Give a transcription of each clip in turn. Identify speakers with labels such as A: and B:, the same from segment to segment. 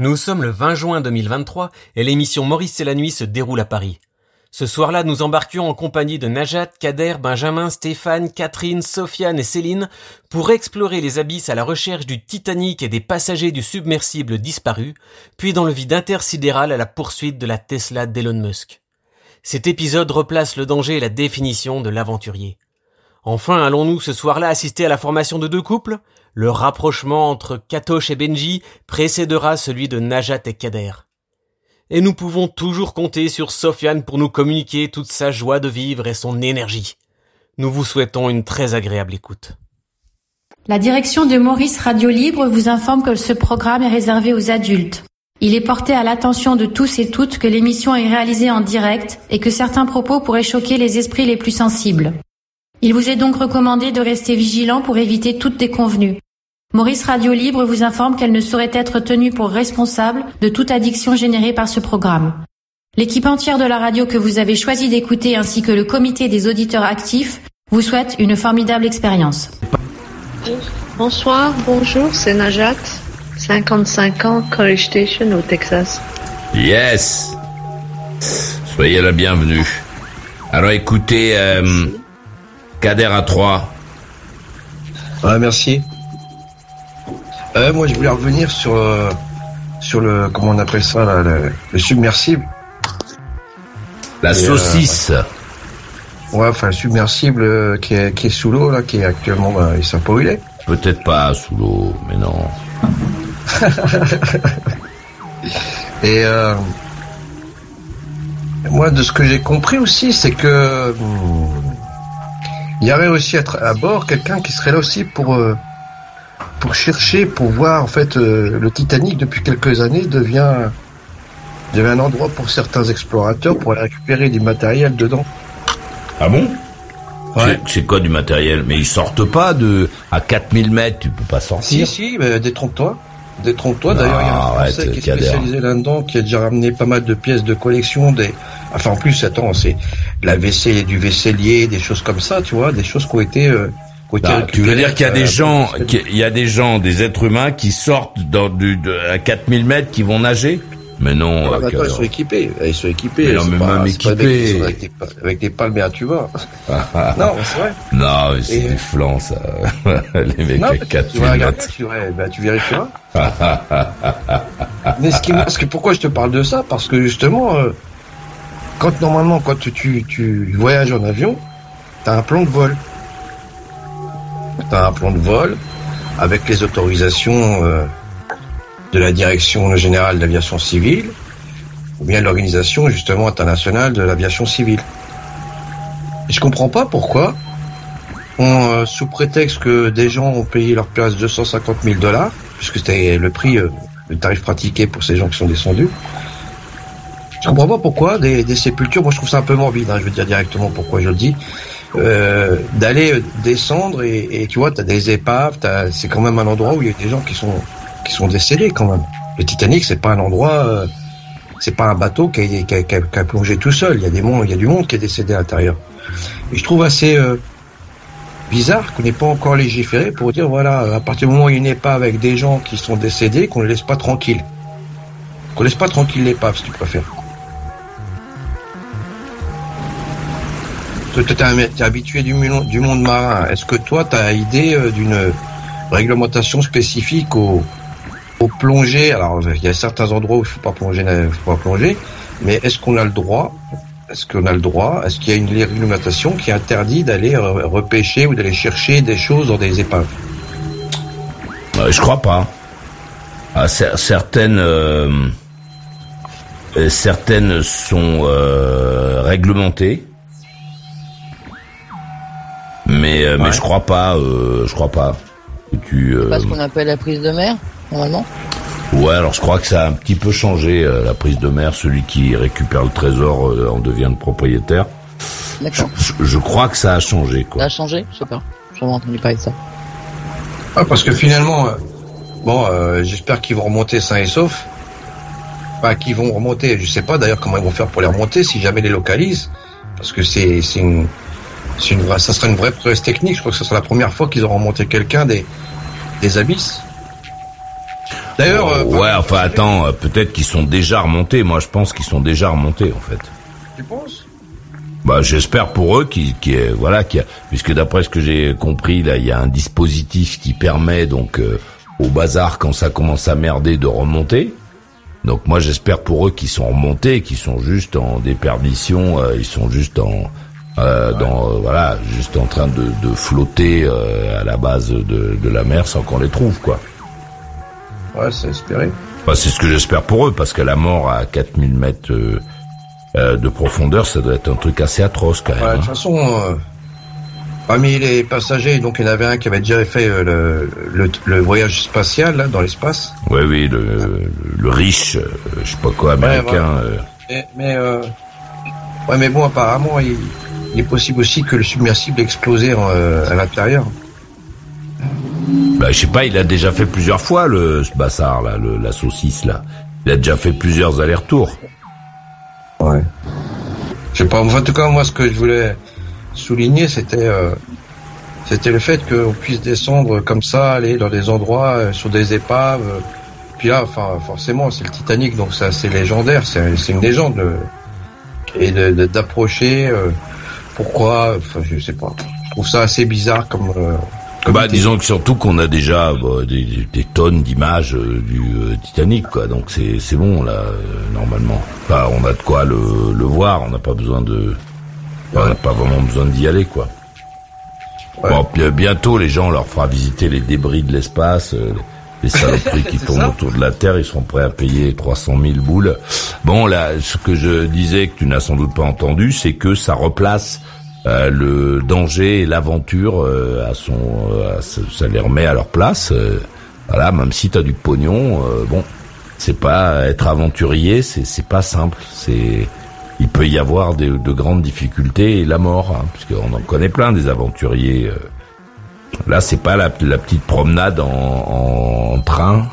A: Nous sommes le 20 juin 2023 et l'émission Maurice et la nuit se déroule à Paris. Ce soir-là, nous embarquions en compagnie de Najat, Kader, Benjamin, Stéphane, Catherine, Sofiane et Céline pour explorer les abysses à la recherche du Titanic et des passagers du submersible disparu, puis dans le vide intersidéral à la poursuite de la Tesla d'Elon Musk. Cet épisode replace le danger et la définition de l'aventurier. Enfin, allons-nous ce soir-là assister à la formation de deux couples? Le rapprochement entre Katosh et Benji précédera celui de Najat et Kader et nous pouvons toujours compter sur Sofiane pour nous communiquer toute sa joie de vivre et son énergie. Nous vous souhaitons une très agréable écoute.
B: La direction de Maurice Radio Libre vous informe que ce programme est réservé aux adultes. Il est porté à l'attention de tous et toutes que l'émission est réalisée en direct et que certains propos pourraient choquer les esprits les plus sensibles. Il vous est donc recommandé de rester vigilant pour éviter toute déconvenue. Maurice Radio Libre vous informe qu'elle ne saurait être tenue pour responsable de toute addiction générée par ce programme. L'équipe entière de la radio que vous avez choisi d'écouter ainsi que le comité des auditeurs actifs vous souhaite une formidable expérience.
C: Bonsoir, bonjour, c'est Najat, 55 ans, College Station au Texas.
D: Yes Soyez la bienvenue. Alors écoutez, euh, Kader à 3.
E: Ouais, merci. Euh, moi, je voulais revenir sur euh, sur le comment on appelle ça là, le, le submersible.
D: La
E: Et,
D: saucisse.
E: Ouais, enfin le submersible euh, qui est qui est sous l'eau là, qui est actuellement, bah, il savent pas où il est.
D: Peut-être pas sous l'eau, mais non.
E: Et euh, moi, de ce que j'ai compris aussi, c'est que hmm, il y avait aussi à, à bord quelqu'un qui serait là aussi pour euh, pour chercher, pour voir en fait euh, le Titanic depuis quelques années devient devient un endroit pour certains explorateurs pour aller récupérer du matériel dedans.
D: Ah bon?
E: Ouais.
D: C'est- quoi du matériel? Mais ils sortent pas de à 4000 mètres, tu peux pas
E: Si,
D: sortir.
E: si, mais détrompe-toi. Détrompe-toi. D'ailleurs, il y a un
D: Non,
E: Français qui est spécialisé là-dedans, qui a déjà ramené pas mal de pièces de collection. Des... Enfin, en plus, attends, c'est la vaisselle, du vaisselier, des choses comme ça, tu vois, des choses qui ont été. euh, qui ont été
D: Ah, tu veux dire qu'il y a
E: euh,
D: des gens,
E: pour-
D: qu'il y a des gens, des êtres humains qui sortent dans du, de, à 4000 mètres, qui vont nager Mais non,
E: Ah,
D: euh,
E: bah, attends, ils sont équipés. Ils sont équipés.
D: Mais non, mais
E: pas-
D: même
E: des
D: équipés.
E: Avec des, avec des palmes et un tuba. non, c'est vrai.
D: Non, mais c'est
E: Et-
D: des flancs, ça. Les mecs
E: Non,
D: à
E: mais tu
D: 4000
E: vas regarder,
D: mètres.
E: tu, ouais, bah, tu vérifieras. Mais ce qui, parce que pourquoi je te parle de ça? Parce que justement, euh, quand normalement, quand tu, tu, tu voyages en avion, t'as un plan de vol. T'as un plan de vol avec les autorisations euh, de la direction générale de l'aviation civile ou bien l'organisation justement internationale de l'aviation civile. Et je comprends pas pourquoi, euh, sous prétexte que des gens ont payé leur place 250 000 dollars, puisque c'était le prix, euh, le tarif pratiqué pour ces gens qui sont descendus. Je comprends pas pourquoi des, des sépultures, moi je trouve ça un peu morbide, hein, je veux dire directement pourquoi je le dis, euh, d'aller euh, descendre et, et tu vois, t'as des épaves, t'as- c'est quand même un endroit où il y a des gens qui sont qui sont décédés quand même. Le Titanic, c'est pas un endroit, euh, c'est pas un bateau qui a, qui, a, qui a- plongé tout seul. Il y a des il y a du monde qui est décédé à l'intérieur. Et je trouve assez euh, bizarre qu'on n'ait pas encore légiféré pour dire voilà, à partir du moment où il y a une épave avec des gens qui sont décédés, qu'on ne les laisse pas tranquilles. Qu'on laisse pas tranquille l'épave, si tu préfères. Un- t'es habitué du, monde marin. Est-ce que toi, tu as idée euh, d'une réglementation spécifique au, au plongée? Alors, il y a certains endroits où il faut pas plonger, faut pas plonger. Mais est-ce qu'on a le droit? Est-ce qu'on a le droit? Est-ce qu'il y a une réglementation qui interdit d'aller euh, repêcher ou d'aller chercher des choses dans des épaves
D: Euh, je crois pas. Ah, cer- certaines, euh, euh, certaines sont euh, réglementées, mais euh, mais je crois pas. euh, je crois pas. que Tu, euh,
F: Pas ce qu'on appelle la prise de mer, normalement.
D: ouais, alors je crois que ça a un petit peu changé euh, la prise de mer. Celui qui récupère le trésor euh, en devient le propriétaire. Je,
F: D'accord.
D: je- je crois que ça a changé
F: Ça
D: quoi.
F: a changé Je sais pas. J'ai jamais entendu parler de ça.
E: Ah, parce que finalement, euh, bon, euh, j'espère qu'ils vont remonter sains et saufs. Enfin, qu'ils vont remonter. Je sais pas d'ailleurs comment ils vont faire pour les remonter si jamais ils les localisent, parce que c'est c'est une une vraie- ça sera une vraie prouesse technique. Je crois que ce sera la première fois qu'ils auront remonté quelqu'un des des abysses.
G: D'ailleurs, euh,
D: ouais, enfin attends, euh, peut-être qu'ils sont déjà remontés. Moi, je pense qu'ils sont déjà remontés en fait.
G: tu penses?
D: Bah, j'espère pour eux qui, voilà, qui a, puisque d'après ce que j'ai compris, là, il y a un dispositif qui permet donc euh, au bazar quand ça commence à merder de remonter. Donc moi, j'espère pour eux qu'ils sont remontés, qu'ils sont juste en déperdition, ils sont juste en euh, dans euh, voilà, juste en train de, de flotter euh, à la base de, de la mer sans qu'on les trouve quoi.
G: Ouais, c'est espéré.
D: Bah, c'est ce que j'espère pour eux, parce que la mort à 4000 mètres de profondeur, ça doit être un truc assez atroce quand même.
G: Ouais, de
D: hein.
G: toute façon, parmi les passagers, donc il y en avait un qui avait déjà fait le, le, le voyage spatial là, dans l'espace.
D: Oui, oui, le, le riche, je sais pas quoi, américain. euh,
G: Mais, mais, ouais, mais bon, apparemment, il, il est possible aussi que le submersible ait explosé euh, à l'intérieur.
D: bah, je sais pas, il a déjà fait plusieurs fois le ce bassard là, le, la saucisse là. Il a déjà fait plusieurs allers-retours.
G: Ouais. Je sais pas. En tout cas, moi, ce que je voulais souligner, c'était euh, c'était le fait qu'on puisse descendre comme ça, aller dans des endroits euh, sur des épaves. euh, Puis là, enfin, forcément, c'est le Titanic, donc c'est assez légendaire. C'est une légende. euh, Et d'approcher. Pourquoi? Enfin, je sais pas. Je trouve ça assez bizarre comme. euh, comme
D: Bah, disons que surtout qu'on a déjà bah, des, tonnes d'images euh, du euh, Titanic, quoi. Donc c'est c'est bon là, normalement. Enfin, on a de quoi le, le voir. On n'a pas besoin de, on n'a pas vraiment besoin d'y aller, quoi.
G: Ouais.
D: Bon, bientôt les gens on leur fera visiter les débris de l'espace. Euh, les saloperies qui tournent autour de la Terre, ils seront prêts à payer 300 000 boules. Bon, là, ce que je disais que tu n'as sans doute pas entendu, c'est que ça replace euh, le danger et l'aventure euh, à son, euh, à ça les remet à leur place. euh, voilà, même si t'as du pognon, euh, bon, c'est pas être aventurier, c'est c'est pas simple. C'est il peut y avoir de, de grandes difficultés et la mort, hein, puisqu'on en connaît plein des aventuriers. Là, c'est pas la, la petite promenade en, en train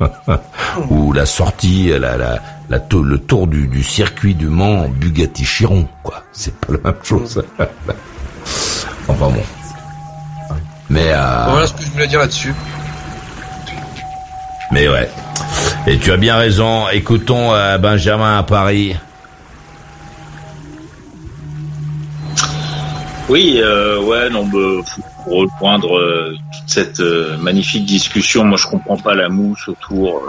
D: ou la sortie, la, la, le tour du, du circuit du Mans en Bugatti Chiron, quoi. C'est pas la même chose. enfin bon. Mais euh,
G: Voilà ce que je voulais dire là-dessus.
D: mais ouais. Et tu as bien raison. Écoutons euh, Benjamin à Paris.
H: Oui, euh, ouais, non, bah, pour reprendre euh, toute cette euh, magnifique discussion, moi je comprends pas la mouche autour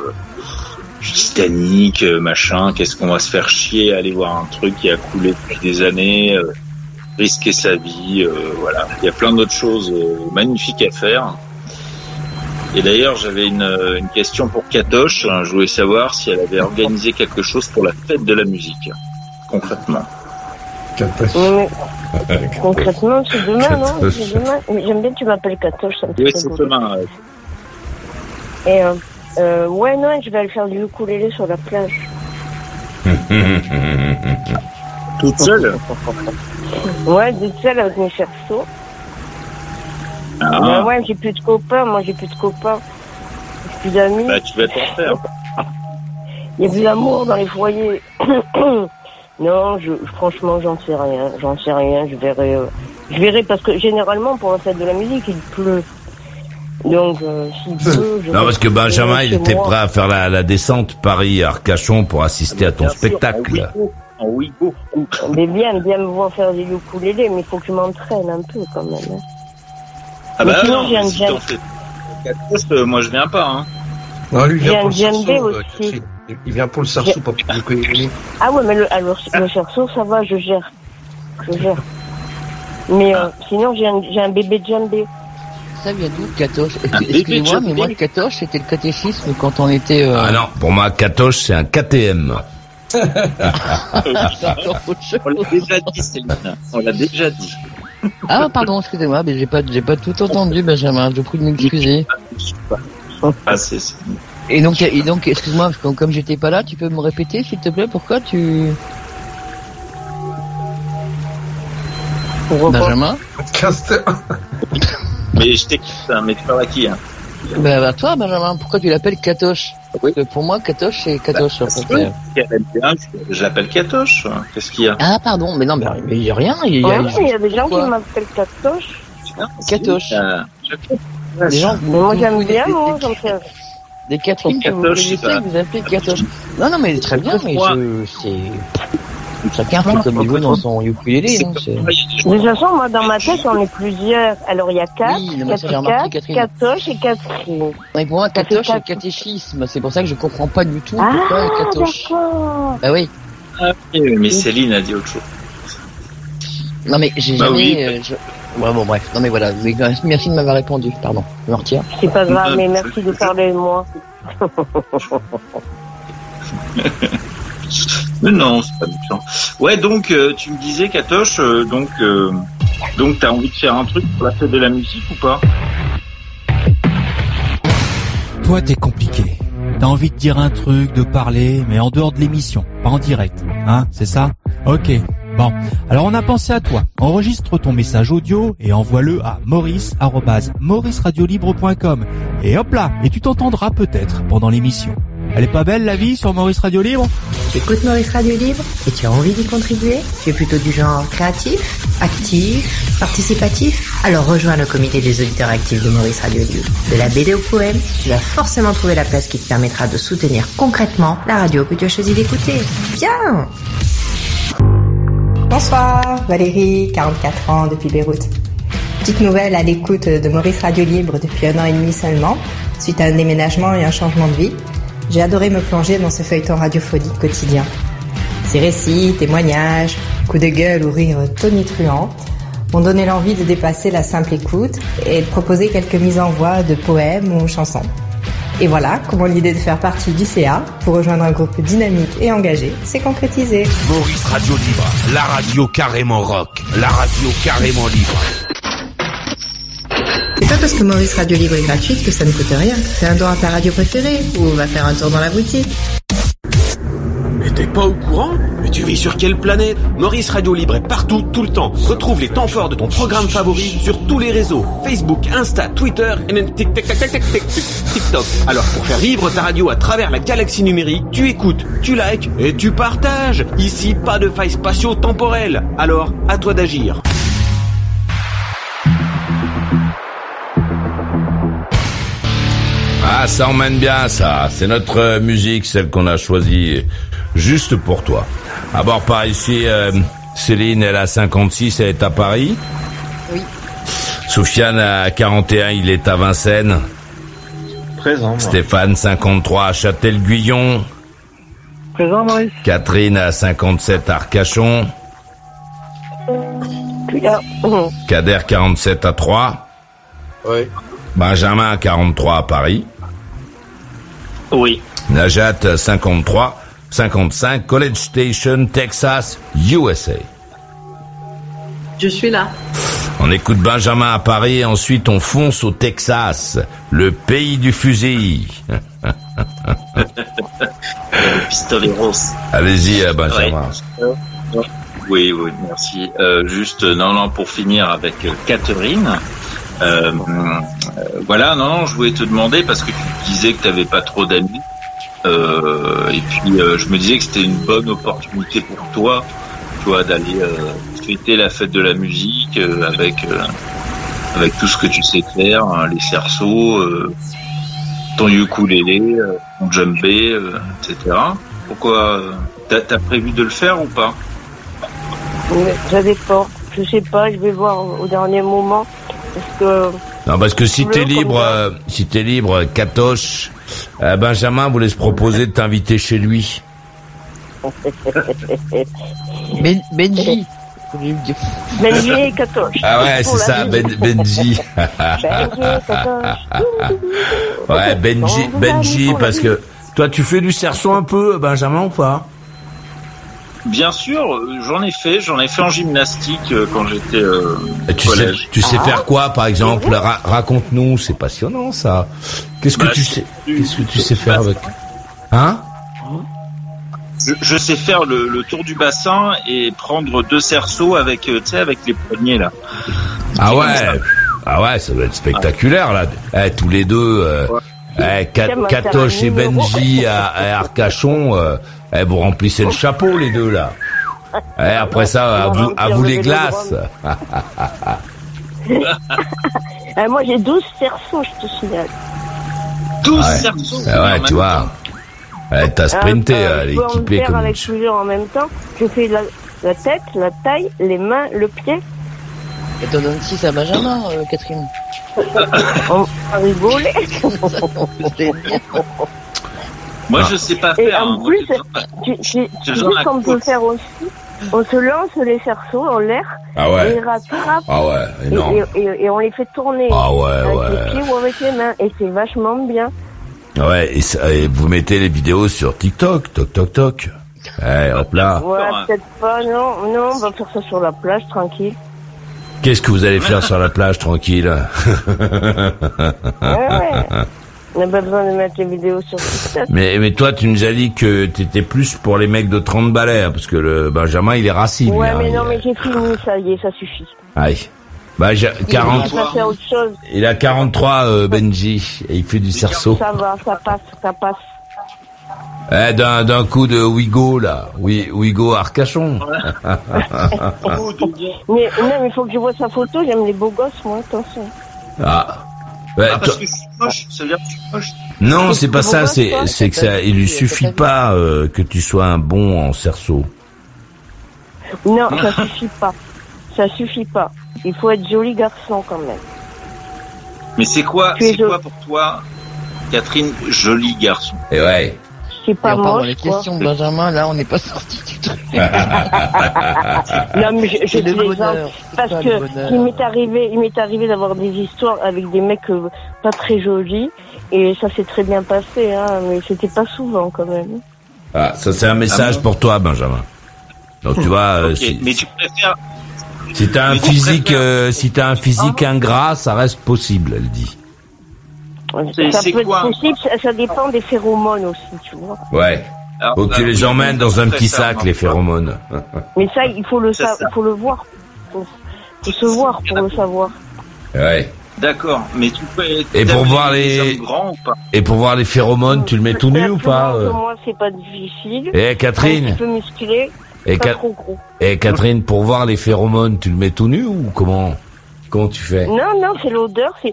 H: du Titanic, euh, machin. Qu'est-ce qu'on va se faire chier à aller voir un truc qui a coulé depuis des années, risquer sa vie, voilà. Il y a plein d'autres choses magnifiques à faire. Et d'ailleurs, j'avais une, une question pour Katoche. Je voulais savoir si elle avait organisé quelque chose pour la fête de la musique, concrètement.
I: Mais concrètement, c'est demain, non. C'est demain. J'aime bien que tu m'appelles Katoche, ça me fait
H: Oui, c'est demain.
I: Et euh, euh, ouais, non, je vais aller faire du ukulélé sur la plage.
H: Toute seule
I: Ouais, toute seule avec mes cerceaux.
H: Ah.
I: Ouais, ouais, j'ai plus de copains, moi j'ai plus de copains. J'ai plus d'amis.
H: Bah, tu vas t'en faire.
I: Il y a plus d'amour dans les foyers. non, je, franchement, j'en sais rien. J'en sais rien. Je verrai. euh, je verrai parce que généralement, pour la fête de la musique, il pleut. Donc, euh, s'il pleut. je
D: Non, parce que Benjamin, il était prêt à faire la, la descente Paris-Arcachon pour assister à ton
H: sûr,
D: spectacle.
H: En Ouïghour.
I: Mais bien, bien me voir faire des ukulélés, mais il faut que je m'entraîne un peu quand même. hein.
H: Ah
I: Mais
H: bah
I: sinon,
H: non,
I: j'ai un
H: si euh, moi je viens pas. Hein.
G: Non, lui, il
I: J'ai
G: vient
I: un djembé
G: euh,
I: aussi.
G: Il vient pour le sarceau, pas pour le.
I: Ah ouais, mais le, alors, le cerceau, ça va, je gère. Je gère. Mais euh, sinon, j'ai un, j'ai un bébé djembé.
F: Ça vient d'où, Katoche Excusez-moi, mais moi, Katoche, c'était le catéchisme quand on était... Euh...
D: Ah non, pour moi, Katoche, c'est un KTM.
H: On l'a déjà dit, Céline. On l'a déjà dit.
F: Ah, pardon, excusez-moi, mais j'ai pas, j'ai pas tout entendu, Benjamin. Je vous prie de m'excuser.
H: Ah, c'est-
F: Et donc, et donc, excuse-moi, parce que comme j'étais pas là, tu peux me répéter, s'il te plaît, pourquoi tu... Benjamin.
H: Mais je t'écoute, hein, mais tu parles à qui hein
F: Ben, à toi, Benjamin, pourquoi tu l'appelles Katoche?
H: Oui.
F: Que Pour moi, Katoche, c'est Katoche.
H: bien, je- Je l'appelle Katoche. Qu'est-ce qu'il y a?
F: Ah, pardon, mais non, mais mais il y a rien. Il y a,
I: Ah il y a des gens qui m'appellent Katoche.
H: Non,
F: Katoche.
H: euh,
F: Des gens,
I: Mais moi, j'aime bien, moi, ça me fait...
F: Des que vous connaissez, vous appelez Catoche. Non, non, mais très bien, mais je, c'est, chacun fait comme il veut dans son ukulélé, hein,
I: De toute façon, moi, dans ma tête, on est plusieurs. Alors, il y a quatre,
F: Oui, Catherine.
I: Catoche et Catherine.
F: Mais pour moi, Catoche, c'est
I: quatre.
F: catéchisme. C'est pour ça que je comprends pas du tout
I: Ah,
F: pourquoi. Bah oui.
H: Ah, oui, mais Céline a dit autre chose.
F: Non, mais j'ai
H: Bah
F: jamais, euh, Ouais, bon, bref. Non, mais voilà. Mais, euh, merci de m'avoir répondu. Pardon. Je me retire.
I: C'est pas grave,
H: Euh,
I: mais merci de parler de moi.
H: Mais non, c'est pas méchant. Ouais, donc euh, tu me disais, Katoche, euh, donc euh, donc t'as envie de faire un truc pour la fête de la musique ou pas?
J: Toi, t'es compliqué. T'as envie de dire un truc, de parler, mais en dehors de l'émission, pas en direct. Hein, c'est ça? Ok. Bon. Alors on a pensé à toi. Enregistre ton message audio et envoie-le à maurice@mauriceradiolibre.com. Et hop là, et tu t'entendras peut-être pendant l'émission. Elle est pas belle la vie sur Maurice Radio Libre?
K: Tu écoutes Maurice Radio Libre et tu as envie d'y contribuer? Tu es plutôt du genre créatif, actif, participatif? Alors rejoins le comité des auditeurs actifs de Maurice Radio Libre. De la BD au poème, tu vas forcément trouver la place qui te permettra de soutenir concrètement la radio que tu as choisi d'écouter. Viens
L: Bonsoir, Valérie, 44 ans depuis Beyrouth. Petite nouvelle à l'écoute de Maurice Radio Libre depuis un an et demi seulement, suite à un déménagement et un changement de vie. J'ai adoré me plonger dans ce feuilleton radiophonique quotidien. Ces récits, témoignages, coups de gueule ou rires tonitruants m'ont donné l'envie de dépasser la simple écoute et de proposer quelques mises en voix de poèmes ou chansons. Et voilà comment l'idée de faire partie du CA pour rejoindre un groupe dynamique et engagé s'est concrétisée.
D: Maurice Radio Libre, la radio carrément rock, la radio carrément libre.
L: C'est pas parce que Maurice Radio Libre est gratuite que ça ne coûte rien. Fais un don à ta radio préférée ou va faire un tour dans la boutique.
A: Mais t'es pas au courant Mais tu vis sur quelle planète Maurice Radio Libre est partout, tout le temps. Retrouve les temps forts de ton programme favori sur tous les réseaux. Facebook, Insta, Twitter et même TikTok. Alors pour faire vivre ta radio à travers la galaxie numérique, tu écoutes, tu likes et tu partages. Ici, pas de failles spatio-temporelles. Alors, à toi d'agir.
D: Ah, ça emmène bien, ça. C'est notre euh, musique, celle qu'on a choisie juste pour toi. À bord par ici, euh, Céline, elle a 56, elle est à Paris.
F: Oui.
D: Soufiane a 41, il est à Vincennes.
G: Présent, moi.
D: Stéphane, 53 à Châtel-Guyon.
G: Présent, Maurice.
D: Catherine à 57 à Arcachon.
I: Là,
D: Kader, 47 à 3.
G: Oui.
D: Benjamin, 43 à Paris.
H: Oui.
D: Najat, 53. 55, College Station, Texas, USA.
C: Je suis là.
D: On écoute Benjamin à Paris et ensuite on fonce au Texas, le pays du fusil.
H: Pistoleros.
D: Allez-y, euh, Benjamin.
H: Ouais. Oui, oui, merci. Euh, juste, euh, non, non, pour finir avec Catherine. Euh, euh, voilà, non, non, je voulais te demander parce que tu disais que tu n'avais pas trop d'amis. Euh, et puis, euh, je me disais que c'était une bonne opportunité pour toi, tu vois, d'aller euh, fêter la fête de la musique euh, avec euh, avec tout ce que tu sais faire, hein, les cerceaux, euh, ton ukulélé, euh, ton djembé, euh, etc. Pourquoi euh, t'as, prévu de le faire ou pas?
I: Ça dépend. Je sais pas, je vais voir au dernier moment. Parce que
D: Non, parce que si t'es libre, euh, si t'es libre, Katoche, euh, Benjamin voulait se proposer de t'inviter chez lui.
F: Ben, Benji.
I: Benji et Katoche.
D: Ah ouais, c'est ça, ben, Benji.
I: Benji et Katoche.
D: ouais, Benji, Benji, parce que toi, tu fais du cerceau un peu, Benjamin, ou pas?
H: Bien sûr, j'en ai fait, j'en ai fait en gymnastique euh, quand j'étais euh, au
D: Tu sais, tu sais
I: Ah.
D: faire quoi, par exemple? Ra- Raconte-nous, c'est passionnant ça. Qu'est-ce que
H: Bah,
D: tu sais Qu'est-ce que tu sais faire avec Hein?
H: Je, je sais faire le, le tour du bassin et prendre deux cerceaux avec, euh, tu sais, avec les poignets là.
D: Ah ouais,
H: ça.
D: ah ouais, ça doit être spectaculaire là. Eh, tous les deux, euh, eh, Katoche et. Benji à, à Arcachon, euh, eh, vous remplissez le chapeau les deux là. Eh, après ça, à vous, à les glaces.
I: Euh, moi j'ai 12 cerceaux, je te signale.
H: 12
D: Ouais.
H: cerceaux.
D: Ah ouais, tu vois. Elle t'a sprinté,
I: Euh,
D: elle est équipée comme
I: avec plusieurs en même temps. Je fais la, la tête, la taille, les mains, le pied.
F: Et t'en donnes 6 à Benjamin, euh, Catherine.
I: On va rigoler.
H: Moi,
D: Ah.
H: je sais pas
I: Et
H: faire. hein.
I: en
H: Moi,
I: plus, tu, tu, tu sais qu'on peut faire aussi On se lance les cerceaux en l'air
D: Ah ouais.
I: et rattrape.
D: Ah ouais,
I: Et,
D: énorme.
I: et, et- et on les fait tourner
D: Ah ouais,
I: avec
D: ouais.
I: les pieds ou avec les mains. Et c'est vachement bien.
D: Ouais, et, ça- et vous mettez les vidéos sur TikTok, toc toc toc. Eh, hop là.
I: Ouais, peut-être pas, non, non, on va faire ça sur la plage, tranquille.
D: Qu'est-ce que vous allez faire sur la plage tranquille
I: Ouais, ouais. On n'a pas besoin de mettre les vidéos sur TikTok.
D: Mais, mais toi, tu nous as dit que t'étais plus pour les mecs de 30 balais, parce que le Benjamin, il est racine. lui,
I: Ouais,
D: hein,
I: mais
D: il-
I: non, mais j'ai fini, ça y est, ça suffit.
D: Aïe. Bah, j'ai-
I: On
D: 40,
I: va passer à autre chose.
D: il a 43, euh, Benji, et il fait du cerceau.
I: Ça va, ça passe, ça passe.
D: Eh, d'un, d'un coup de Wigo, là. Oui, Wigo Arcachon.
I: Mais non, mais il faut que je vois sa photo, j'aime les beaux gosses, moi, attention.
D: ah. Ouais,
H: Ah,
D: toi-
H: parce que je suis moche, ça veut dire que je suis moche.
D: non, c'est pas ça, c'est, c'est que ça, il lui suffit pas, euh, que tu sois un bon en cerceau.
I: Non, ça suffit pas. Ça suffit pas. Il faut être joli garçon quand même.
H: Mais c'est quoi, c'est quoi pour toi, Catherine, joli garçon?
D: Et ouais.
I: C'est pas moche,
F: les questions de Benjamin, là, on n'est pas sorti du truc.
I: Non, mais je, je
F: C'est le
I: plaisante.
F: bonheur.
I: Parce que il m'est arrivé, il m'est arrivé d'avoir des histoires avec des mecs euh, pas très jolis. Et ça s'est très bien passé, hein, mais c'était pas souvent quand même.
D: Ah, ça c'est un message
H: bon
D: pour toi, Benjamin. Donc tu vois, si,
H: mais tu préfères,
D: si t'as un
H: mais tu
D: physique, euh, si t'as un physique ingrat, ça reste possible, elle dit.
H: C'est-
I: ça
H: c'est
I: peut
H: quoi
I: être possible, ça, ça dépend des phéromones aussi, tu vois.
D: Ouais.
H: alors,
D: Faut que tu les emmènes dans un petit sac, les phéromones.
I: Mais ça, il faut le sa-
H: ça.
I: il faut le voir. Faut, faut se voir pour le savoir.
D: Ouais.
H: D'accord, mais tu peux.
D: Et pour voir les-
H: grands ou pas
D: Et pour voir les phéromones, tu le mets tout nu ou pas
I: Pour
D: euh
I: moi, c'est pas difficile.
D: Eh,
I: Un
D: Catherine
I: petit peu musclé,
D: Et
I: pas
D: Ca-
I: trop gros.
D: Eh Catherine, pour voir les phéromones, tu le mets tout nu ou comment? Comment tu fais?
I: Non, non, c'est l'odeur, c'est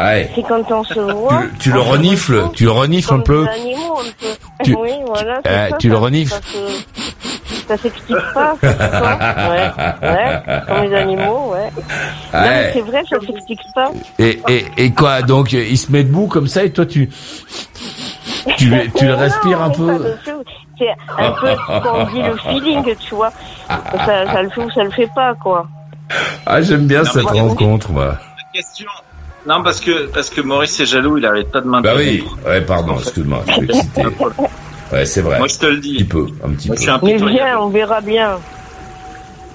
D: Ah Ouais.
I: c'est quand on se voit.
D: Tu, tu le
I: on
D: renifles, tu le renifles un peu.
I: des animaux, un peu.
D: Tu-
I: oui, voilà.
D: eh,
I: c'est ça,
D: tu le
I: ça-
D: renifles
I: Ça, se- ça s'explique pas, Ouais, ouais, comme les animaux, ouais. Non, mais
D: Ouais.
I: c'est vrai, ça s'explique pas.
D: Et, et, et quoi Donc euh, il se met debout comme ça et toi tu tu, le- tu le
I: Non,
D: respires un peu.
I: C'est un peu ce qu'on dit le feeling, tu vois. Ça, ça le fait ou ça le fait pas, quoi.
D: Ah j'aime bien
H: Non,
D: cette rencontre moi.
H: Question. Non, parce que parce que Maurice est jaloux, il arrête pas de
D: Bah
H: m'interrompre.
D: oui. Ouais pardon, excuse-moi, je suis excité. Ouais c'est vrai.
H: Moi, je te le
D: Un petit
H: dis.
D: peu, un petit
H: Moi,
D: peu.
H: je suis un
I: Mais
H: peu.
I: viens, on verra bien.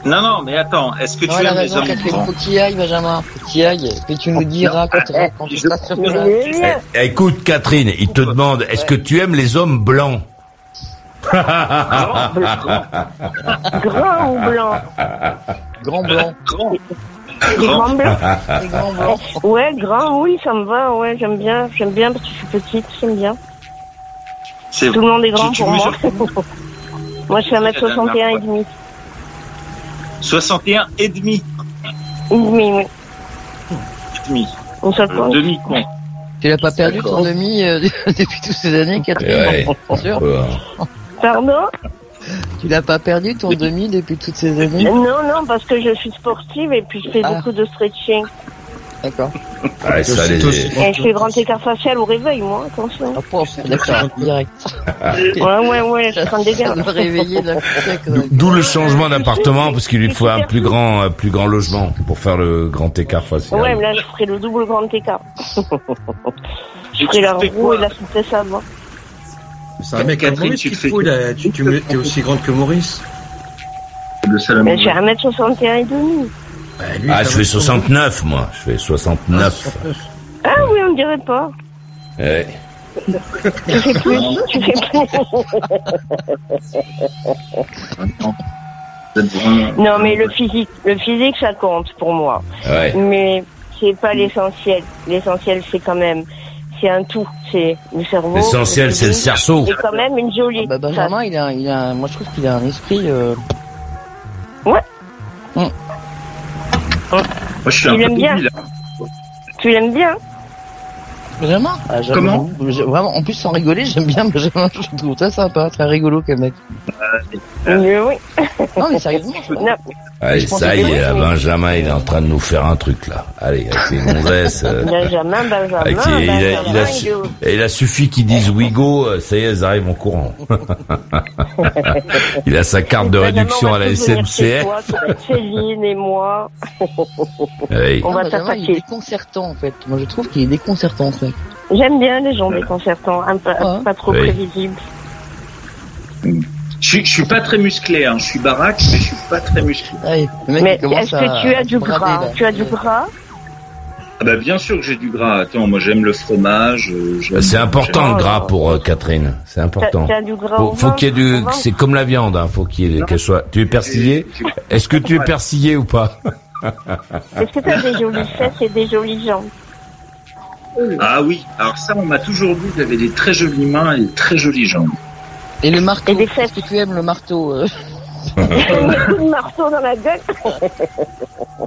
H: Non, non, mais attends, est-ce que tu aimes les
F: raison,
H: hommes
F: Catherine,
H: grands
F: faut qu'il aille, Benjamin. Faut qu'il aille. Et tu nous diras quand, quand tu
H: Je-
F: seras sur
I: viens.
D: Eh, écoute Catherine, il te demande est-ce que tu aimes les hommes blancs
I: Grand ou blanc
F: Grand blanc.
H: Grand.
I: Des grands blancs
F: Des grands blancs.
I: Ouais, grand, oui, ça me va, ouais, j'aime bien. J'aime bien parce que je suis petite, j'aime bien.
H: C'est
I: Tout le monde est grand
H: Tu- tu
I: pour moi. moi, je suis 1m61 et demi.
H: 61 et demi.
I: Et demi, oui.
H: Et demi.
I: Compte.
H: demi con.
F: Tu l'as pas perdu ton demi euh, depuis toutes ces années, Catherine
D: Ouais.
F: Bien sûr.
D: Ouais.
I: Pardon?
F: Tu l'as pas perdu ton demi depuis toutes ces années
I: Non, non, parce que je suis sportive et puis je fais
F: Ah.
I: beaucoup de stretching.
F: D'accord.
D: Ouais, ça, les-
I: Et je fais grand écart facial au réveil, moi, attention.
F: Ah, prof, d'accord, direct.
I: Ouais, ouais, ouais, je prends des
F: sec.
D: D'où- le changement d'appartement parce qu'il lui faut un plus grand un plus grand logement pour faire le grand écart facial.
I: Ouais, mais là, je ferai le double grand écart. je ferai la roue et la souplesse avant.
E: C'est un mec comme
H: Catherine,
E: Maurice
H: te
E: là. Tu, tu me- t'es aussi grande que Maurice.
H: Le salam.
I: Mais j'ai 1m61 et demi.
E: Bah, lui,
D: Ah, je fais
E: ça va.
D: 69 moi, je fais 69.
I: Ah oui, on dirait pas.
D: Ouais.
I: Tu fais plus, tu fais plus. Non, mais le physique, le physique, ça compte pour moi.
D: Ouais.
I: Mais c'est pas l'essentiel. L'essentiel, c'est quand même, c'est un tout. C'est le cerveau.
D: L'essentiel c'est le cerceau.
I: Et quand même une jolie.
F: Bah, Benjamin, il a, il a, moi je trouve qu'il a un esprit. Euh...
I: Ouais.
H: Moi, je suis un
I: Tu
H: peu
I: l'aimes bien
H: débile.
I: Tu l'aimes bien
F: Vraiment ah,
H: Comment
F: Vraiment, en plus sans rigoler, j'aime bien Benjamin, je trouve très sympa, très rigolo comme mec.
I: Mais oui.
F: Non mais sérieusement, je-
I: Non.
D: Allez, ça y est, là,
F: mais-
D: Benjamin, il est en train de nous faire un truc, là. Allez, avec les gonzesses. euh,
I: Benjamin, Benjamin,
D: avec les- il, a, il, a,
I: Benjamin, il
D: a suffi qu'ils disent we go, euh, ça y est, elles arrivent en courant. il a sa carte de
I: Benjamin,
D: réduction
I: on
D: à la SNCF.
I: Céline et moi.
D: Oui.
I: On va
F: Benjamin, Il est
I: t'attaquer.
F: déconcertant en fait. Moi je trouve qu'il est déconcertant ce mec.
I: J'aime bien les gens déconcertants, un peu, pas trop
H: Oui.
I: prévisibles.
H: Je suis, je suis pas très musclé, hein. je suis baraque, mais je suis pas très musclé.
I: Mais est-ce que tu as du gras Tu as du gras
H: Ah bah bien sûr que j'ai du gras. Attends, moi j'aime le fromage. euh, j'aime-
D: C'est important le gras pour euh, Catherine. C'est important.
I: T'as- t'as du gras
D: Faut,
I: au
D: faut
I: ventre,
D: qu'il y ait du.
I: ventre
D: C'est comme la viande. Hein, faut qu'il y ait qu'elle soit. Tu es persillé? Est-ce que tu es persillé ou pas?
I: Est-ce que tu as des jolies fesses et des jolies jambes?
H: Ah oui, alors ça on m'a toujours dit que j'avais des très jolies mains et des très jolies jambes.
F: Et le marteau, est-ce que tu aimes le marteau euh
I: de marteau dans la gueule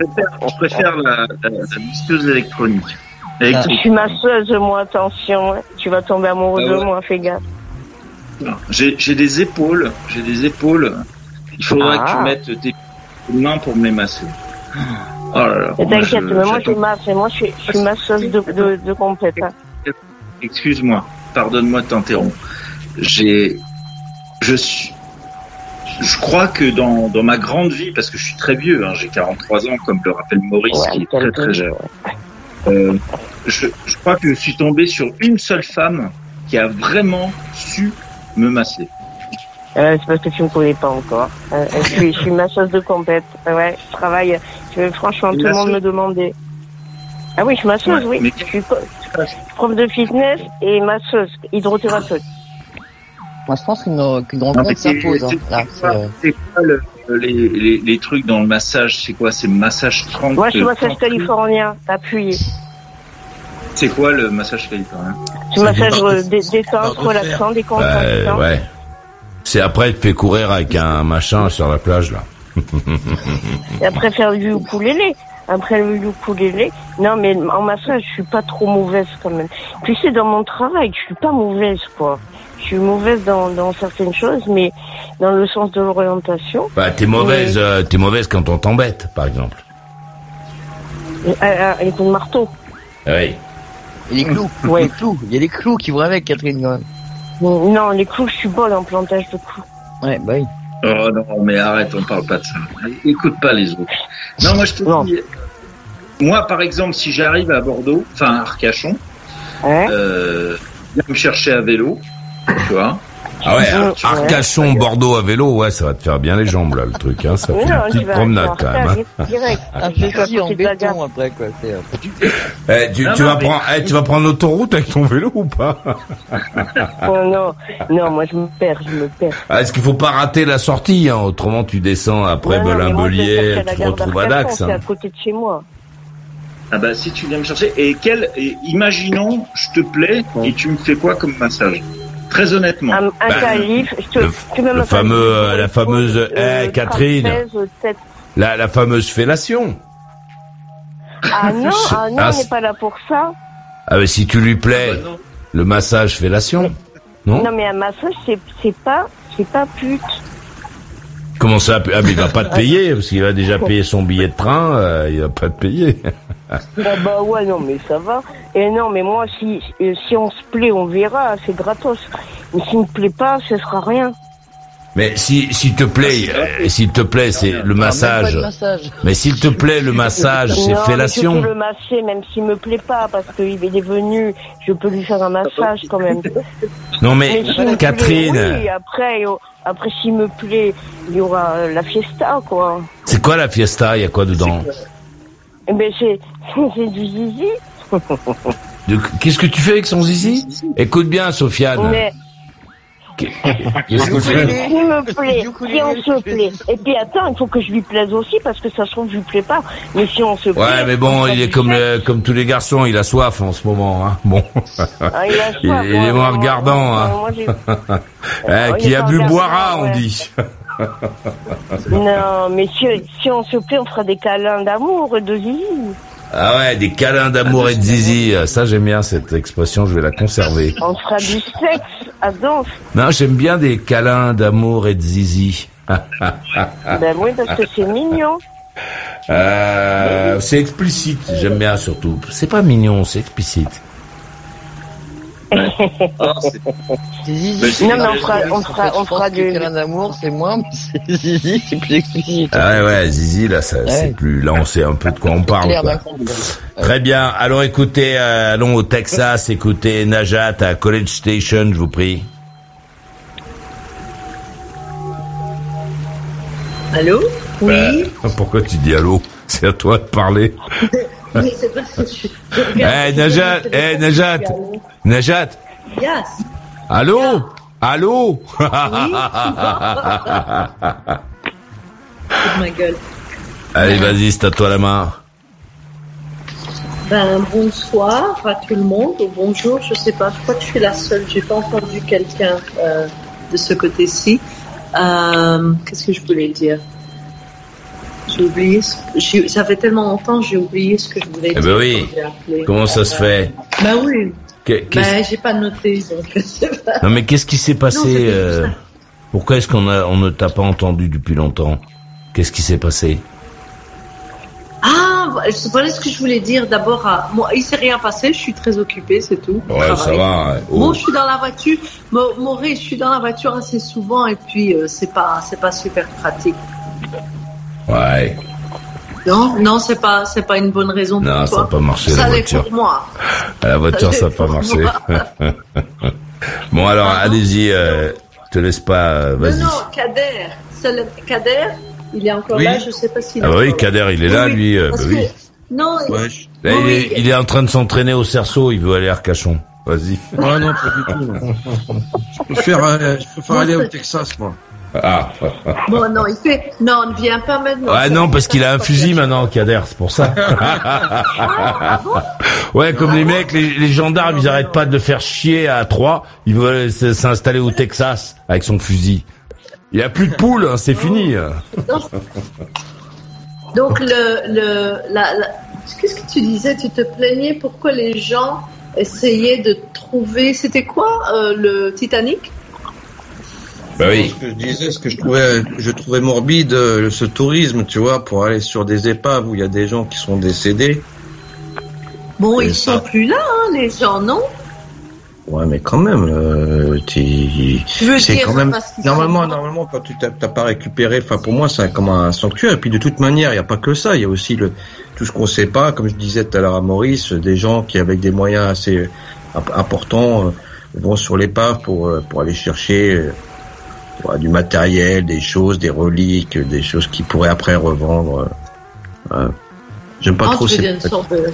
H: Je préfère la, la, la visseuse électronique.
I: Je suis masseuse, moi, attention. hein. Tu vas tomber amoureux
H: Ah
I: de moi, fais gaffe.
H: J'ai j'ai des épaules, j'ai des épaules. Il faudrait
I: Ah.
H: que tu mettes tes mains pour me les masser. Oh là là.
I: Et
H: Moi,
I: T'inquiète,
H: je-
I: mais moi, je suis moi, je je de, de, de compète. hein.
H: Excuse-moi, pardonne-moi de t'interrompre. J'ai, je suis, je crois que dans, dans ma grande vie, parce que je suis très vieux, hein, j'ai 43 ans, comme le rappelle Maurice,
I: Ouais,
H: qui est très très jeune. Euh, je, je crois que je suis tombé sur une seule femme qui a vraiment su me masser.
I: Euh, c'est parce que tu me connais pas encore. Euh, je, suis, je suis masseuse de compète. Ouais, je travaille. Je, franchement, tout le monde me demandait. Ah oui, je suis masseuse,
H: Ouais,
I: oui.
H: mais-
I: Je suis prof de fitness et masseuse, hydrothérapeute.
F: Moi je pense qu'une
H: mais
F: rencontre
H: c'est-
F: s'impose. Hein.
H: c'est quoi-
F: c'est, euh,
H: C'est le- les, les, les trucs dans le massage C'est quoi? C'est massage 30
I: Moi, je suis massage
H: 30
I: californien, appuyé.
H: C'est quoi le massage californien?
I: Je massage euh, dé- détente, relaxant, décontractant.
D: Ouais. C'est après te fait courir avec un machin sur la plage là.
I: Et après faire du ukulélé. Après le ukulélé. Non, mais en massage, je suis pas trop mauvaise quand même. Puis c'est dans mon travail, je suis pas mauvaise, quoi. Je suis mauvaise dans, dans certaines choses, mais dans le sens de l'orientation.
D: Bah t'es mauvaise, euh, t'es mauvaise quand on t'embête, par exemple.
I: Euh, euh, avec un marteau.
D: Oui.
F: Et les clous,
I: Ouais.
F: les clous, il y a les clous qui vont avec Catherine quand même.
I: Non, les clous, je suis bonne en plantage de clous.
F: Ouais, bah oui.
H: Oh non, mais arrête, on parle pas de ça. Écoute pas les autres. Non, moi je te dis, moi par exemple, si j'arrive à Bordeaux, enfin à Arcachon, euh, viens me chercher à vélo, tu vois.
D: Ah ouais. Arcachon, Bordeaux à vélo, ouais, ça va te faire bien les jambes là, le truc, hein. Ça fait
I: non,
D: une
I: tu
D: petite
I: vas-
D: promenade quand même. Hein.
I: direct.
F: Petit en béton après quoi.
D: Eh, tu,
H: Non,
D: tu
H: non,
D: vas
H: mais-
D: prendre, eh, tu vas prendre l'autoroute avec ton vélo ou pas?
I: Oh non, non, moi je me perds, je me perds.
D: Ah, Est-ce qu'il faut pas rater la sortie, hein, autrement tu descends après Belin-Belier, tu te retrouves à Dax.
I: C'est
D: hein.
I: à côté de chez moi.
H: Ah bah si tu viens me chercher, et quel, et imaginons, je te plais, et tu me fais quoi comme massage? Très honnêtement.
I: Un, un
D: Bah,
I: calife, je te,
D: le-
I: tu veux
D: le
I: me
D: fameux,
I: faire
D: euh, la fameuse,
I: euh,
D: Catherine. La, la fameuse fellation.
I: Ah non, ah non,
D: Ah,
I: on n'est pas là pour ça.
D: Ah mais si tu lui plais, le massage fellation, non,
I: Non, mais un massage, c'est, c'est pas, c'est pas pute.
D: Comment ça Ah mais il va pas te payer, parce qu'il a déjà payé son billet de train, euh, il va pas te payer.
I: Ah bah ouais, non, mais ça va. Et non, mais moi, si, euh, si on se plaît, on verra, c'est gratos. Mais s'il me plaît pas, ce sera rien.
D: Mais si s'il te plaît, euh, s'il te plaît, c'est le
F: Ah, pas
D: massage. Mais s'il te plaît, le massage, c'est
I: mais je
D: fellation.
I: peux le masser, même s'il me plaît pas, parce qu'il est venu, je peux lui faire un massage quand même.
D: Non mais
I: plaît,
D: Catherine,
I: oui, après, euh, après s'il me plaît, il y aura euh, la fiesta, quoi.
D: c'est quoi la fiesta? Il y a quoi dedans?
I: Eh ben, c'est, c'est du zizi.
D: Qu'est-ce que tu fais avec son zizi? Écoute bien, Sofiane.
I: Mais,
D: Qu'est-ce que tu fais?
I: S'il me plaît, si on se plaît. Et puis attends, il faut que je lui plaise aussi, parce que ça se trouve, je lui plais pas. Mais si on se plaît.
D: Ouais, mais bon, il est comme le- comme tous les garçons, il a soif en ce moment. Hein. Bon,
I: Ah, il a soif,
D: il, il est
I: ouais,
D: moins
I: moi,
D: regardant.
I: moi,
D: Hein.
I: moi,
D: Eh,
I: il
D: qui a bu boira, on
I: ouais.
D: dit.
I: Non, mais si, si on se plaît, on fera des câlins d'amour et de zizi.
D: Ah ouais, des câlins d'amour et de zizi. Ça, j'aime bien cette expression, je vais la conserver.
I: On fera du sexe à danse.
D: Non, j'aime bien des câlins d'amour et de zizi.
I: Ben oui, parce que c'est mignon.
D: Euh, c'est explicite, j'aime bien surtout. C'est pas mignon, c'est explicite.
I: Non, mais on fera, on fera, on fera du...
F: câlin d'amour, c'est moins, mais c'est zizi, c'est plus explicite.
D: Ah ouais, ouais, zizi, là, ça, c'est plus, là, on sait un peu de quoi on parle,
F: Clair
D: quoi. Très bien. Allons écouter, euh, allons au Texas, écouter Najat à College Station, je vous prie.
M: Allô? Oui?
D: Euh, pourquoi tu dis allô? C'est à toi de parler.
M: Oui, c'est suis.
D: Eh, Najat, eh, Najat, Najat,
M: Yes.
D: allô? Allô?
M: Toute ma gueule.
D: Allez, vas-y, c'est à toi la main.
M: Ben, bonsoir à tout le monde, ou bonjour, je sais pas, je crois que je suis la seule, j'ai pas entendu quelqu'un euh, de ce côté-ci. Euh, Qu'est-ce que je voulais dire? J'ai oublié, ce- ça fait tellement longtemps, j'ai oublié ce que je voulais
D: Eh
M: dire.
D: ben oui. Comment ça se fait?
M: Ben oui, ben j'ai pas noté, donc pas.
D: Non mais qu'est-ce qui s'est passé euh, Pourquoi est-ce qu'on a on ne t'a pas entendu depuis longtemps? Qu'est-ce qui s'est passé?
M: Ah, voilà ce que je voulais dire d'abord. À... Moi, il s'est rien passé, je suis très occupée, c'est tout.
D: Ouais, ça va. ouais. Oh.
M: Bon, je suis dans la voiture. Maurice, je suis dans la voiture assez souvent et puis euh, c'est pas, c'est pas super pratique.
D: Ouais.
M: Non, non, c'est pas, c'est pas une bonne raison pour
D: Non,
M: toi.
D: ça n'a pas marché
M: Ça
D: la voiture.
M: pour moi.
D: À la voiture, ça n'a pas marché. bon alors, allez-y. Euh, te laisse pas. euh,
M: Non, non, Kader, le- Kader, il est encore
D: Oui.
M: là, je sais pas s'il est
D: Ah bah oui. Kader, il est là,
M: Oui,
D: lui.
M: parce
D: bah
M: que-
D: oui.
M: Non,
D: Là, il, est, il est en train de s'entraîner au cerceau. Il veut aller à Arcachon. Vas-y.
E: Ah non, pas du tout. non. Je préfère, euh, je préfère
M: Non,
E: aller au Texas, moi.
D: Ah.
M: Bon, non, il fait, non, ne viens pas maintenant.
D: Ouais, non, parce qu'il a un fusil maintenant, Kader, c'est pour ça. ouais, comme les mecs, les, les gendarmes, ils arrêtent pas de le faire chier à trois. Ils veulent s'installer au Texas avec son fusil. Il y a plus de poules, hein, c'est fini.
M: Donc le, le, la, la- qu'est-ce que tu disais? Tu te plaignais pourquoi les gens essayaient de trouver, c'était quoi euh, le Titanic?
D: Bah oui.
E: Ce que je disais, ce que je trouvais, je trouvais morbide, euh, ce tourisme, tu vois, pour aller sur des épaves où il y a des gens qui sont décédés.
M: Bon, ils
E: ça.
M: sont plus là, hein, les gens, non?
E: Ouais, mais quand même, euh, t'es-
M: Tu veux
E: c'est quand même normalement,
M: sont-
E: normalement, quand tu t'as pas récupéré, enfin pour moi, c'est comme un sanctuaire. Et puis de toute manière, il n'y a pas que ça. Il y a aussi le tout ce qu'on sait pas, comme je disais tout à l'heure à Maurice, des gens qui avec des moyens assez euh, imp- importants euh, vont sur l'épave pour euh, pour aller chercher euh, du matériel, des choses, des reliques, des choses qu'ils pourraient après revendre. euh, euh. J'aime pas
M: Ah,
E: trop ces
M: une sorte de,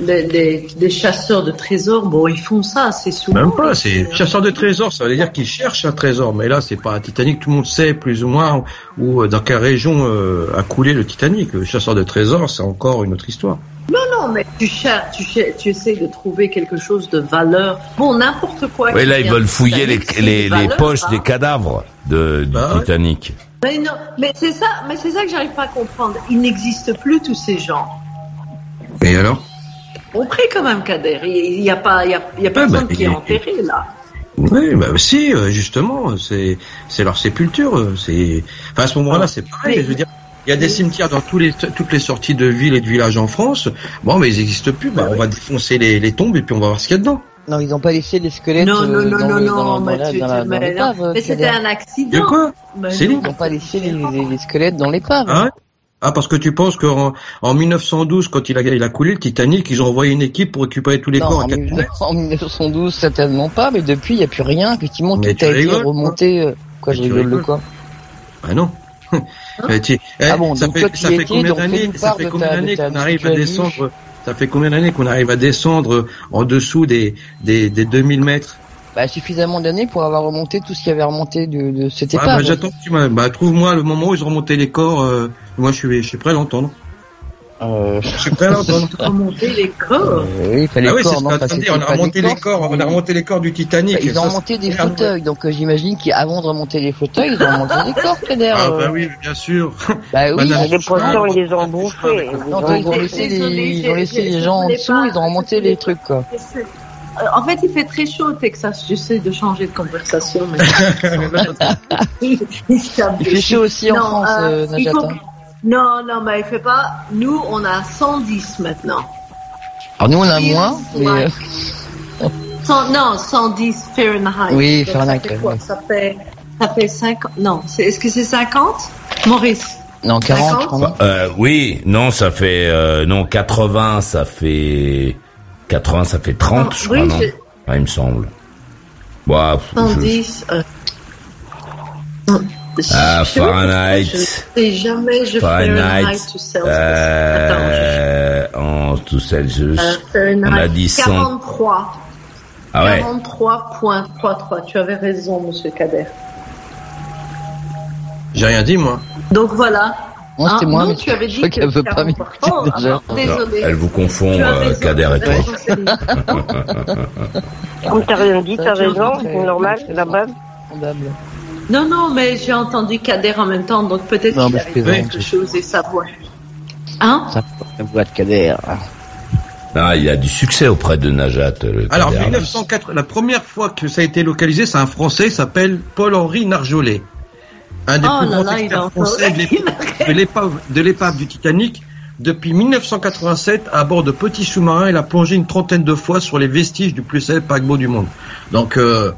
M: des- des- des chasseurs de trésors? Bon, ils font ça assez souvent.
E: Même pas, c'est chasseur de trésors, ça veut dire qu'ils cherchent un trésor. Mais là, c'est pas un Titanic, tout le monde sait plus ou moins où, euh, dans quelle région euh, a coulé le Titanic. Le chasseur de trésors, c'est encore une autre histoire.
M: Non, non, mais tu cherches, tu, cherches, tu essaies de trouver quelque chose de valeur. Bon, n'importe quoi.
D: Oui, là, ils veulent fouiller les, poches
M: hein.
D: des cadavres de, du
E: Bah ouais.
D: Titanic.
M: Mais non, mais c'est ça, mais c'est ça que j'arrive pas à comprendre. Il n'existe plus tous ces gens.
E: Et alors?
M: On prie quand même, Kader. Il n'y a pas, il y a, il y a personne
E: bah,
M: qui est enterré là.
E: Oui, bah si, euh, justement, c'est c'est leur sépulture. euh, C'est enfin à ce moment-là, c'est pareil.
M: Mais-
E: Je veux dire, il y a des cimetières dans tous les toutes les sorties de villes et de villages en France. Bon, mais ils n'existent plus. Bah, on va défoncer les, les tombes et puis on va voir ce qu'il y a dedans.
F: Non, ils n'ont pas laissé les squelettes
M: Non, non,
F: euh,
M: non,
F: dans
M: non,
F: le-
M: non,
F: dans,
M: mais
F: dans la-
M: tu-
F: dans la-
M: tu-
F: dans
M: mais c'était un accident.
E: De quoi lui.
F: Ils n'ont pas laissé les, les- les squelettes dans l'épave.
E: Ah, ouais ah parce que tu penses qu'en en 1912, quand il a, il a coulé le Titanic, ils ont envoyé une équipe pour récupérer tous les
F: non,
E: corps à
F: en,
E: quatre
F: 19- en 1912, certainement pas, mais depuis, il n'y a plus rien. Effectivement,
E: Mais
F: tout
E: tu
F: a été
E: quoi.
F: remonté. euh, Quoi, je
E: Mais tu
F: rigole de quoi
E: Ah non. Tu- eh,
F: Ah bon,
E: ça fait, ça combien d'années, qu'on arrive à descendre, ça fait combien d'années qu'on arrive à descendre en dessous des, des, des 2000 mètres?
F: bah, Suffisamment d'années pour avoir remonté tout ce qui avait remonté de, de cette
E: Ah, bah, j'attends que tu m'as, bah, trouve-moi le moment où ils ont remonté les corps, euh, moi, je suis, je suis prêt à l'entendre.
F: Euh...
E: Je suis prêt à l'entendre.
M: Remonter les corps.
F: Euh, oui, il fallait
E: Ah oui,
F: corps,
E: c'est ce
F: non, c'était
E: on a
F: pas
E: remonté les corps, on a remonté les corps du Titanic.
F: Ils ont remonté des fauteuils, donc euh, j'imagine qu'avant de remonter les fauteuils, ils ont remonté des corps, Kader.
E: Ah
F: euh.
E: bah oui, bien sûr.
F: Bah oui.
I: Les poissons, ils les ont bouffés. Ils
F: ont laissé les, gens en dessous,
M: pas-
F: ils ont remonté les trucs, quoi.
M: Euh, En fait, il fait très chaud au Texas. J'essaie de changer de conversation, mais il,
F: fait chaud aussi en
M: Non,
F: France, Najat.
M: Non, non, mais il fait pas. Nous, on a 110 maintenant.
F: Alors nous, on a moins, mais... euh,
M: like- Cent- non, 110 Fahrenheit.
F: Oui,
M: Donc,
F: Fahrenheit,
M: Ça fait
F: ouais,
M: quoi?
F: Ouais.
M: Ça fait, ça fait 50. Non, c'est- est-ce que c'est 50 Maurice
F: Non, 40,
M: 50?
F: je crois, non
D: Euh, oui, non, ça fait euh, non 80, ça fait 80, ça fait 30,
M: Ah,
D: je
M: oui,
D: crois, non?
M: c'est-
D: Ah, il me semble. Je-
M: 110. euh,
D: Ah,
M: je-
D: Fahrenheit.
M: Je sais jamais, je
D: Fahrenheit,
M: Fahrenheit to Celsius. Attends,
D: euh, en tout Celsius,
M: Euh, Fahrenheit,
D: on a dit 100.
M: 43.
D: Ah ouais.
M: 43.33. Tu avais raison, monsieur Kader.
E: J'ai rien dit, moi.
M: Donc voilà.
F: Non, c'était
M: Ah,
F: moi,
M: non,
F: mais
M: tu avais dit
F: je crois qu'elle
M: que
F: veut pas
M: 43.
F: m'écouter
M: Oh,
F: déjà.
M: ah, désolé.
D: Elle vous confond, euh,
M: raison,
D: Kader et
M: tu as raison,
D: toi.
I: Comme t'as rien dit, t'as
M: Ça,
I: raison, c'est normal, c'est la base.
M: Non, non, mais j'ai entendu Kader en même temps, donc peut-être qu'il avait quelque chose et sa voix. Hein
F: la voix de Kader.
D: Ah, il a du succès auprès de Najat. Le
E: Alors,
D: Kader.
E: 1904, la première fois que ça a été localisé, c'est un Français, il s'appelle Paul-Henri Narjolet. Un des
M: Oh
E: plus
M: là
E: grands
M: là,
E: experts français de l'épave du Titanic. Depuis 1987, à bord de petits sous-marins, il a plongé une trentaine de fois sur les vestiges du plus célèbre paquebot du monde. Donc, euh,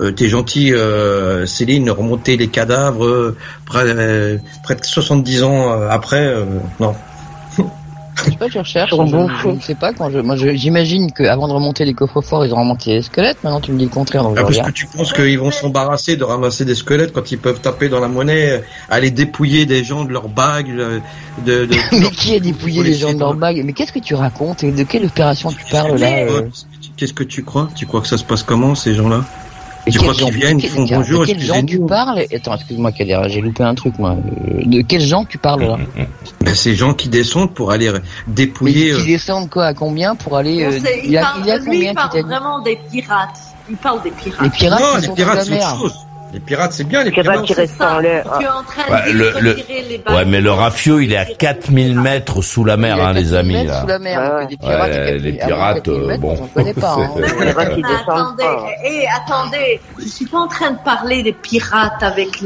E: euh, t'es gentil, euh, Céline, remonter les cadavres euh, près, euh, près de 70 ans après, euh, non.
F: Je sais pas, tu recherches.
I: Sur
F: Je,
I: bon
F: je sais pas. Quand je, moi, j'imagine qu'avant de remonter les coffres forts, ils ont remonté les squelettes. Maintenant, tu me dis le contraire. Donc,
E: Ah, parce que
F: regarde.
E: tu penses qu'ils vont s'embarrasser de ramasser des squelettes quand ils peuvent taper dans la monnaie, aller dépouiller des gens de leurs bagues, de, de,
F: Mais qui a dépouillé les gens de leur bague Mais qu'est-ce que tu racontes? Et de quelle opération tu parles là euh?
E: Qu'est-ce que tu crois? Tu crois que ça se passe comment ces gens-là?
F: Et
E: Tu crois qu'ils viennent, ils font bonjour,
F: De quels gens tu parles Attends, excuse-moi, Kader, j'ai loupé un truc moi. Euh, De quels gens tu parles là?
E: Ben, Ces gens qui descendent pour aller
F: Mais
E: dépouiller.
F: qui
E: euh,
F: descendent quoi? À combien pour aller euh, Il y a,
M: parle-
F: il y a
M: lui,
F: combien
M: il parle vraiment des pirates. Il parle des pirates.
F: Les pirates
E: non,
F: qui
E: les pirates, c'est
F: la mer.
E: autre chose. Les pirates, c'est bien, les
I: Pirates
E: pirates.
I: qui restent en l'air.
M: Tu es en train
D: Ouais,
M: de
D: le-
M: les balles.
D: Ouais, mais le rafio, il est à 4000 mètres sous la mer, hein, les
F: 4000
D: amis,
F: mètres
D: là.
F: Sous la mer, pirates,
D: Ouais, les
F: 4000
D: pirates,
F: 4000
D: euh,
F: mètres,
D: bon.
F: on connaît pas. Hein.
I: Les pirates qui
M: Mais
I: descendent
M: attendez,
I: pas.
M: eh, attendez, je suis pas en train de parler des pirates avec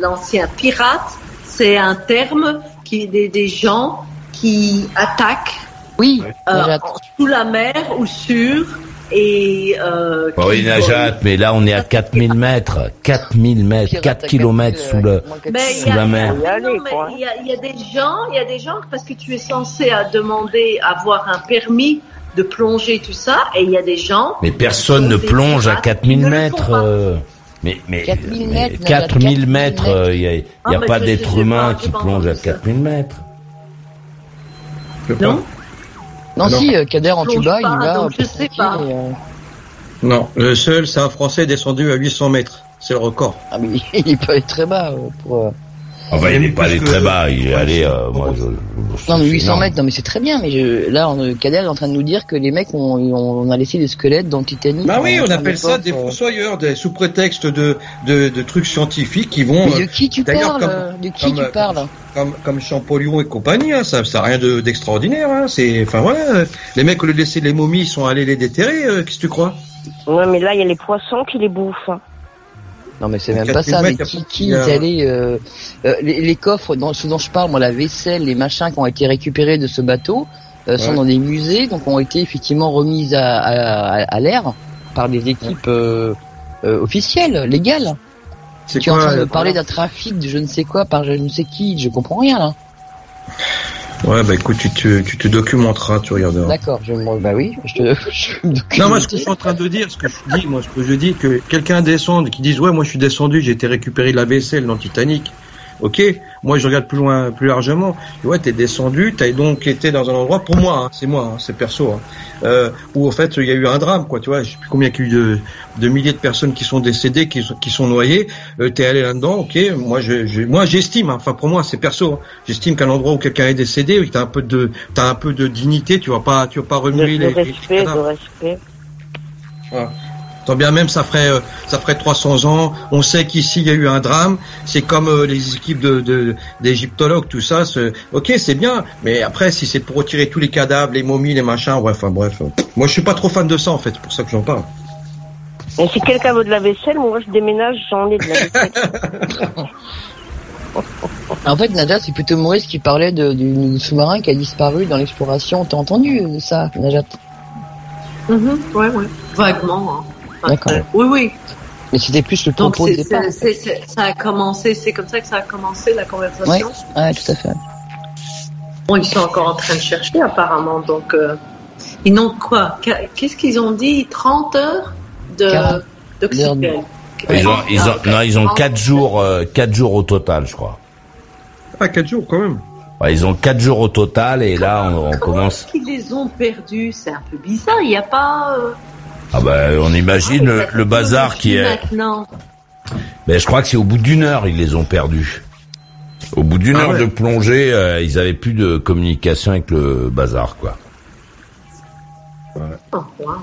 M: l'ancien pirate. C'est un terme qui des, des gens qui attaquent
F: Oui,
M: euh, sous la mer ou sur et euh,
D: oui,
M: qui
D: Najat, mais là, on est à 4000 mètres. 4000 mètres,
F: Pirates
D: 4
F: à
D: kilomètres
F: quatre,
D: sous
F: euh,
D: le...
M: y
D: Sous
M: a-
D: la mer.
I: Y
M: il y a, y a des gens, il y a des gens parce que tu es censé à demander avoir un permis de plonger tout ça, et il y a des gens.
D: Mais personne ne plonge à
M: pirates
D: 4000
M: ne le font
D: mètres.
M: pas.
D: euh, Mais, mais,
F: 4000
D: mais
F: mètres, Najat,
D: 4000
F: 4000
D: mètres, il n'y a, y a
M: Ah, mais
D: pas
M: je-
D: d'être humain qui
M: pas
D: plonge à
M: entendu ça.
D: 4000 mètres.
M: Non?
E: pas.
F: Non,
E: Alors,
F: si, euh, Kader en tuba, il va.
M: donc je
F: euh,
M: sais
F: tranquille,
M: pas.
F: et, euh,
E: Non, le seul, c'est un Français descendu à 800 mètres. C'est le record.
F: Ah, mais il peut aller très bas euh, pour. Euh,
D: Enfin, il
E: Même
D: n'est pas allé très bas, il est allé, euh, moi, je, je-
F: Non, mais
D: c'est
F: 800
D: énorme.
F: mètres, non, mais c'est très bien, mais je, là, on, est en train de nous dire que les mecs, on, on, on a laissé des squelettes dans le Titanic.
E: Bah oui,
F: en-
E: on appelle ça des
F: euh.
E: fossoyeurs, des, sous prétexte de, de, de trucs scientifiques qui vont,
F: Mais de
E: euh,
F: qui tu parles
E: comme-
F: euh, De qui
E: comme,
F: tu
E: euh,
F: parles
E: comme, comme Champollion et compagnie, hein, ça, ça a rien de- d'extraordinaire. hein, c'est, enfin voilà, euh, les mecs au lieu de laisser les momies, ils sont allés les déterrer. euh, Qu'est-ce que tu crois?
I: Ouais, mais là, il y a les poissons qui les bouffent. hein.
F: Non, mais c'est même pas
E: 4000
F: ça. Mais qui, qui est allé euh, euh, les, les coffres dont, ce dont je parle, moi, la vaisselle, les machins qui ont été récupérés de ce bateau euh, sont dans des musées, donc ont été effectivement remises à, à, à l'air par des équipes euh, euh, officielles, légales. Tu es en
E: quoi
F: train de parler d'un trafic de je ne sais quoi par je ne sais qui, je comprends rien là.
E: Ouais, bah écoute, tu te, tu te documenteras, tu regarderas.
F: D'accord, je me bah oui, je te je me.
E: Non, moi, ce que je suis en train de dire, ce que je dis, moi, ce que je dis, que quelqu'un descende, qui dise, ouais, moi, je suis descendu, j'ai été récupérer de la vaisselle dans le Titanic. Ok, moi je regarde plus loin, plus largement. Ouais, t'es descendu, t'as donc été dans un endroit, pour moi, hein, c'est moi, hein, c'est perso, hein, euh, où en fait il y a eu un drame, quoi. Tu vois, je sais plus combien il y a eu de, de milliers de personnes qui sont décédées, qui, sont- qui sont noyées. Euh, t'es allé là-dedans, ok. Moi, je, je- moi j'estime, hein, enfin pour moi c'est perso. hein. J'estime qu'un endroit où quelqu'un est décédé, oui, t'as un peu de, t'as un peu de dignité. Tu vas pas, tu vas pas remuer
I: de
E: les,
I: respect, respect.
E: Voilà. Tant bien même, ça ferait, euh, ça ferait 300 ans. On sait qu'ici il y a eu un drame. C'est comme euh, les équipes de, d'égyptologues, tout ça. Ok, c'est bien, mais après, si c'est pour retirer tous les cadavres, les momies, les machins, bref, enfin bref. Moi, je suis pas trop fan de ça en fait. C'est pour ça que j'en parle.
I: Et si quelqu'un veut de la vaisselle, moi je déménage, j'en ai de la vaisselle.
F: En fait, Najat, c'est plutôt Maurice qui parlait de, du sous-marin qui a disparu dans l'exploration. T'as entendu euh, ça, Najat
M: Mhm, ouais, ouais. Vaguement. Hein.
F: D'accord.
M: Euh, oui, oui.
F: Mais c'était plus le propos de
M: c'est,
F: départ.
M: c'est- ça a commencé, c'est comme ça que ça a commencé la conversation.
F: Ouais, tout à fait.
M: Bon, ils sont encore en train de chercher apparemment, donc euh, ils n'ont quoi? Qu'est- Qu'est-ce qu'ils ont dit? 30 heures de
F: Quarante.
M: d'oxygène.
D: Ils ont, ils ont, non, ils ont quatre jours, euh, quatre jours au total, je crois.
E: Ah, quatre jours quand même.
D: Ouais, ils ont quatre jours au total et là on, on commence.
M: Qu'ils les ont perdus, c'est un peu bizarre. Il n'y a pas. euh,
D: Ah bah on imagine le, le bazar qui est.
M: Maintenant.
D: Mais je crois que c'est au bout d'une heure ils les ont perdus. Au bout d'une
E: Ah
D: heure
E: ouais.
D: de plongée, euh, ils avaient plus de communication avec le bazar quoi.
M: Oh, wow.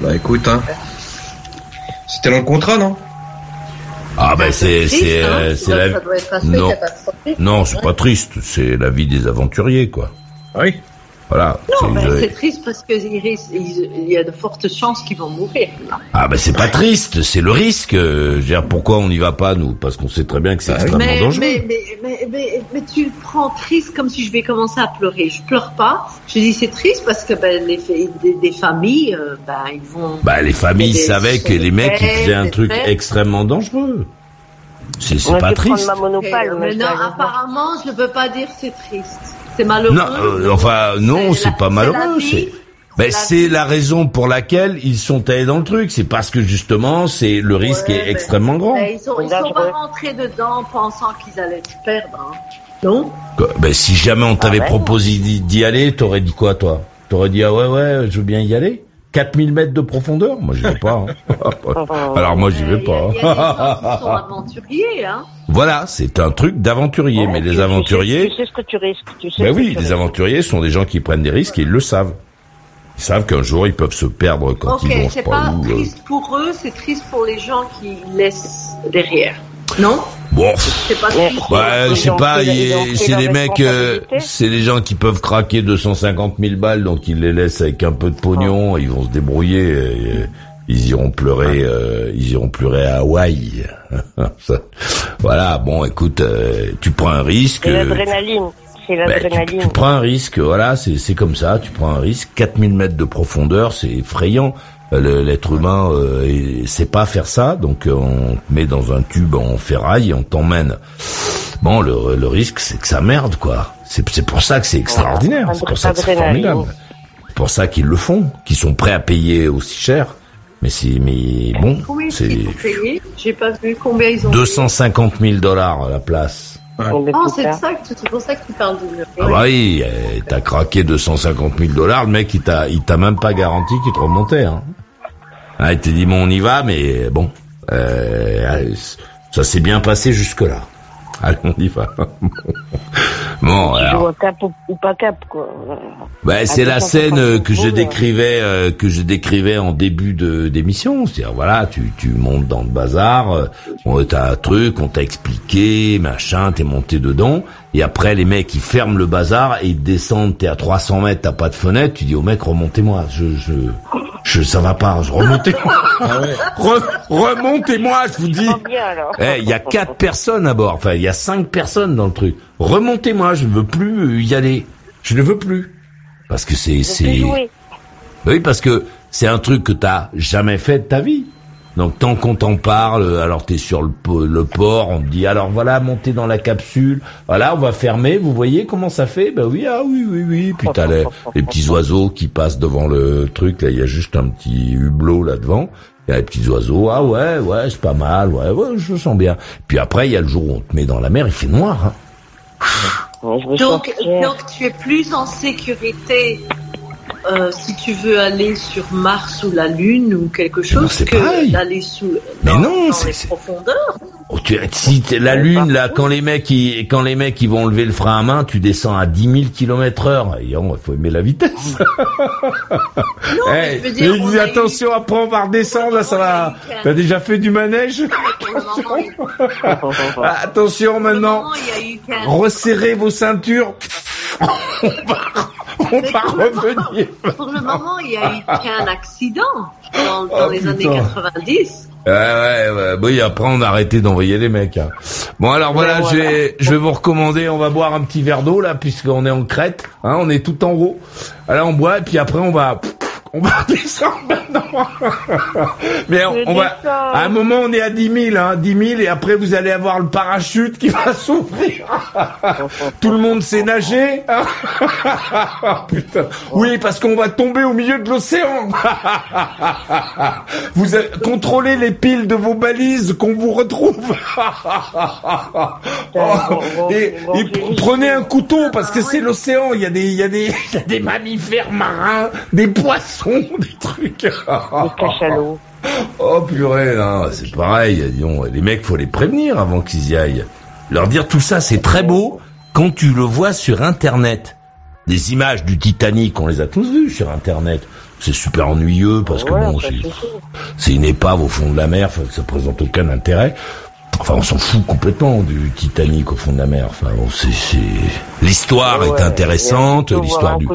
E: Bah écoute, hein. C'était dans le contrat, non?
D: Ah bah c'est
M: triste,
D: c'est
M: hein.
D: euh, c'est la
M: ça doit être assez
D: non non c'est pas triste c'est la vie des aventuriers quoi.
E: Ah oui?
D: Voilà.
M: Non,
D: C'est-
M: mais
D: ils-
M: c'est triste parce qu'il y a de fortes chances qu'ils vont mourir. là.
D: Ah bah c'est pas triste, c'est le risque. Euh, Je veux dire, pourquoi on n'y va pas nous? Parce qu'on sait très bien que c'est extrêmement
M: Mais,
D: dangereux.
M: mais, mais, mais, mais, mais tu le prends triste comme si je vais commencer à pleurer. Je pleure pas. Je dis c'est triste parce que ben, les, des, des familles, euh, ben, ils vont.
D: Bah les familles
M: Des-
D: savaient que les mecs ils faisaient un truc extrêmement dangereux. C'est pas
I: je vais prendre
D: triste.
I: ma monopale,
M: mais
I: mais
M: non, apparemment, je peux pas dire c'est triste. C'est malheureux.
D: Non, euh, enfin non,
M: C'est
D: pas malheureux. C'est mais c'est la raison pour laquelle ils sont allés dans le truc. C'est parce que justement, c'est le risque
M: Ouais,
D: est
M: mais-
D: extrêmement grand.
M: mais ils, sont, ils sont pas rentrés dedans pensant qu'ils allaient se perdre. Hein. Non?
D: Ben si jamais on t'avait
M: Ah ouais.
D: proposé d'y d'y aller, t'aurais dit quoi toi? T'aurais dit ah ouais ouais, je veux bien y aller. 4000 mètres de profondeur? Moi j'y vais pas. hein. Alors moi j'y vais pas.
M: Il y a aventuriers. Hein.
D: Voilà, c'est un truc d'aventurier, mais les aventuriers,
I: Tu sais ce que tu risques. Tu sais
D: ben
I: ce que
D: oui,
I: tu
D: les aventuriers sont des gens qui prennent des risques et ils le savent. Ils savent qu'un jour ils peuvent se perdre quand
M: Ok,
D: ils vont sais
M: c'est
D: pas euh.
M: triste pour eux, c'est triste pour les gens qui laissent derrière. Non?
D: Bon,
M: pas
D: bah, je sais pas,
I: pris
D: c'est des mecs, euh, c'est des gens qui peuvent craquer 250 000 balles, donc ils les laissent avec un peu de pognon, ils vont se débrouiller, et, ils iront pleurer, euh, ils iront pleurer à Hawaï. Voilà, bon, écoute, euh, tu prends un risque. Euh,
I: l'adrénaline.
D: Ben, tu, tu prends un risque, voilà, c'est c'est comme ça, tu prends un risque. 4000 mètres de profondeur, c'est effrayant. Euh, L'être humain euh, il sait pas faire ça, donc euh, on te met dans un tube en ferraille et on t'emmène. Bon, le, le risque, c'est que ça merde, quoi. C'est c'est pour ça que c'est extraordinaire, c'est pour ça que c'est formidable. C'est pour ça qu'ils le font, qu'ils sont prêts à payer aussi cher. Mais c'est, mais bon,
M: Combien
D: c'est
M: J'ai pas vu combien ils ont
D: 250 000 dollars à la place.
M: Payé. Oh, c'est ça que tu- c'est pour ça que tu parles de
D: Ah bah oui, euh, t'as craqué 250 000 dollars, le mec il t'a il t'a même pas garanti qu'il te remontait. Hein. Ah, il t'a dit bon on y va, mais bon, euh, allez, ça s'est bien passé jusque là. Allez on y va. bon alors.
I: cap ou, pas cap, quoi.
D: Bah, c'est la
I: 250
D: scène euh, que je décrivais euh, que je décrivais en début de d'émission. C'est-à-dire voilà, tu tu montes dans le bazar, euh, on t'as un truc, on t'a expliqué, machin, t'es monté dedans, et après les mecs ils ferment le bazar et ils descendent, t'es à 300 mètres, t'as pas de fenêtre, tu dis au mec remontez-moi, je je je ça va pas, je remontez-moi, Re- remontez-moi, je vous dis. Eh, il y a quatre personnes à bord. Enfin, il y a cinq personnes dans le truc. Remontez-moi, je ne veux plus y aller. Je ne veux plus. Parce que c'est, c'est,
I: jouer.
D: oui, parce que c'est un truc que t'as jamais fait de ta vie. Donc tant qu'on t'en parle, alors t'es sur le, le port, on te dit alors voilà, montez dans la capsule, voilà, on va fermer, vous voyez comment ça fait? Ben oui, ah oui, oui, oui. Puis t'as les, les petits oiseaux qui passent devant le truc, là il y a juste un petit hublot là devant, Il y a les petits oiseaux, ah ouais, ouais, c'est pas mal, ouais, ouais, je le sens bien. Puis après, il y a le jour où on te met dans la mer, il fait noir. Hein.
M: Donc, donc tu es plus en sécurité euh, si tu veux aller sur Mars ou la Lune ou quelque chose
D: c'est
M: que d'aller sous
D: Mais
M: dans,
D: non,
M: les profondeurs.
D: Oh, tu, si la lune là, quand les mecs ils, quand les mecs ils vont lever le frein à main, tu descends à 10 000 km heure. Il faut aimer la vitesse.
M: mais
D: Eh,
M: je veux dire, eu-
D: attention, après on va redescendre, là, ça va. T'as déjà fait du manège Ah, Attention maintenant, resserrez vos ceintures. on va, on va revenir.
M: Pour le moment, il y a eu qu'un accident dans, dans
D: Oh,
M: les années
D: putain.
M: 90.
D: Ouais, ouais, ouais. Bon, et après, on a arrêté d'envoyer les mecs. hein. Bon, alors voilà, je
M: voilà.
D: vais, je vais vous recommander, on va boire un petit verre d'eau, là, puisqu'on est en Crète. Hein, on est tout en haut. Alors, on boit, et puis après, on va... On va descendre maintenant. Mais on, va... À un moment, on est à 10 000, hein, 10 000, et après, vous allez avoir le parachute qui va s'ouvrir. Tout le monde sait nager. Putain. Oui, parce qu'on va tomber au milieu de l'océan. Vous contrôlez les piles de vos balises qu'on vous retrouve. Oh, et, et prenez un couteau parce que c'est l'océan. Il y a des, il y a des, il y a des mammifères marins, des poissons, des trucs. Des
I: cachalots.
D: Oh purée, c'est pareil. disons, les mecs, faut les prévenir avant qu'ils y aillent. Leur dire tout ça, c'est très beau quand tu le vois sur Internet. Des images du Titanic, on les a tous vues sur Internet. C'est super ennuyeux parce que bon, c'est- une épave au fond de la mer, ça présente aucun intérêt. Enfin, on s'en fout complètement du Titanic au fond de la mer. Enfin, bon, c'est, l'histoire est intéressante, l'histoire du,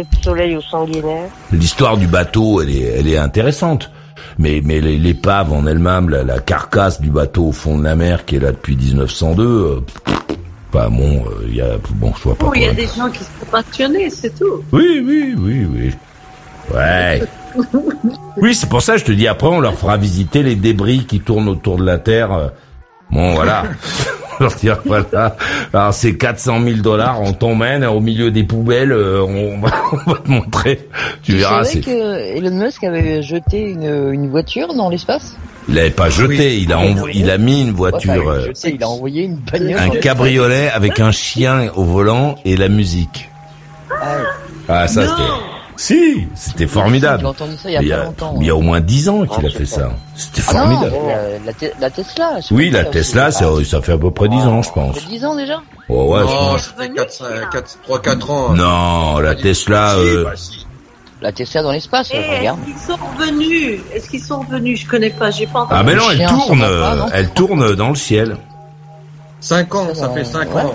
I: coup de soleil au sanguinaire.
D: l'histoire du bateau, elle est, elle est intéressante. Mais, mais les- l'épave en elle-même, la, la carcasse du bateau au fond de la mer qui est là depuis 1902, euh, pff, enfin bon, euh, il y a, bon, je vois pas.
M: Oh, il y a des gens qui sont passionnés, c'est tout.
D: Oui, oui, oui, oui. Ouais. Oui, c'est pour ça que je te dis après, on leur fera visiter les débris qui tournent autour de la Terre. euh. Bon, voilà. On leur dire, voilà. Alors, c'est 400 000 dollars, on t'emmène au milieu des poubelles, euh, on va, on va te montrer. Tu verras, c'est...
F: que Elon Musk avait jeté une, une voiture dans l'espace?
D: Il l'avait pas jeté, il a envo- il a mis une voiture, euh,
F: il a envoyé une bagnole.
D: un cabriolet avec un chien au volant et la musique. Ah, ça, c'était... Si, c'était formidable.
F: J'ai entendu ça il y a
D: Il y
F: pas
D: a,
F: longtemps.
D: il y a au moins 10 ans qu'il a fait ça. C'était
F: Ah non,
D: formidable.
F: la, la, Te- la Tesla.
D: Oui, la Tesla, ça, ça fait à peu près 10 ans, je pense.
F: Ça fait 10 ans déjà
D: Oh, ouais, je
E: Non,
D: pense.
E: ça fait 4, 3-4 ans.
D: Non, la Tesla, euh,
F: La Tesla dans l'espace,
M: Et
F: regarde.
M: est-ce qu'ils sont revenus Est-ce qu'ils sont revenus Je connais pas, j'ai pas entendu.
D: ah mais non, elle tourne, elle tourne dans le ciel.
E: 5 ans, ça fait 5 ans.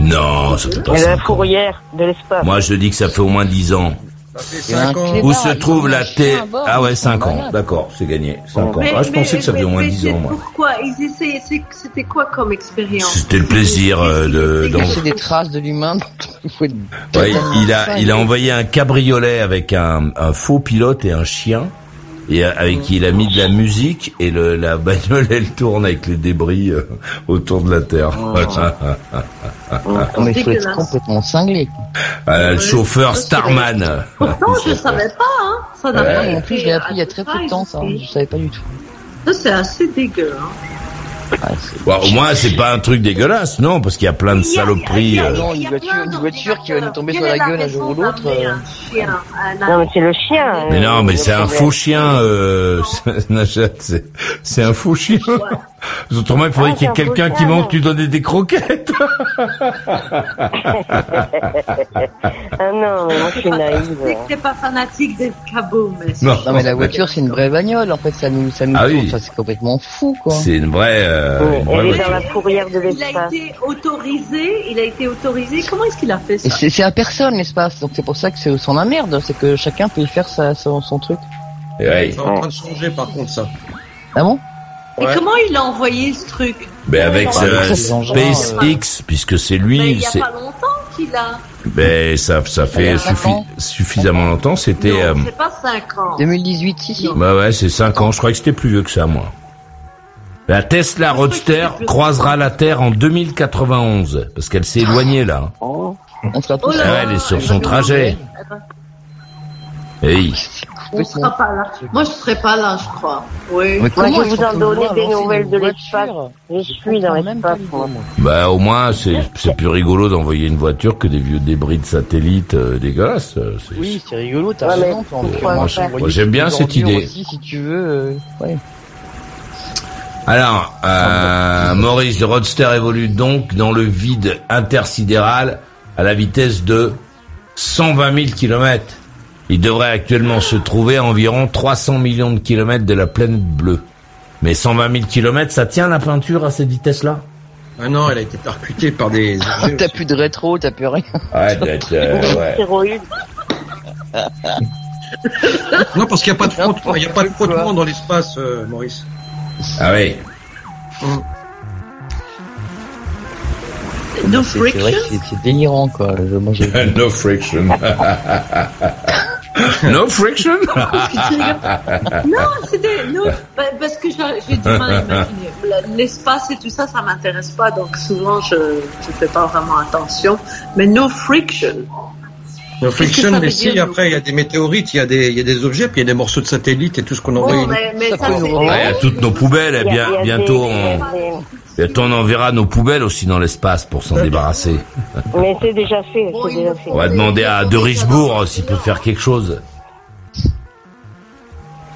D: Non, ça fait pas
I: la
D: 5 ans.
I: fourrière de l'espace.
D: Moi, je dis que ça fait au moins 10 ans.
E: Ça fait
F: Il y a un
E: 5 ans.
F: clébard,
D: Où se trouve la
F: un chien
D: T
F: à bord,
D: Ah ouais,
F: ils sont
D: 5 ans. D'accord, c'est gagné. 5 ans.
M: Mais-
D: Ah, je
M: mais-
D: pensais que ça faisait au moins
M: mais
D: 10
M: c'est
D: ans, moi.
M: Pourquoi Ils essayaient, c'était quoi comme expérience
D: C'était le plaisir euh, de...
F: C'est des traces de l'humain. Il
D: Ouais, a, il a envoyé un cabriolet avec un, un faux pilote et un chien, et euh, avec qui il a mis de la musique, et le, la bagnole, elle tourne avec les débris euh, autour de la Terre.
F: Non, mais il faut être
M: Dégueulasse.
F: complètement cinglé.
D: Voilà, le chauffeur Starman.
M: Pourtant, je savais pas, hein. Ça n'a
D: Ouais.
M: pas
F: En plus, je l'ai appris il y a très peu de temps, ça. Je savais pas du tout.
M: Ça, c'est assez dégueu, hein.
D: Bon, au moins, c'est pas un truc dégueulasse, non, parce qu'il y a plein de saloperies. euh.
F: Non, une voiture-
M: plein
F: une voiture qui va nous tomber sur la gueule un jour ou l'autre, euh.
I: Non, mais c'est le chien.
D: Mais
I: euh,
D: non, mais
I: le
D: c'est un faux chien, euh, Najat, c'est, c'est un faux chien. Autrement, il faudrait
I: Ah,
D: qu'il y ait quelqu'un qui
I: non.
D: tu donnes des croquettes.
I: Ah non, moi je suis naïve.
M: C'est que t'es pas fanatique des cabots, mais c'est-
D: Non.
F: Non, mais la voiture, c'est une vraie bagnole. En fait, ça nous, ça nous
D: Ah
F: tourne.
D: oui.
F: Ça, c'est complètement fou, quoi.
D: C'est une vraie, euh, une vraie
I: dans la fourrière de
M: il a
I: l'espace.
M: été autorisé, il a été autorisé. Comment est-ce qu'il a fait ça
F: c'est à personne l'espace, donc c'est pour ça que c'est son emmerde, c'est que chacun peut y faire sa, son, son truc.
D: Ouais.
E: C'est en train de changer par contre ça.
F: Ah bon?
M: Et
E: Ouais.
M: comment il a envoyé ce truc
D: Mais avec
F: Bah,
D: euh, SpaceX, puisque c'est
M: Mais
D: lui,
M: il y a
D: c'est,
M: pas longtemps qu'il a.
D: ben, ça, ça fait suffi- suffisamment longtemps, c'était,
M: Non,
D: euh,
M: c'est pas 5 ans.
F: 2018, si, si.
D: bah ouais, c'est 5 ans, je crois que c'était plus vieux que ça, moi. La Tesla Roadster croisera la Terre en 2091, parce qu'elle s'est éloignée, là.
I: Oh.
F: On sera tous
M: Oh là
D: Ah elle est sur son trajet.
M: Nous- elle va-
D: Hey.
M: On sera pas là. Moi, je serai pas là, je crois. Oui.
F: Mais
I: Moi,
F: comment
I: je vous en donner des nouvelles de l'espace. Je suis dans l'espace, moi.
D: Bah au moins c'est c'est plus rigolo d'envoyer une voiture que des vieux débris de satellites euh, dégueulasses. euh, c'est-
F: Oui, c'est rigolo, t'as
I: Ouais,
F: raison.
D: moi, j'aime bien cette idée.
F: Aussi, si tu veux, euh, ouais.
D: Alors, euh, Maurice, le Roadster évolue donc dans le vide intersidéral à la vitesse de 120 000 km. Il devrait actuellement se trouver à environ 300 millions de kilomètres de la planète bleue. Mais 120 000 km, ça tient la peinture à cette vitesse-là?
E: Ah non, elle a été percutée par des.
F: T'as plus de rétro, t'as plus rien.
D: Ouais, d'être, euh, ouais.
E: Non, parce qu'il n'y a pas de frottement, il n'y a pas de frottement dans l'espace, euh, Maurice.
D: Ah oui.
M: No friction.
F: c'est délirant, quoi. Je- Moi,
D: no friction. no friction?
M: Non, c'était non, bah, parce que j'ai du mal à imaginer. L'espace et tout ça, ça m'intéresse pas, donc souvent je je fais pas vraiment attention. Mais no friction.
E: No friction, mais si,
M: dire,
E: après, il y a des météorites, il y a des, il y a des objets, puis il y a des morceaux de satellites et tout ce qu'on envoie.
M: Bon, mais, mais ça, c'est
D: Ouais, il y a toutes nos poubelles. eh bien, bientôt,
I: des-
D: on, bientôt on enverra nos poubelles aussi dans l'espace pour s'en débarrasser.
I: Mais c'est déjà fait, c'est déjà fait.
D: On va demander à De Richebourg s'il peut faire quelque chose.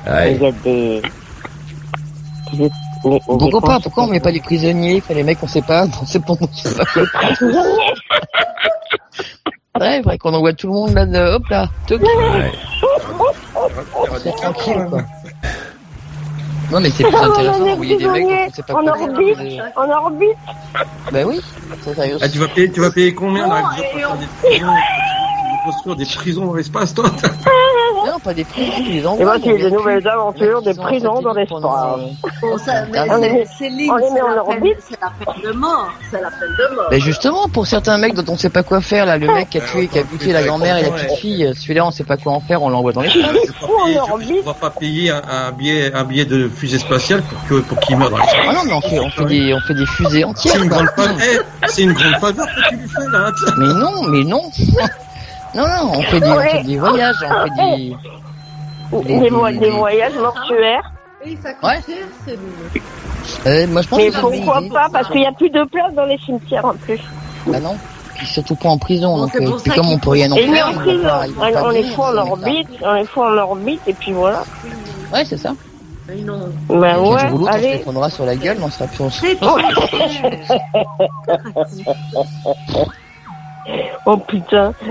D: Ouais.
I: Il y a des... des- des-
F: Pourquoi pas Pourquoi on met pas des prisonniers Enfin, les mecs, on sait pas. On sait pas, on sait pas. Ouais, vrai qu'on envoie tout le monde là, de, hop là.
D: Ouais.
F: C'est tranquille, quoi. Non, mais c'est plus intéressant d'envoyer des mecs dont on sait pas
I: en
F: quoi.
I: orbite, en orbite.
F: Bah oui,
E: Ah, tu vas payer, tu vas payer combien, là, pour faire des prisons, pour construire des prisons dans l'espace, toi?
F: Pas des prisons, tu les
I: Et
F: envoies.
I: voici
F: des
I: des nouvelles aventures des prisons dans
F: satellite pendant,
I: l'espace.
F: euh,
M: Bon, ça, mais
F: On les
M: c'est-
I: on met
M: c'est
I: en
M: la peine-
I: orbite.
M: C'est la peine de mort. C'est la peine de mort.
F: Mais justement, pour certains mecs dont on sait pas quoi faire, là, le mec qui a tué, qui a buté la grand-mère et la petite fille, celui-là on sait pas quoi en faire, on l'envoie dans les
E: Tu vas pas payer- tu vas pas payer un, billet, un billet de fusée spatiale pour que, pour qu'il meure dans l'espace.
F: Ah non, mais on fait, on fait des, on fait des fusées entières.
E: C'est une grande faveur, eh, c'est une grande faveur que tu lui fais, là?
F: Mais non, mais non. Non, non, on fait des, on fait des voyages, on fait des...
I: Des, vo- des voyages mortuaires.
M: Oui, ça coûte
F: Ouais.
M: cher, Céline.
F: Euh, moi je pense
I: Mais
F: que c'est
I: pourquoi
F: idée.
I: pas Parce qu'il n'y a plus de place dans les cimetières en plus.
F: Bah non. Puis surtout pas en prison, donc
M: c'est
F: euh,
M: pour
F: puis
M: ça
F: comme on peut rien en
I: Et mais
F: faire,
I: en
F: ils vont
I: prison,
F: pas- ils vont
I: on,
F: pas
I: on les
F: venir,
I: fout en
F: ces mecs-là.
I: orbite, on les fout en orbite et puis voilà.
F: Ouais, c'est ça.
M: Mais non.
I: Ben ouais,
F: du boulot, on se
I: allez.
F: prendra sur la gueule, mais on sera plus en
M: Très cher.
I: Oh putain.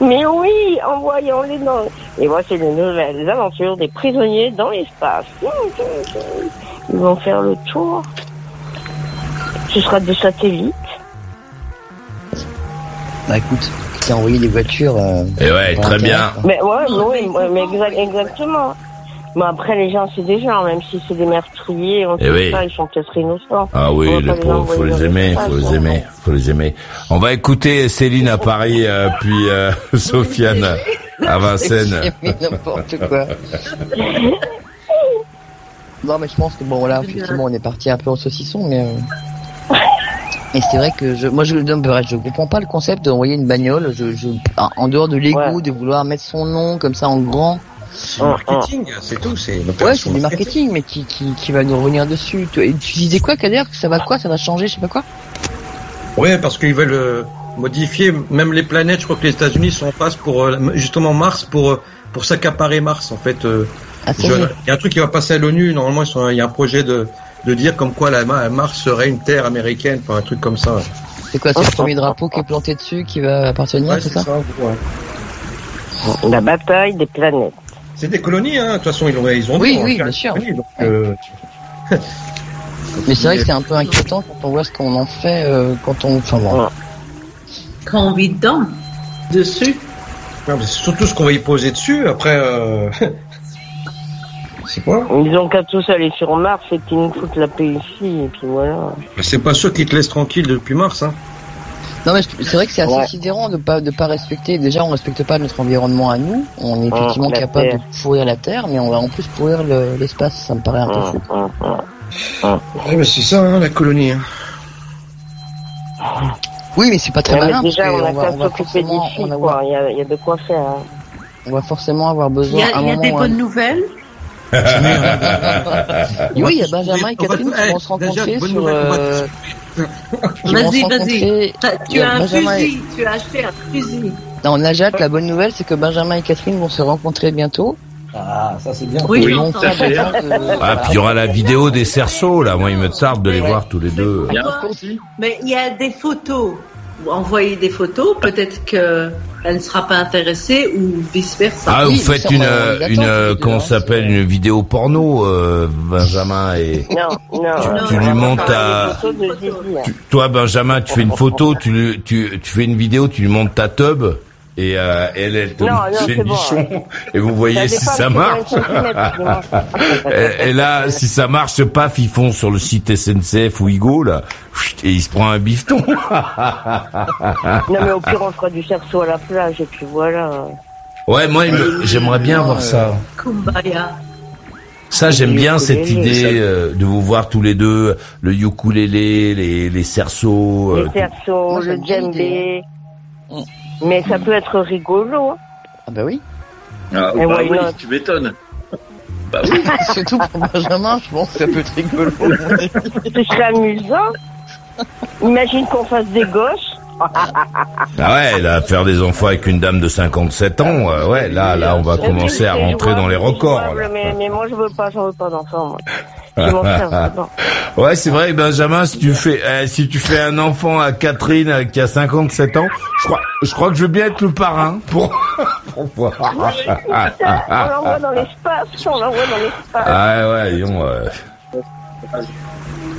I: Mais oui, envoyons-les dans... Et voici les nouvelles aventures des prisonniers dans l'espace. Ils vont faire le tour. Ce sera des satellites.
F: Bah écoute, tu t'as envoyé des voitures... Euh,
D: Et ouais, très bien.
I: Mais ouais, oui, ouais, mais exa- exactement. Mais après, les gens, c'est des gens, même si c'est des meurtriers, on
D: Eh
I: sait
D: oui.
I: pas, ils sont peut-être innocents.
D: Ah oui, les pauvres, faut les aimer, faut les aimer, faut les aimer. On va écouter Céline à Paris, euh, puis euh, Sofiane à Vincennes.
F: Mais n'importe quoi. Non, mais je pense que bon, là, effectivement, on est parti un peu en saucisson, mais. Euh... Et c'est vrai que je, moi, je, non, bref, je comprends pas le concept d'envoyer une bagnole. Je, je, en en dehors de l'ego, de vouloir mettre son nom comme ça en grand.
E: C'est du marketing, c'est tout, c'est
F: Ouais, c'est du marketing, mais qui, qui, qui va nous revenir dessus. Tu, et tu disais quoi, Kader Que ça va quoi Ça va changer, je sais pas quoi
E: Ouais, parce qu'ils veulent euh, modifier même les planètes. Je crois que les États-Unis sont en passe pour euh, justement Mars pour euh, pour s'accaparer Mars. En fait, euh,
F: Ah,
E: je- il y a un truc qui va passer à l'ONU. Normalement, ils sont- il y a un projet de de dire comme quoi la Ma- Mars serait une terre américaine, enfin un truc comme ça.
F: C'est quoi, c'est le premier drapeau qui est planté dessus qui va appartenir,
E: Ouais,
F: c'est
E: c'est
F: ça,
E: ça. ouais.
I: La bataille des planètes.
E: C'est des colonies, hein. De toute façon, ils ont ils ont
F: Oui,
E: dit,
F: oui, bien sûr.
E: colonies, donc, euh,
F: Mais c'est vrai que c'est un peu inquiétant quand on voit ce qu'on en fait euh, quand on. Enfin bon.
M: Quand on vit dedans, dessus.
E: non, mais c'est surtout ce qu'on va y poser dessus. Après, euh... c'est quoi?
I: Ils ont qu'à tous aller sur Mars et qu'ils nous foutent la paix ici, et puis voilà.
E: C'est pas ceux qui te laissent tranquille depuis Mars, hein.
F: Non mais c'est vrai que c'est assez
I: Ouais.
F: sidérant de pas de pas respecter. Déjà, on respecte pas notre environnement à nous. On est
I: Ouais,
F: effectivement capable
I: Terre.
F: de pourrir la Terre, mais on va en plus pourrir le- l'espace. Ça me paraît un peu fou.
E: Ouais, mais c'est ça, hein, la colonie. hein.
F: Oui, mais c'est pas très
I: Ouais,
F: malin.
I: déjà,
F: parce
I: on a
F: va-
I: qu'à
F: on va forcément
I: filles,
F: avoir-
I: Il y a, il y a de quoi faire. hein.
F: on va forcément avoir
M: Il y
F: besoin
M: a, il y a des bonnes nouvelles
F: Oui, il y a Benjamin et Catherine qui vont se rencontrer sur. euh,
M: Vas-y, vas-y. Tu as un
F: et-
M: fusil, tu as acheté un fusil.
F: Non, Najat, la bonne nouvelle, c'est que Benjamin et Catherine vont se rencontrer bientôt.
N: Ah, ça c'est bien.
M: Oui,
F: Ils
M: je
F: vont
M: l'entends.
F: faire en sorte de-
D: Ah, puis il y aura la vidéo des cerceaux, là. Moi, il me tarde de les voir tous les deux.
M: Mais il y a des photos. Vous envoyez des photos, peut-être que elle ne sera pas intéressée ou vice versa.
D: Ah, vous faites une, une, euh, comment ça s'appelle, une vidéo porno, euh, Benjamin et.
I: Non, non.
D: Tu-
I: non,
D: tu lui montes. Tu- toi, Benjamin, tu fais une photo, tu, lui- tu, tu fais une vidéo, tu lui montes ta tub. Et euh, elle, elle te
I: Non, non,
D: fait
I: c'est
D: le
I: bon.
D: bichon et vous voyez
I: Ça
D: si ça marche. et, et là, si ça marche, paf, ils font sur le site SNCF ou Igo là, et il se prend un bifton.
I: Non, mais au pire, on fera du cerceau à la plage, et puis voilà.
D: ouais, moi, il me- j'aimerais bien voir ça.
M: Kumbaya.
D: Ça, j'aime bien
I: ukulélé,
D: cette idée
I: ça.
D: euh, de vous voir tous les deux, le ukulélé, les, les cerceaux. euh,
I: Les cerceaux, le djembé. Mais ça peut être rigolo. hein.
F: Ah bah oui.
H: Ah, bah
I: why
H: oui,
I: not?
H: tu m'étonnes. Bah oui.
F: Surtout pour Benjamin, je pense que ça peut être rigolo.
I: Ce serait amusant. Imagine qu'on fasse des gosses.
D: Ah ouais, là, faire des enfants avec une dame de 57 ans, euh, ouais, là, là, on va commencer à
I: C'est
D: rentrer dans les records.
I: c'est jouable,
D: là.
I: Mais, mais moi, je veux pas, j'en veux pas d'enfant, moi. Mon frère.
D: Ouais, c'est vrai, Benjamin, si tu fais, euh, si tu fais un enfant à Catherine euh, qui a 57 ans, je crois, je crois que je veux bien être le parrain pour, pour voir.
I: On l'envoie dans l'espace, on l'envoie dans l'espace.
D: Ah ouais, euh,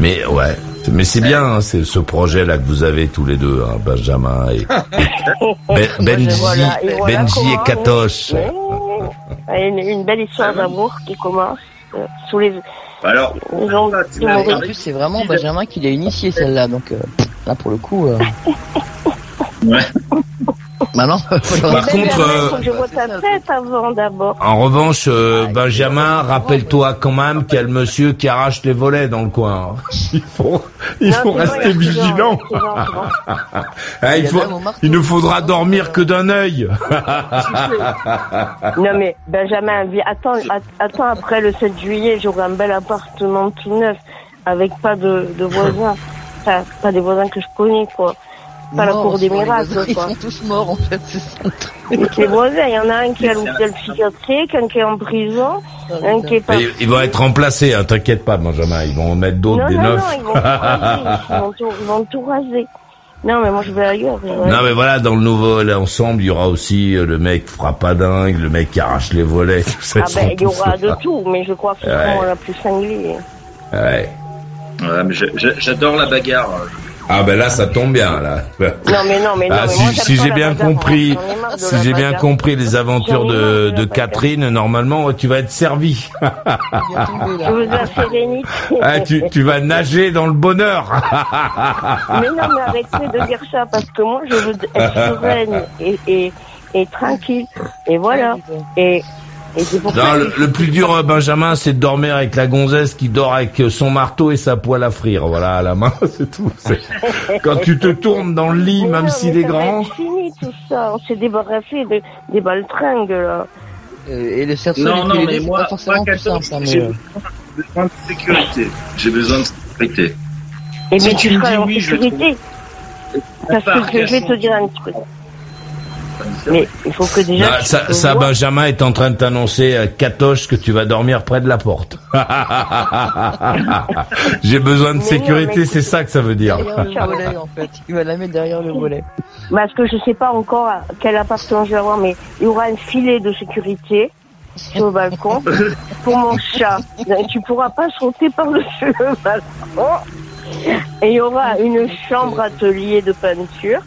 D: Mais ouais, mais c'est bien, hein, c'est ce projet-là que vous avez tous les deux, hein, Benjamin et, et Ben- Benji,
I: Voilà, et voilà
D: Benji et Katoche.
I: Une, une belle histoire d'amour qui commence sous les.
H: Alors.
F: En plus, c'est vraiment Benjamin qui l'a initié celle-là, donc euh, là pour le coup. Euh...
H: Ouais.
F: Maintenant,
D: Par contre, euh,
I: Faut que je vois ta tête avant d'abord.
D: En revanche, euh, Benjamin, rappelle-toi quand même qu'il y a le monsieur qui arrache les volets dans le coin. Il faut, il
I: Non,
D: faut
I: c'est
D: rester
I: bon, il y a
D: vigilant.
I: c'est.
D: Ah, il,
F: Il y a
D: faut,
F: même au marteau.
D: il ne faudra dormir que d'un œil.
I: Non mais Benjamin, vi- attends, at- attends après le 7 juillet, j'aurai un bel appartement tout neuf avec pas de, de voisins, enfin, pas des voisins que je connais quoi, pas la cour des miracles
F: voisins, Ils
I: quoi.
F: sont tous morts en fait, c'est ça.
I: Les voisins, il y en a un qui est à l'hôpital psychiatrique, un qui est en prison, un qui est pas.
D: Ils vont être remplacés, hein, t'inquiète pas, Benjamin. Ils vont en mettre d'autres, des
I: non non,
D: neufs.
I: ils vont tout raser, ils vont tout, ils vont tout raser. Non mais moi je vais ailleurs.
D: Non mais voilà, dans le nouveau là, ensemble, il y aura aussi euh, le mec fera pas dingue, le mec qui arrache les volets, tout ça.
I: Ah ben il y aura de
D: là.
I: tout, mais je crois que c'est
D: Ouais.
I: la plus cinglée.
D: Ouais.
H: Ouais, mais j'adore la bagarre.
D: Ah ben là, ça tombe bien là.
I: Non mais non mais non.
D: Ah,
I: mais
D: si
I: moi,
D: si j'ai bien compris, si j'ai bien compris les aventures de,
I: de.
D: Catherine, normalement, tu vas être servi. Ah, tu, tu vas nager dans le bonheur.
I: Mais non, mais arrêtez de dire ça parce que moi, je veux être sereine et, et, et tranquille. Et voilà. Et, et c'est pour
D: Non,
I: ça
D: le, le plus dur, euh, Benjamin, c'est de dormir avec la gonzesse qui dort avec euh, son marteau et sa poêle à frire. Voilà, à la main, c'est tout. C'est- Quand tu te tournes dans le lit,
I: Mais
D: même s'il est
I: ça
D: grand.
I: être fini tout ça. On s'est débarrassé de, des baltringues là.
F: Euh, Et le cerceau
H: Non, non, mais
F: c'est
H: moi,
F: pas forcément
H: moi,
F: hein, mais,
H: j'ai besoin de sécurité. J'ai besoin de sécurité.
I: Et
H: Si
I: mais
H: tu dis
I: en
H: oui, je
I: sécurité. Parce
H: Par
I: que je vais te dire un truc. Mais il faut que déjà.
D: Non,
I: tu
D: ça. Benjamin est en train de t'annoncer, euh, Katoche, que tu vas dormir près de la porte. J'ai besoin de
I: Mais
D: sécurité, c'est ça que ça veut dire.
F: Derrière le volet, en fait. Il va la mettre derrière le volet.
I: Parce que je sais pas encore à quel appartement je vais avoir, mais il y aura un filet de sécurité sur le balcon pour mon chat. Tu pourras pas sauter par-dessus le balcon. Et il y aura une chambre atelier de peinture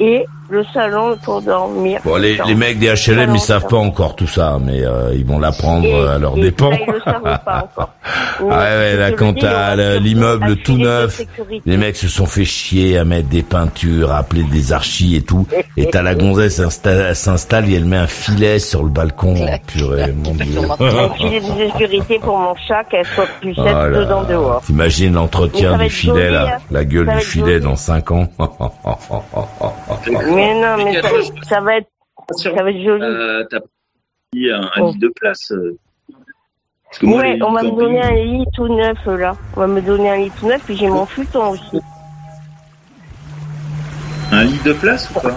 I: et le salon pour dormir.
D: Bon, les, les mecs des HLM, ils savent pas encore tout ça, mais euh, ils vont l'apprendre à leur dépens.
I: ça, ils le savent pas encore.
D: Ah ouais, ouais, là,
I: va
D: le- l'immeuble tout neuf, les mecs se sont fait chier à mettre des peintures, à appeler des archis et tout, et t'as la gonzesse s'installe et elle met un filet sur le balcon. Oh, purée, mon dieu.
I: Un filet de sécurité pour mon chat, qu'elle soit plus
D: Oh
I: sèche
D: là
I: dedans dehors.
D: T'imagines l'entretien du filet,
I: joli,
D: là,
I: hein.
D: la gueule du filet
I: joli.
D: dans 5 ans.
I: Mais non, mais ça, ça va être, ça va être joli.
H: Euh, T'as pris un, un
I: Oh.
H: lit de place. euh. Moi,
I: Ouais, on va me donner un lit tout neuf là. On va me donner un lit tout neuf, puis j'ai mon futon aussi.
H: Un lit de place ou pas?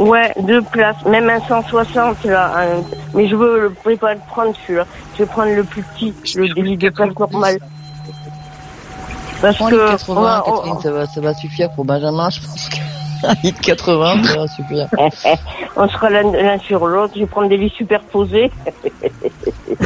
I: Ouais, deux places, même un 160 là. un- Mais je veux, je vais pas le prendre celui-là. Je vais prendre le plus petit, le lit de place normal. Parce que
F: lit de
I: on
F: 80,
I: va- on-
F: Catherine, ça va, ça va suffire pour Benjamin, je pense que de 80, ça va suffire.
I: on sera l'un l'un sur l'autre. Je vais prendre des lits superposés.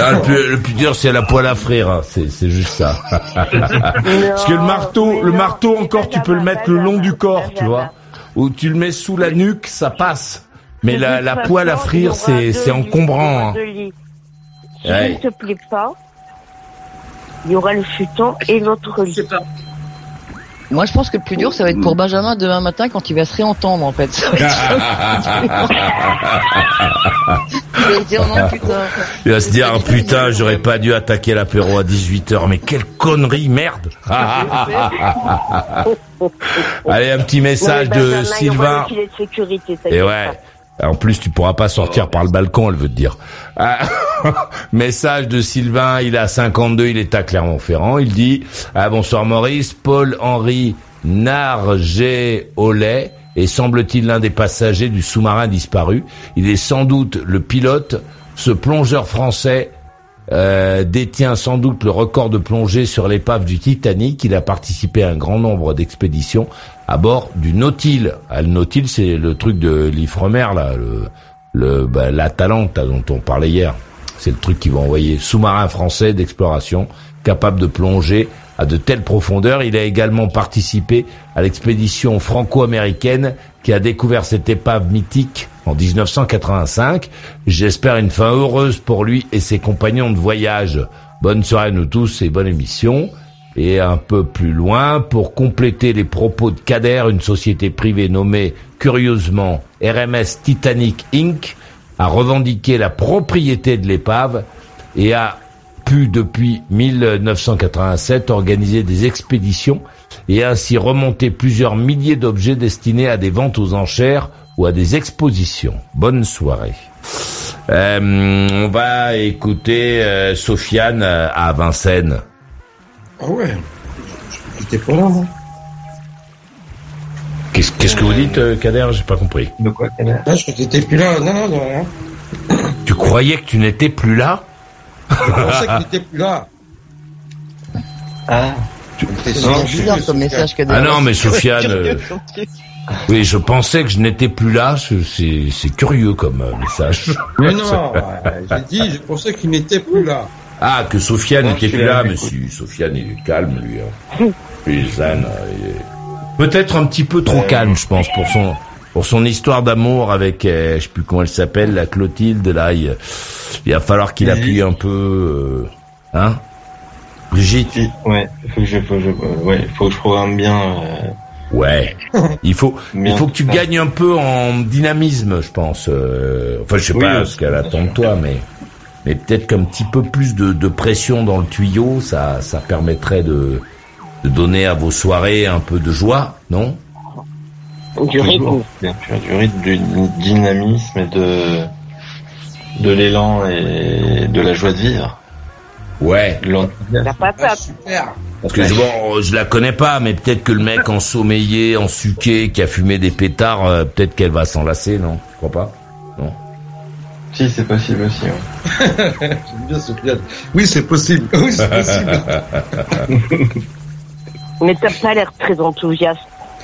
D: Ah, le, plus, le plus dur, c'est la poêle à frire. hein. C'est, c'est juste ça. Parce que le marteau, le marteau encore, tu peux le mettre le long du corps, tu vois. Ou tu le mets sous la nuque, ça passe. Mais la, poêle à frire, c'est, encombrant. hein.
I: Si
D: Ouais.
I: ne te plaît pas, il y aura le futon et l'autre lit.
F: Moi, je pense que le plus dur, ça va être pour Benjamin demain matin quand il va se réentendre, en fait. Ça va être- Il va se dire, non, putain.
D: Il va se dire, oh, putain, j'aurais pas dû attaquer l'apéro à 18h, mais quelle connerie, merde Allez, un petit message de
I: Benjamin, il y aura
D: Sylvain.
I: de sécurité,
D: Et ouais. En plus, tu pourras pas sortir par le balcon, elle veut te dire. Ah, message de Sylvain, il a 52, il est à Clermont-Ferrand. Il dit ah, Bonsoir Maurice, Paul-Henri Narget-Ollet est semble-t-il l'un des passagers du sous-marin disparu. Il est sans doute le pilote. Ce plongeur français euh, détient sans doute le record de plongée sur l'épave du Titanic. Il a participé à un grand nombre d'expéditions à bord du Nautil. Ah, le Nautil, c'est le truc de l'Ifremer, là, le, le bah, là, dont on parlait hier. C'est le truc qu'ils vont envoyer. Sous-marin français d'exploration, capable de plonger à de telles profondeurs. Il a également participé à l'expédition franco-américaine qui a découvert cette épave mythique en 1985. J'espère une fin heureuse pour lui et ses compagnons de voyage. Bonne soirée à nous tous et bonne émission. Et un peu plus loin, pour compléter les propos de Kader, une société privée nommée curieusement RMS Titanic Inc. a revendiqué la propriété de l'épave et a pu depuis 1987 organiser des expéditions et ainsi remonter plusieurs milliers d'objets destinés à des ventes aux enchères ou à des expositions. Bonne soirée. Euh, on va écouter euh, Sofiane euh, à Vincennes.
E: Ah ouais. J'étais pas là, hein.
D: Qu'est-ce qu'est-ce que vous dites, euh, Kader? J'ai pas compris.
E: De quoi, Kader? Ah, je t'étais plus là. Non, non, non.
D: Tu croyais que tu n'étais plus là?
E: Je pensais que t'étais plus là.
F: Ah. C'est bizarre comme message que
D: Ah non, mais Sofiane, euh, oui, je pensais que je n'étais plus là. C'est curieux comme euh, message.
E: Mais non, j'ai dit, je pensais qu'il n'était plus là.
D: Ah, que Sofiane n'était plus là, si, Sofiane, il est calme, lui. Hein. Il euh, il est Peut-être un petit peu trop calme, je pense, pour son pour son histoire d'amour avec, euh, je sais plus comment elle s'appelle, la Clotilde. Là, il, il va falloir qu'il appuie un peu, euh, hein? Brigitte.
N: Ouais, faut que je, faut que je, euh, ouais, faut que je programme bien. euh,
D: Ouais. Il faut, il faut que tu gagnes un peu en dynamisme, je pense. euh, enfin, je sais
N: Oui,
D: pas
N: aussi,
D: ce qu'elle attend de toi, mais, mais peut-être qu'un petit peu plus de, de pression dans le tuyau, ça, ça permettrait de, de donner à vos soirées un peu de joie, non?
I: Du rythme.
N: Bien sûr, du rythme, du dynamisme et de, de l'élan et de la joie de vivre.
D: Ouais.
I: La patate.
E: super.
D: Parce que je, bon, je la connais pas, mais peut-être que le mec ensommeillé, ensuqué, qui a fumé des pétards, euh, peut-être qu'elle va s'enlacer, non? Je crois pas Non.
N: Si, c'est possible aussi. ouais.
E: J'aime bien Sofiane. Oui, c'est possible. Oui, c'est possible.
I: Mais t'as pas l'air très enthousiaste.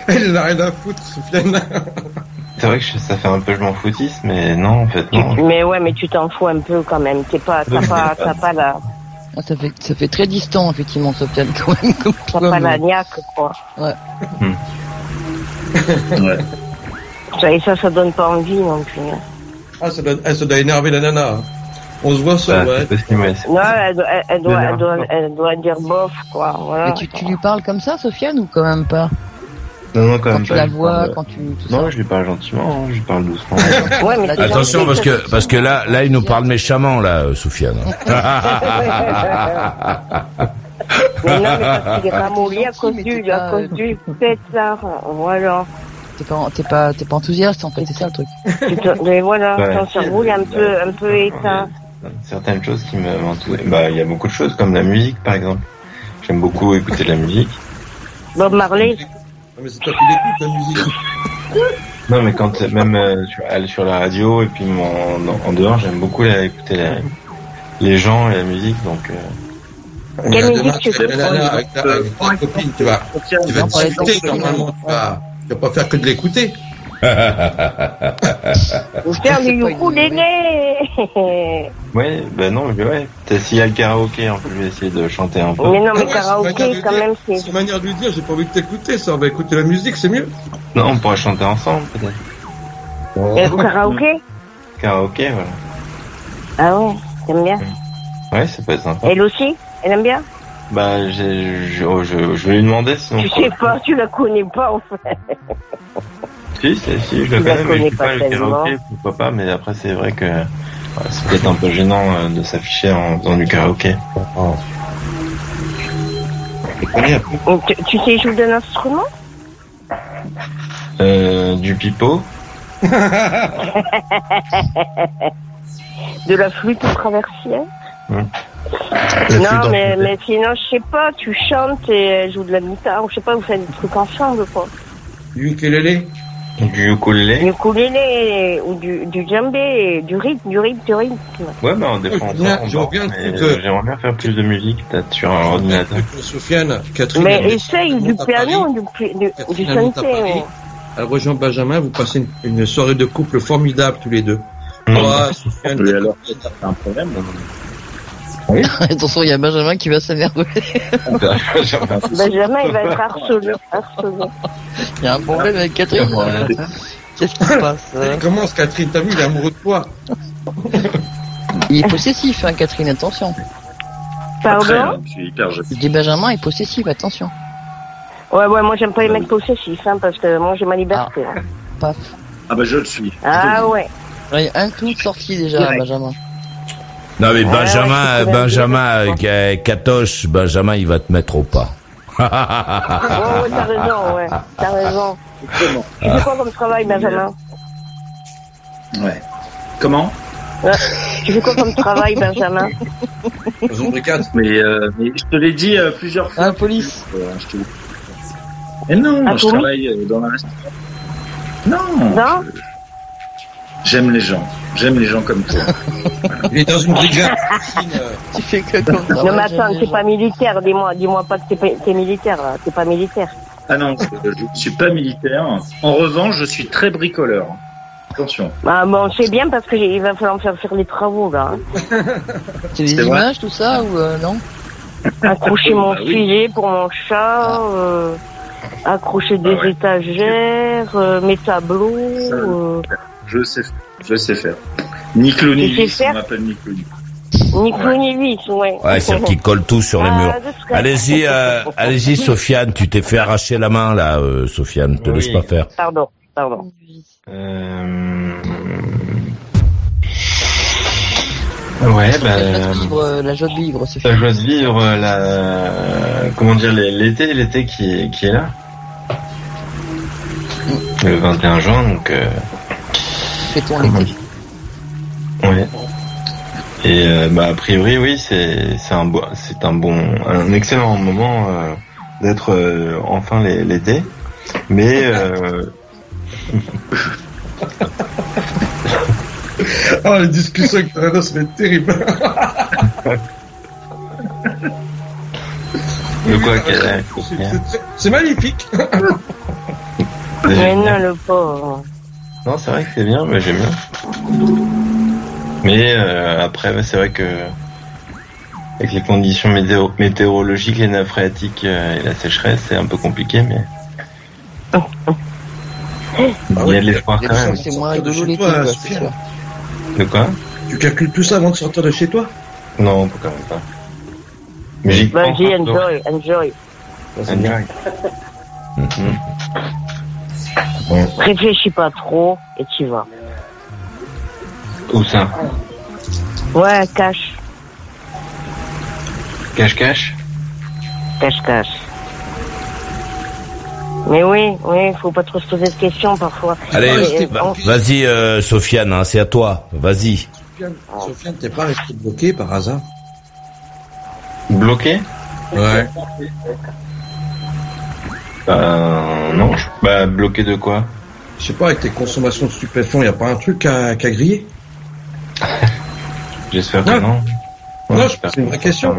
E: Elle n'a rien à foutre, Sofiane.
N: C'est vrai que je- ça fait un peu je m'en foutiste, mais non, en fait, non.
I: Mais ouais, mais tu t'en fous un peu quand même. T'es pas, t'as pas, t'as pas la,
F: Ah, ça fait, ça fait très distant, effectivement, Sofiane, quand même. Comme toi,
I: pas
F: mais-
I: la niaque, quoi.
F: Ouais.
H: Ouais.
I: Ça, et ça, ça donne pas envie non plus. hein.
E: Ah, ça doit, ça doit énerver la nana. On se voit ça,
N: Bah,
E: ouais.
I: Non, elle doit, elle, elle doit, elle doit dire bof, quoi. Voilà.
F: Mais tu, tu lui parles comme ça, Sofiane, ou quand même pas?
N: Non, non, quand,
F: Quand
N: même
F: tu
N: pas,
F: la vois,
N: parle-
F: quand tu... Tout
N: Non,
F: ça.
N: je lui parle gentiment, hein, je lui parle doucement.
I: Ouais, mais
D: Attention parce que parce que là là il nous parle méchamment là euh, Soufiane.
I: Mais non, mais parce qu'il est ramolli à cause du, à cause du pétard. Voilà.
F: T'es pas, t'es pas, t'es pas enthousiaste en fait, c'est ça le truc.
I: Mais voilà,
N: Ouais.
I: ton cerveau, il est un peu, un peu éteint.
N: Certaines choses qui me m'entourent. Bah, il y a beaucoup de choses, comme la musique, par exemple. J'aime beaucoup écouter de la musique.
I: Bob Marley.
E: Ah, mais c'est toi qui l'écoutes, la musique.
N: Non, mais quand même euh, sur, elle sur la radio et puis en, en dehors, j'aime beaucoup la- écouter la- les gens et la musique, donc. euh,
I: Quelle musique
E: demain,
I: tu
E: tu vas avec ta, avec ta copine, tu vas, tu vas discuter normalement, tu vas, tu vas pas faire que de l'écouter.
I: Ou faire du ukulélé.
N: Ouais, bah non, mais ouais. S'il y a le karaoké, on peut lui essayer de chanter un peu.
I: Mais non, mais
E: Ah
I: karaoké, quand
E: dire-
I: même, c'est...
E: C'est une manière de lui dire, j'ai pas envie de t'écouter, ça, on va écouter la musique, c'est mieux.
N: Non, on pourrait chanter ensemble, peut-être.
I: Et le karaoké
N: Karaoké, voilà.
I: Ah ouais, t'aimes bien
N: Ouais, ça peut être sympa.
I: Elle aussi Elle aime bien
N: Bah, je, je, je vais lui demander sinon.
I: Tu sais pas, tu la connais pas, en fait.
N: Si, si, si, je
I: Tu
N: le
I: la
N: connais, mais je
I: pas
N: pas le karaoké, pourquoi pas, mais après c'est vrai que ouais, c'est peut-être un peu gênant euh, de s'afficher en faisant du karaoké.
I: Tu, tu sais jouer d'un instrument?
N: Euh, du pipeau,
I: De la flûte traversière?
N: Hum.
I: Non, mais, mais sinon, je sais pas, tu chantes et elle joue de la guitare, ou je sais pas, vous faites des trucs ensemble, quoi.
E: Du ukulélé?
N: Du ukulélé.
I: Du ukulélé, ou du, du djembé, du rythme, du rythme, du rythme.
N: Ouais, bah, des fois, on
E: bien,
N: mais
E: écoute, euh,
N: J'aimerais bien faire plus de musique, peut-être sur un ordinateur.
E: Sofiane, Catherine.
I: Mais essaye du piano, du, du, du synthé.
E: Elle rejoint Benjamin, vous passez une, une soirée de couple formidable tous les deux.
H: Et alors, c'est un problème.
F: Attention, il y a Benjamin qui va s'énerver.
I: Benjamin, il va être harcelé, harcelé.
F: Il y a un problème avec Catherine. Qu'est-ce qui se passe euh
E: Elle commence, Catherine, t'as vu, il est amoureux de toi.
F: Il est possessif, hein, Catherine, attention.
I: Pardon
H: je suis hyper jeune.
F: Je dis Benjamin est possessif, attention.
I: Ouais, ouais, moi j'aime pas les mecs possessifs, hein, parce que moi j'ai ma liberté. hein.
F: Paf.
H: Ah bah je le suis.
I: Ah ouais.
F: Il y a un tout sorti déjà,
I: Direct.
F: Benjamin.
D: Non mais
I: Ouais,
D: Benjamin,
I: ouais, c'est
D: Benjamin, euh, Katoche, Benjamin, il va te mettre au pas.
I: Ouais, ouais, t'as raison, ouais. T'as raison. Tu fais quoi comme travail, Benjamin?
H: Ouais. Comment?
I: Ouais. Tu fais quoi comme travail, Benjamin?
H: Mais, euh, mais je te l'ai dit euh, plusieurs fois.
F: Ah, police.
H: Euh, je te Mais non,
I: Ah,
H: je travaille euh, dans la restauration. Non.
I: Non?
H: je- J'aime les gens. J'aime les gens comme toi.
E: Il est dans une brigade.
F: Tu fais que.
I: Non, mais attends, t'es pas militaire, dis-moi, dis-moi pas que t'es pas- t'es militaire, là. T'es pas militaire.
H: Ah non, je ne suis pas militaire. En revanche, je suis très bricoleur. Attention.
I: Bah, bon, c'est bien parce que j'ai- il va falloir me faire faire des travaux, là.
F: C'est des
H: C'est
F: images, tout ça, ou euh, non
I: Accrocher mon
H: Bah oui.
I: filet pour mon chat, euh, accrocher des
H: Ah ouais.
I: étagères, euh, mes tableaux.
H: Ça,
I: euh,
H: Je sais, je sais faire. Ni clou ni
I: Tu sais
H: vis,
I: faire
H: on m'appelle ni clou ni
I: Ni clou ni vis, ouais.
D: Ouais, c'est qui colle tout sur les
I: Ah,
D: murs. Allez-y, euh, allez-y, Sofiane, tu t'es fait arracher la main là, euh, Sofiane, te
N: Oui.
D: laisse pas faire.
I: Pardon, pardon.
N: Euh... Ouais, bah,
F: La joie de vivre, euh, la joie de vivre, c'est
N: la joie de vivre, euh, la, comment dire, l'été, l'été qui est, qui est là. Le 21 juin, donc, euh,
F: L'été.
N: ouais. Et euh, bah a priori oui c'est c'est un bon c'est un bon un excellent moment euh, d'être euh, enfin l'é- l'été mais euh,
E: Oh, les discussions avec Fernando, ça va être terrible.
N: de quoi
E: c'est- C'est magnifique.
I: Mais non, le pauvre.
N: Non, c'est vrai que c'est bien, mais j'aime bien. Mais euh, après, c'est vrai que avec les conditions météo- météorologiques, les nappes phréatiques euh, et la sécheresse, c'est un peu compliqué, mais Il y a de l'espoir quand même.
F: C'est moins
E: de chez toi.
N: De quoi?
E: Tu calcules tout ça avant de sortir de chez toi?
N: Non, quand même pas. Mais j'y peu.
I: enjoy, enjoy.
N: Enjoy.
I: Réfléchis pas trop et tu vas.
N: Où ça
I: Ouais, cache,
N: Cache-cache
I: cache, cache. Mais oui, oui, faut pas trop se poser de questions parfois.
D: Allez,
I: euh,
D: vas-y, euh, Sofiane, hein, c'est à toi. Vas-y.
E: Sofiane, Sofiane, t'es pas resté bloqué par hasard?
N: Bloqué
E: Ouais.
N: Euh, non. je- Bah, bloqué de quoi
E: Je sais pas, avec tes consommations de stupéfiants, y a pas un truc à, qu'à griller
N: J'espère que
E: Non.
N: non.
E: Non,
N: Ouais,
E: je- c'est une vraie question.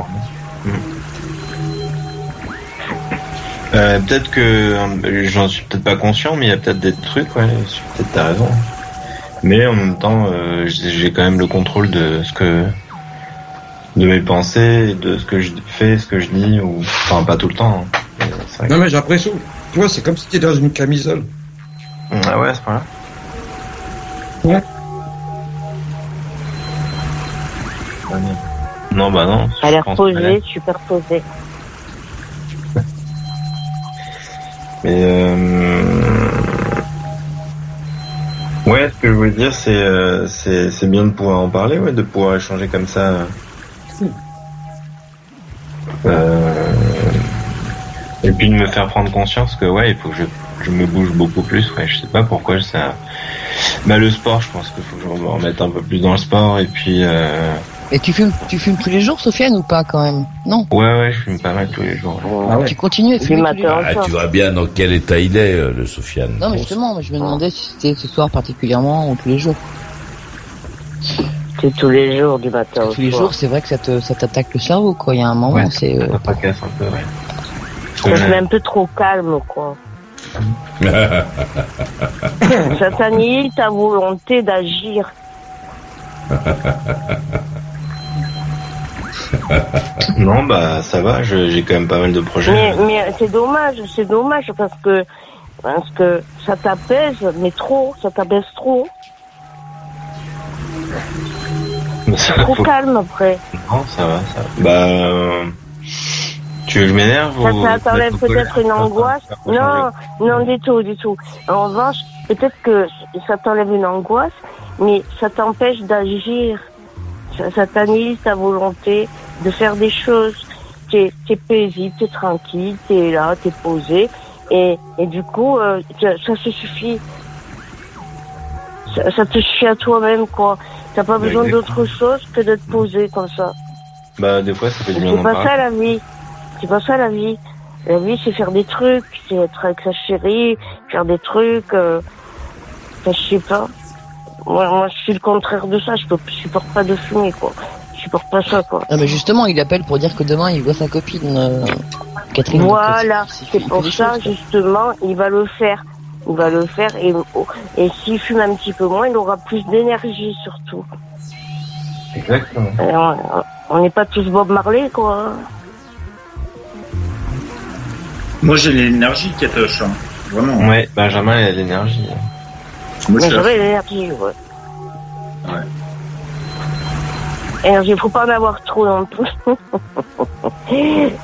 N: Euh, peut-être que euh, j'en suis peut-être pas conscient, mais il y a peut-être des trucs, ouais, peut-être t'as raison. Mais en même temps, euh, j'ai j'ai quand même le contrôle de ce que de mes pensées, de ce que je fais, ce que je dis, ou enfin pas tout le temps. hein. C'est vrai
E: Non, mais j'ai l'impression, tu vois, c'est comme si t'étais dans une camisole.
N: que- Ah ouais, à ce point-là.
E: Ouais.
N: Non, bah non. je
I: l'air
N: pas
I: posé, super posé.
N: Mais euh... ouais, ce que je voulais dire, c'est euh, c'est c'est bien de pouvoir en parler, ouais, de pouvoir échanger comme ça. Euh... Et puis de me faire prendre conscience que ouais, il faut que je, je me bouge beaucoup plus. Ouais, je sais pas pourquoi ça. Bah le sport, je pense qu'il faut que je me remette un peu plus dans le sport et puis. Euh...
F: Et tu fumes, tu fumes tous les jours, Sofiane, ou pas quand même? Non?
N: Ouais ouais, je fume pas mal tous les jours.
E: Ah ouais.
F: Tu continues à fumer tous les jours.
D: Ah, tu vois bien dans quel état il est, euh, le Sofiane.
F: Non, mais justement, je me demandais si c'était ce soir particulièrement ou tous les jours.
I: C'est tous les jours du matin au
F: Tous les
I: soir.
F: jours, c'est vrai que ça te, ça t'attaque le cerveau, quoi. Il y a un moment,
N: Ouais,
F: c'est. euh,
N: un peu, ouais.
I: Ça se met un peu trop calme, quoi. Ça t'annihile ta volonté d'agir.
N: Non, bah ça va, j'ai quand même pas mal de projets.
I: Mais, mais c'est dommage, c'est dommage parce que parce que ça t'apaise, mais trop, ça t'apaise trop.
N: Ça,
I: Trop
N: faut-
I: calme après.
N: Non, ça va, ça va. Bah, euh, tu
I: Ça, ça t'enlève peut-être une angoisse. Non, non, du tout, du tout. En revanche, peut-être que ça t'enlève une angoisse, mais ça t'empêche d'agir. Ça, ça t'annihile ta volonté de faire des choses. T'es es paisible, t'es tranquille, t'es là, t'es posé. Et, et du coup, euh, ça, se suffit. Ça, ça te suffit à toi-même, quoi. T'as pas besoin d'autre chose que de te poser comme ça.
N: Bah, des fois, ça fait du bien
I: C'est pas ça la vie. C'est pas ça la vie. La vie, c'est faire des trucs, c'est être avec sa chérie, faire des trucs. Euh... Enfin, je sais pas. Moi, moi, je suis le contraire de ça. Je peux, je supporte pas de fumer, quoi. Je supporte pas ça, quoi.
F: Non, mais justement, il appelle pour dire que demain, il voit sa copine, euh, Catherine.
I: Voilà,
F: c'est-
I: pour ça
F: choses,
I: justement, il va le faire. Il va le faire et, et s'il fume un petit peu moins, il aura plus d'énergie surtout.
N: Exactement.
I: Alors, on n'est pas tous Bob Marley, quoi.
H: Moi, j'ai l'énergie, Katoche. Hein. Vraiment.
N: Ouais, Benjamin, il a l'énergie.
H: Moi,
I: j'aurais l'énergie, ouais.
H: Ouais.
I: Énergie, il faut pas en avoir trop non plus.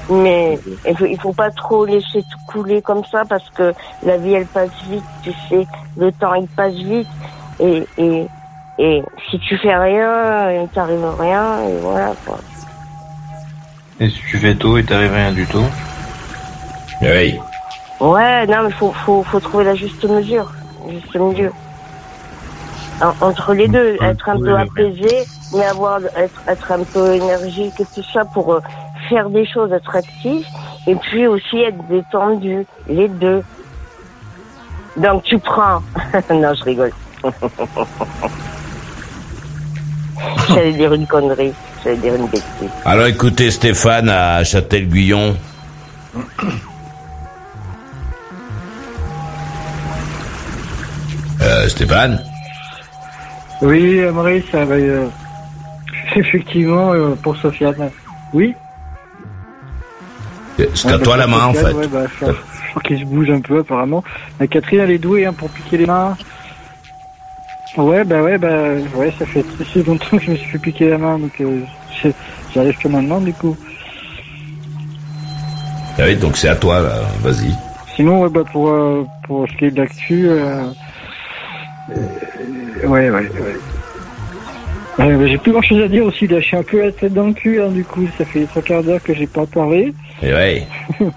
I: Mais il faut, il faut pas trop laisser tout couler comme ça parce que la vie elle passe vite, tu sais. Le temps il passe vite et, et, et si tu fais rien, il t'arrive rien et voilà quoi.
N: Et si tu fais tout et t'arrives rien du tout.
D: Oui.
I: Ouais, non, mais faut, faut, faut trouver la juste mesure. Juste mesure. En- entre les deux, être un peu apaisé, mais avoir, être, être un peu énergique et tout ça pour euh, faire des choses, être actif, et puis aussi être détendu. Les deux. Donc tu prends. non, je rigole. J'allais dire une connerie. J'allais dire une bêtise.
D: Alors écoutez Stéphane à Châtel-Guyon. Euh, Stéphane
O: Oui, euh, Maurice, euh, euh, effectivement, euh, pour Sofiane. Oui
D: C'est à toi la main en fait.
O: Ouais, bah, je je crois qu'il se bouge un peu apparemment. La Catherine, elle est douée hein, pour piquer les mains. Ouais, bah ouais, bah ouais, ça fait assez longtemps que je me suis fait piquer la main, donc euh, j'arrive que maintenant du coup.
D: Ah oui, donc c'est à toi là. Vas-y.
O: Sinon, ouais, bah pour, euh, pour ce qui est de l'actu, euh, euh, ouais, ouais, ouais. Ouais, j'ai plus grand chose à dire aussi, là, je suis un peu la tête dans le cul, hein, du coup, ça fait trois quarts d'heure que j'ai pas parlé.
D: Et ouais.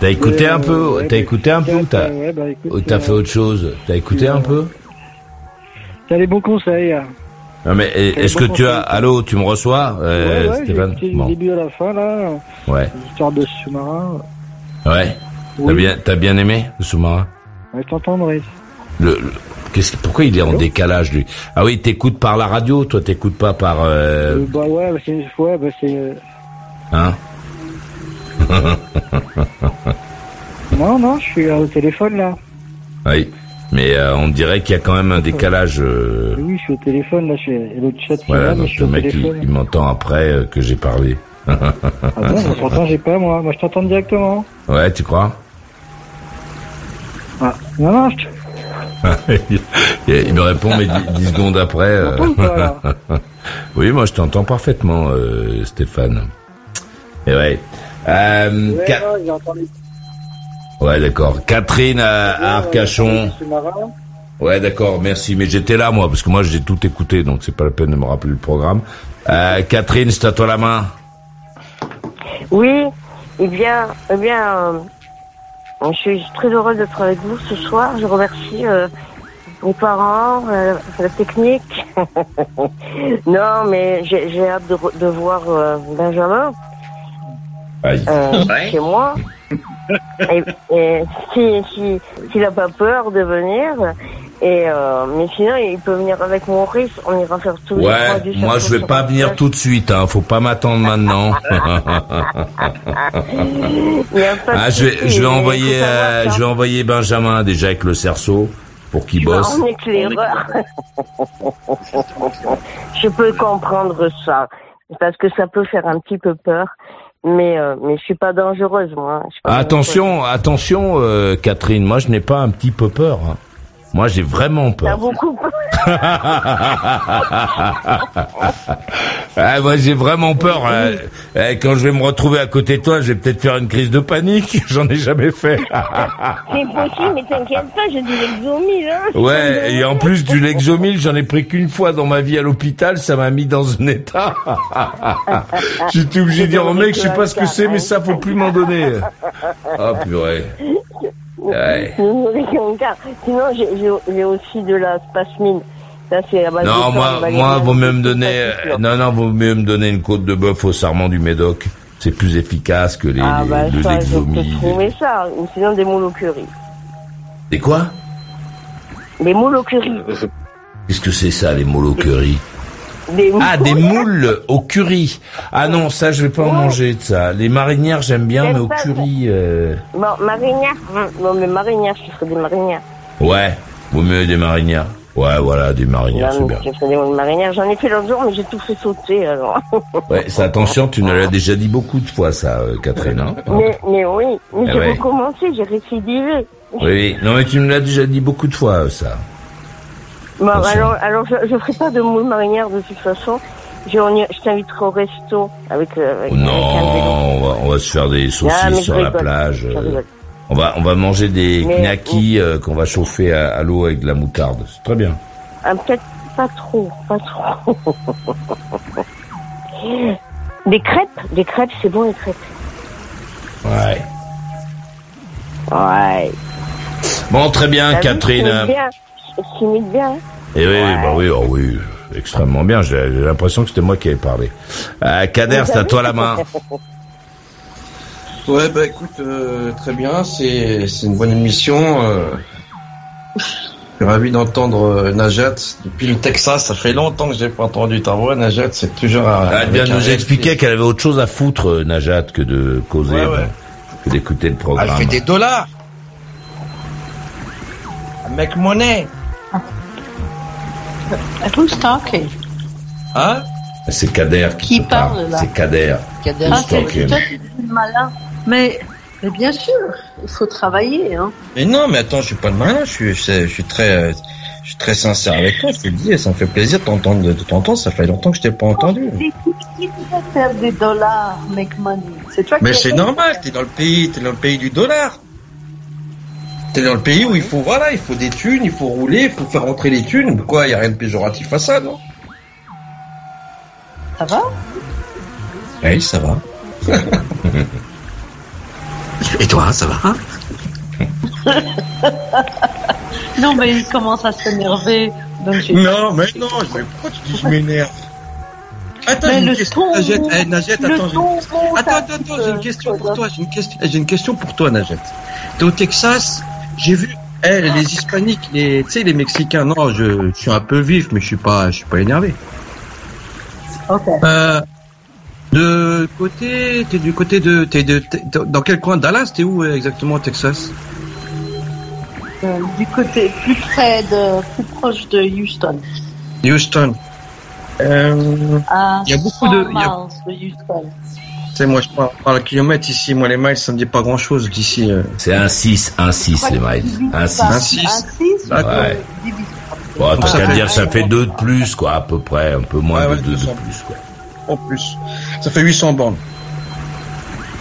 D: T'as écouté
O: Euh,
D: un peu
O: ouais,
D: T'as
O: bah,
D: écouté un peu ou t'as
O: ouais, bah, écoute,
D: ou t'as
O: euh,
D: fait autre chose? T'as écouté un peu?
O: T'as les bons conseils. hein.
D: Non mais eh, est-ce que tu as. Allô, tu me reçois, euh,
O: ouais, ouais,
D: Stéphane?
O: écouté
D: Bon.
O: début à la fin, là,
D: Ouais.
O: l'histoire de sous-marin.
D: Ouais. T'as
O: Oui.
D: bien, t'as bien aimé le sous-marin?
O: Ouais, t'entends, Maurice
D: le, le- pourquoi il est en décalage lui? Ah oui, t'écoutes par la radio, toi t'écoutes pas par euh,
O: Euh, Bah ouais, bah, c'est, ouais, bah, c'est, euh,
D: hein?
O: Non, non, je suis au téléphone, là.
D: Oui. Mais euh, on dirait qu'il y a quand même un décalage.
O: Oui, je suis au téléphone, là, je suis, l'autre chat
D: voilà, donc
O: je
D: le mec il, m'entend après que j'ai parlé.
O: Ah bon, bah, pourtant, j'ai pas, moi. Moi, je t'entends directement.
D: ouais, tu crois?
O: Ah, non, non, je te...
D: il, il me répond mais dix, secondes après. euh, oui, moi je t'entends parfaitement, euh, Stéphane. Et ouais. Euh,
O: Ouais,
D: Ca-
O: non, j'ai entendu.
D: ouais, d'accord. Catherine à, à Arcachon. Ouais, d'accord, merci. Mais j'étais là, moi, parce que moi, j'ai tout écouté, donc c'est pas la peine de me rappeler le programme. Euh, Catherine, c'est à toi la main.
I: Oui, eh bien, eh bien, euh, je suis très heureuse d'être avec vous ce soir. Je remercie euh, mes parents, euh, la technique. non, mais j'ai j'ai hâte de, de voir euh, Benjamin euh, chez moi. Et, et si, si, s'il a pas peur de venir. Et euh, mais sinon, il peut venir avec Maurice. On ira faire trois
D: Ouais, moi, je vais pas venir tout de suite, hein. Faut pas m'attendre maintenant. Ah, je vais, je vais envoyer, euh, je vais envoyer Benjamin déjà avec le cerceau pour qu'il bosse.
I: En éclaireur. je peux comprendre ça. Parce que ça peut faire un petit peu peur. Mais, euh, mais je suis pas dangereuse, moi. Suis pas
D: Attention, attention, euh, Catherine. Moi, je n'ai pas un petit peu peur. hein. Moi, j'ai vraiment
I: T'as
D: peur.
I: beaucoup peur.
D: Ah, moi, j'ai vraiment peur. hein. Eh, Quand je vais me retrouver à côté de toi, je vais peut-être faire une crise de panique. J'en ai jamais fait.
I: C'est possible, mais t'inquiète pas, j'ai du Lexomil, hein.
D: Ouais, et en plus du Lexomil, j'en ai pris qu'une fois dans ma vie à l'hôpital, ça m'a mis dans un état. J'étais obligé de dire au mec, je sais pas ce que c'est, mais ça, faut plus m'en donner. Oh purée. Ouais.
I: Sinon, j'ai- aussi de la spasmine. Ça, c'est la base
D: Non, moi, moi, vaut mieux me donner,
I: sûr.
D: non, non, vaut mieux me donner une côte de bœuf au sarment du Médoc. C'est plus efficace que les,
I: Ah,
D: les-
I: bah, ça, je peux trouver ça. Ou sinon, des moules au curry.
D: Et quoi?
I: Des moules au curry.
D: Qu'est-ce que c'est ça, les moules au curry?
I: Des
D: Ah, des moules au curry. Ah non, ça, je vais pas en manger de ça. Les marinières, j'aime bien, mais au curry, euh...
I: Bon, marinière. hum, Non, mais marinière, je ferai des marinières.
D: Ouais, vaut mieux des marinières. Ouais, voilà, des marinières, c'est bien.
I: je des moules marinières. J'en ai fait l'autre jour, mais j'ai tout fait sauter, alors.
D: Ouais, ça, attention, tu nous l'as déjà dit beaucoup de fois, ça, euh, Catherine. Hein
I: mais, mais oui, mais
D: Eh
I: j'ai
D: ouais.
I: recommencé, j'ai récidivé.
D: oui, non, mais tu nous l'as déjà dit beaucoup de fois, euh, ça.
I: Bon,
D: Attention.
I: alors, alors je, je ferai pas de moules marinières de toute façon. Je, je t'inviterai au resto avec, euh, avec,
D: Non,
I: avec
D: on va, on va se faire des saucisses
I: Ah, mais je
D: sur la plage. euh, on va, on va manger des
I: Mais-
D: euh, qu'on va chauffer à, à l'eau avec de la moutarde. C'est très bien.
I: Ah, Peut-être pas trop, pas trop. des crêpes, des crêpes, c'est bon les crêpes.
D: Ouais.
I: Ouais.
D: Bon, très bien, Catherine.
I: T'imite bien. Je t'imite bien.
D: Et oui, bah oui, oh oui, extrêmement bien. J'ai l'impression que c'était moi qui avais parlé. Euh, Kader, c'est à toi la main.
G: Ouais, bah écoute, euh, très bien, c'est c'est une bonne émission. Euh, je suis ravi d'entendre euh, Najat depuis le Texas. Ça fait longtemps que j'ai pas entendu ta voix, Najat. C'est toujours. à-
D: Elle vient
G: avec
D: nous expliquer qu'elle avait autre chose à foutre, euh, Najat, que de causer,
G: Ouais, ouais.
D: que d'écouter le
G: Elle
D: programme.
G: fait des dollars. Make money.
M: Who's talking?
G: Hein?
D: C'est Kader qui,
M: Qui
D: te parle.
M: parle, là?
D: C'est Kader.
F: Kader,
M: Ah,
D: Who's
M: c'est malin. Mais, mais bien sûr, il faut travailler. Hein.
E: Mais non, mais attends, je suis pas de malin, je suis, je, je suis très, euh, je suis très sincère avec toi, je te le dis, ça me fait plaisir de t'entendre, de t'entendre, ça fait longtemps que je t'ai pas entendu.
M: Qui qui va faire des dollars, make money? C'est toi
E: Mais c'est normal, t'es dans le pays, t'es dans le pays du dollar. T'es dans le pays où il faut, voilà, il faut des thunes, il faut rouler, il faut faire rentrer les thunes. Quoi, y a rien de péjoratif à ça, non?
M: Ça va?
E: Oui, ça va. Et toi, ça va?
M: Non, mais il commence à s'énerver.
E: Non, mais non, je- pourquoi tu dis que je m'énerve Attends,
M: Mais
E: j'ai une
M: le
E: question,
M: ton-
E: Najette. Eh, Najette,
M: le
E: attends,
M: ton
E: attends, attends, j'ai une question pour toi. J'ai une question, j'ai une question pour toi, Najette. T'es au Texas. J'ai vu, eh, les Hispaniques, les, tu sais, les Mexicains. Non, je, je suis un peu vif, mais je suis pas, je suis pas énervé.
M: Ok.
E: Euh, de côté, t'es du côté de, t'es de, t'es dans quel coin? Dallas T'es où euh, exactement au Texas?
M: Euh, du côté plus près de, plus proche de Houston.
E: Houston. Euh, Il y a beaucoup de-
M: 100
E: il y a-
M: miles de Houston.
E: Sais, moi, je parle, parle kilomètre ici. Moi, les miles, ça me dit pas grand chose d'ici. euh.
D: C'est un 6, un 6 les miles. Un 6.
E: Un 6.
M: Un 6,
E: D'accord.
D: Ouais. Bon, t'as
E: ça
D: qu'à dire, ça fait 2 de plus, quoi, à peu près, un peu moins
E: Ouais, ouais,
D: de 2 de
E: 200.
D: plus, quoi.
E: En plus. Ça fait 800 bornes.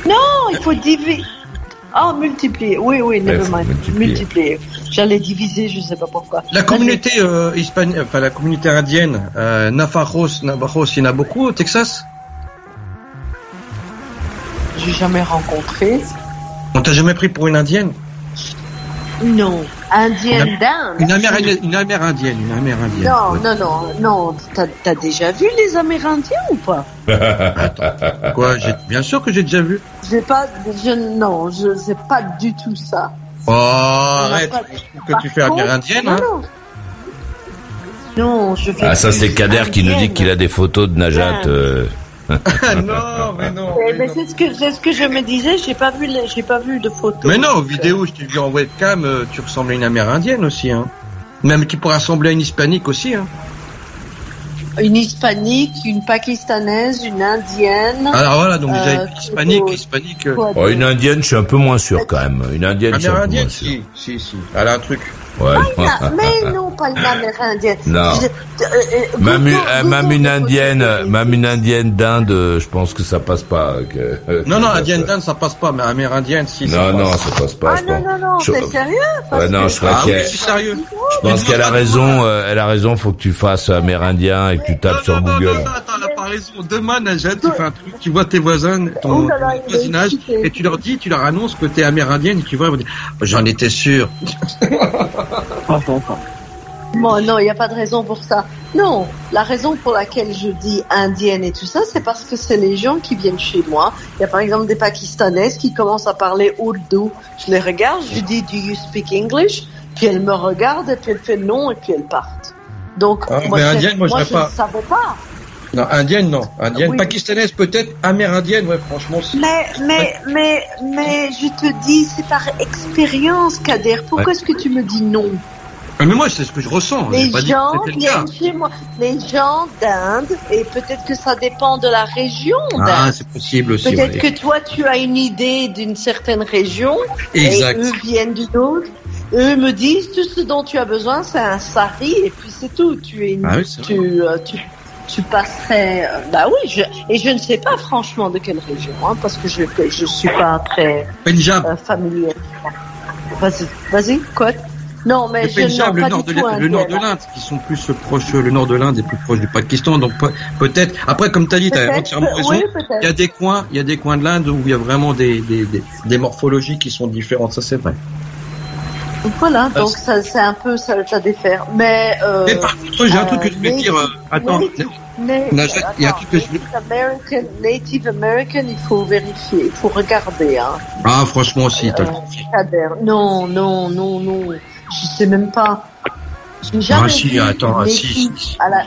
M: Non, il faut diviser. Ah, multiplier. Oui, oui, never
E: faut
M: mind.
E: multiplier.
M: Multiplier. J'allais diviser, je sais pas pourquoi.
E: La communauté euh, enfin la communauté indienne, euh, Navajos, Navajos, il y en a beaucoup au Texas?
M: J'ai jamais rencontré.
E: On t'a jamais pris pour une indienne?
M: Non. Indienne d'Inde.
E: Une amérindienne, une amérindienne, une amérindienne.
M: Non,
E: Ouais.
M: non, non, non. T'as t'as déjà vu les Amérindiens ou pas?
E: Quoi? J'ai- Bien sûr que j'ai déjà vu.
M: J'ai pas, je, non, je sais pas du tout ça.
E: Oh, arrête,
M: pas-
E: je trouve que tu fais
M: contre-
E: amérindienne,
M: non,
E: hein
M: non. Non, je fais.
D: Ah, ça, c'est Kader qui nous dit qu'il a des photos de Najat. Euh.
E: non, mais non.
M: Eh, mais c'est ce que c'est ce que je me disais. J'ai pas vu, les- j'ai pas vu de photos.
E: Mais non, aux vidéos, je t'ai vu en webcam, euh, tu ressembles à une amérindienne aussi, hein. Même qui pourrait ressembler à une hispanique aussi, hein.
M: Une hispanique, une pakistanaise, une indienne.
E: Alors voilà, donc déjà,
M: Euh,
E: hispanique, hispanique.
M: Quoi
D: Oh, une indienne, je suis un peu moins sûr, quand même. Une indienne, je suis un peu moins sûr.
E: si, si, si. Elle a un truc.
D: Ouais.
M: Mais non, pas une amérindienne.
D: Non.
M: Je- euh, euh,
D: Même, une-
M: Google-
D: euh, même une indienne, même une indienne d'Inde, euh, je pense que ça passe pas. que-
E: Non, non, indienne d'Inde, ça passe pas, mais amérindienne, si. ça
D: Non, non,
E: passe.
D: ça passe pas.
M: Ah
D: je
M: non,
D: pense.
M: non, non,
D: Je-
M: t'es sérieux Parce
D: Ouais, non,
M: que-
D: je crois
E: Ah
D: qu'elle,
E: sérieux.
D: je pense qu'elle a raison, euh, elle a raison, faut que tu fasses amérindien et que tu tapes sur Google.
E: attends, raison. Demain, Najat, tu fais un truc, tu vois tes voisins, ton,
M: Oh là là,
E: ton
M: il est
E: voisinage, et tu leur dis, tu leur annonces que t'es amérindienne, et tu vois, ils vont dire, j'en étais sûr.
M: Bon, non, il n'y a pas de raison pour ça. Non, la raison pour laquelle je dis indienne et tout ça, c'est parce que c'est les gens qui viennent chez moi. Il y a par exemple des Pakistanaises qui commencent à parler ourdou. Je les regarde, je dis Do you speak English? Puis elles me regardent et puis elles font non et puis elles partent. Donc,
E: Ah,
M: moi,
E: mais
M: je-
E: indienne, moi, je
M: moi, ne savais pas.
E: Non, indienne, non. Indienne,
M: Oui.
E: pakistanaise, peut-être, amérindienne, ouais, franchement.
M: Mais, mais, mais, mais, je te dis, c'est par expérience, Kader. Pourquoi
E: Ouais.
M: est-ce que tu me dis non?
E: Ah, Mais moi, c'est ce que je ressens.
M: Les
E: dit
M: gens
E: que c'était le cas.
M: viennent chez moi. Les gens d'Inde, et peut-être que ça dépend de la région
E: Ah, c'est possible aussi.
M: Peut-être
E: ouais.
M: que toi, tu as une idée d'une certaine région,
E: Exact.
M: et eux viennent d'une autre. Eux me disent, tout ce dont tu as besoin, c'est un sari, et puis c'est tout. Tu es une,
E: Ah oui,
M: tu, euh, tu, tu passerais, euh, bah oui, je, et je ne sais pas franchement de quelle région, hein, parce que je, je suis pas très
E: Punjab.
M: euh, familière. Vas-y, vas-y, quoi? Non, mais
E: Le
M: je
E: Punjab, le
M: pas
E: nord, de le nord de l'Inde, qui sont plus proches, le nord de l'Inde est plus proche du Pakistan, donc pe- peut-être. Après, comme tu as dit, tu as entièrement raison.
M: oui,
E: il y a des coins, il y a des coins de l'Inde où il y a vraiment des, des, des, des morphologies qui sont différentes, ça c'est vrai.
M: Voilà,
E: Ah,
M: donc ça, c'est un peu ça, ça. Mais, euh,
E: Mais par contre, j'ai un truc que je voulais
M: native-
E: dire. euh, attends,
M: native-
E: il y a un truc que je
M: American, Native American, il faut vérifier, il faut regarder, hein.
E: Ah, franchement, si,
M: Kader. Non, non, non, non. Je sais même pas. J'ai jamais
E: Ah, si, attends, ah, si,
M: native
E: si.
M: à la-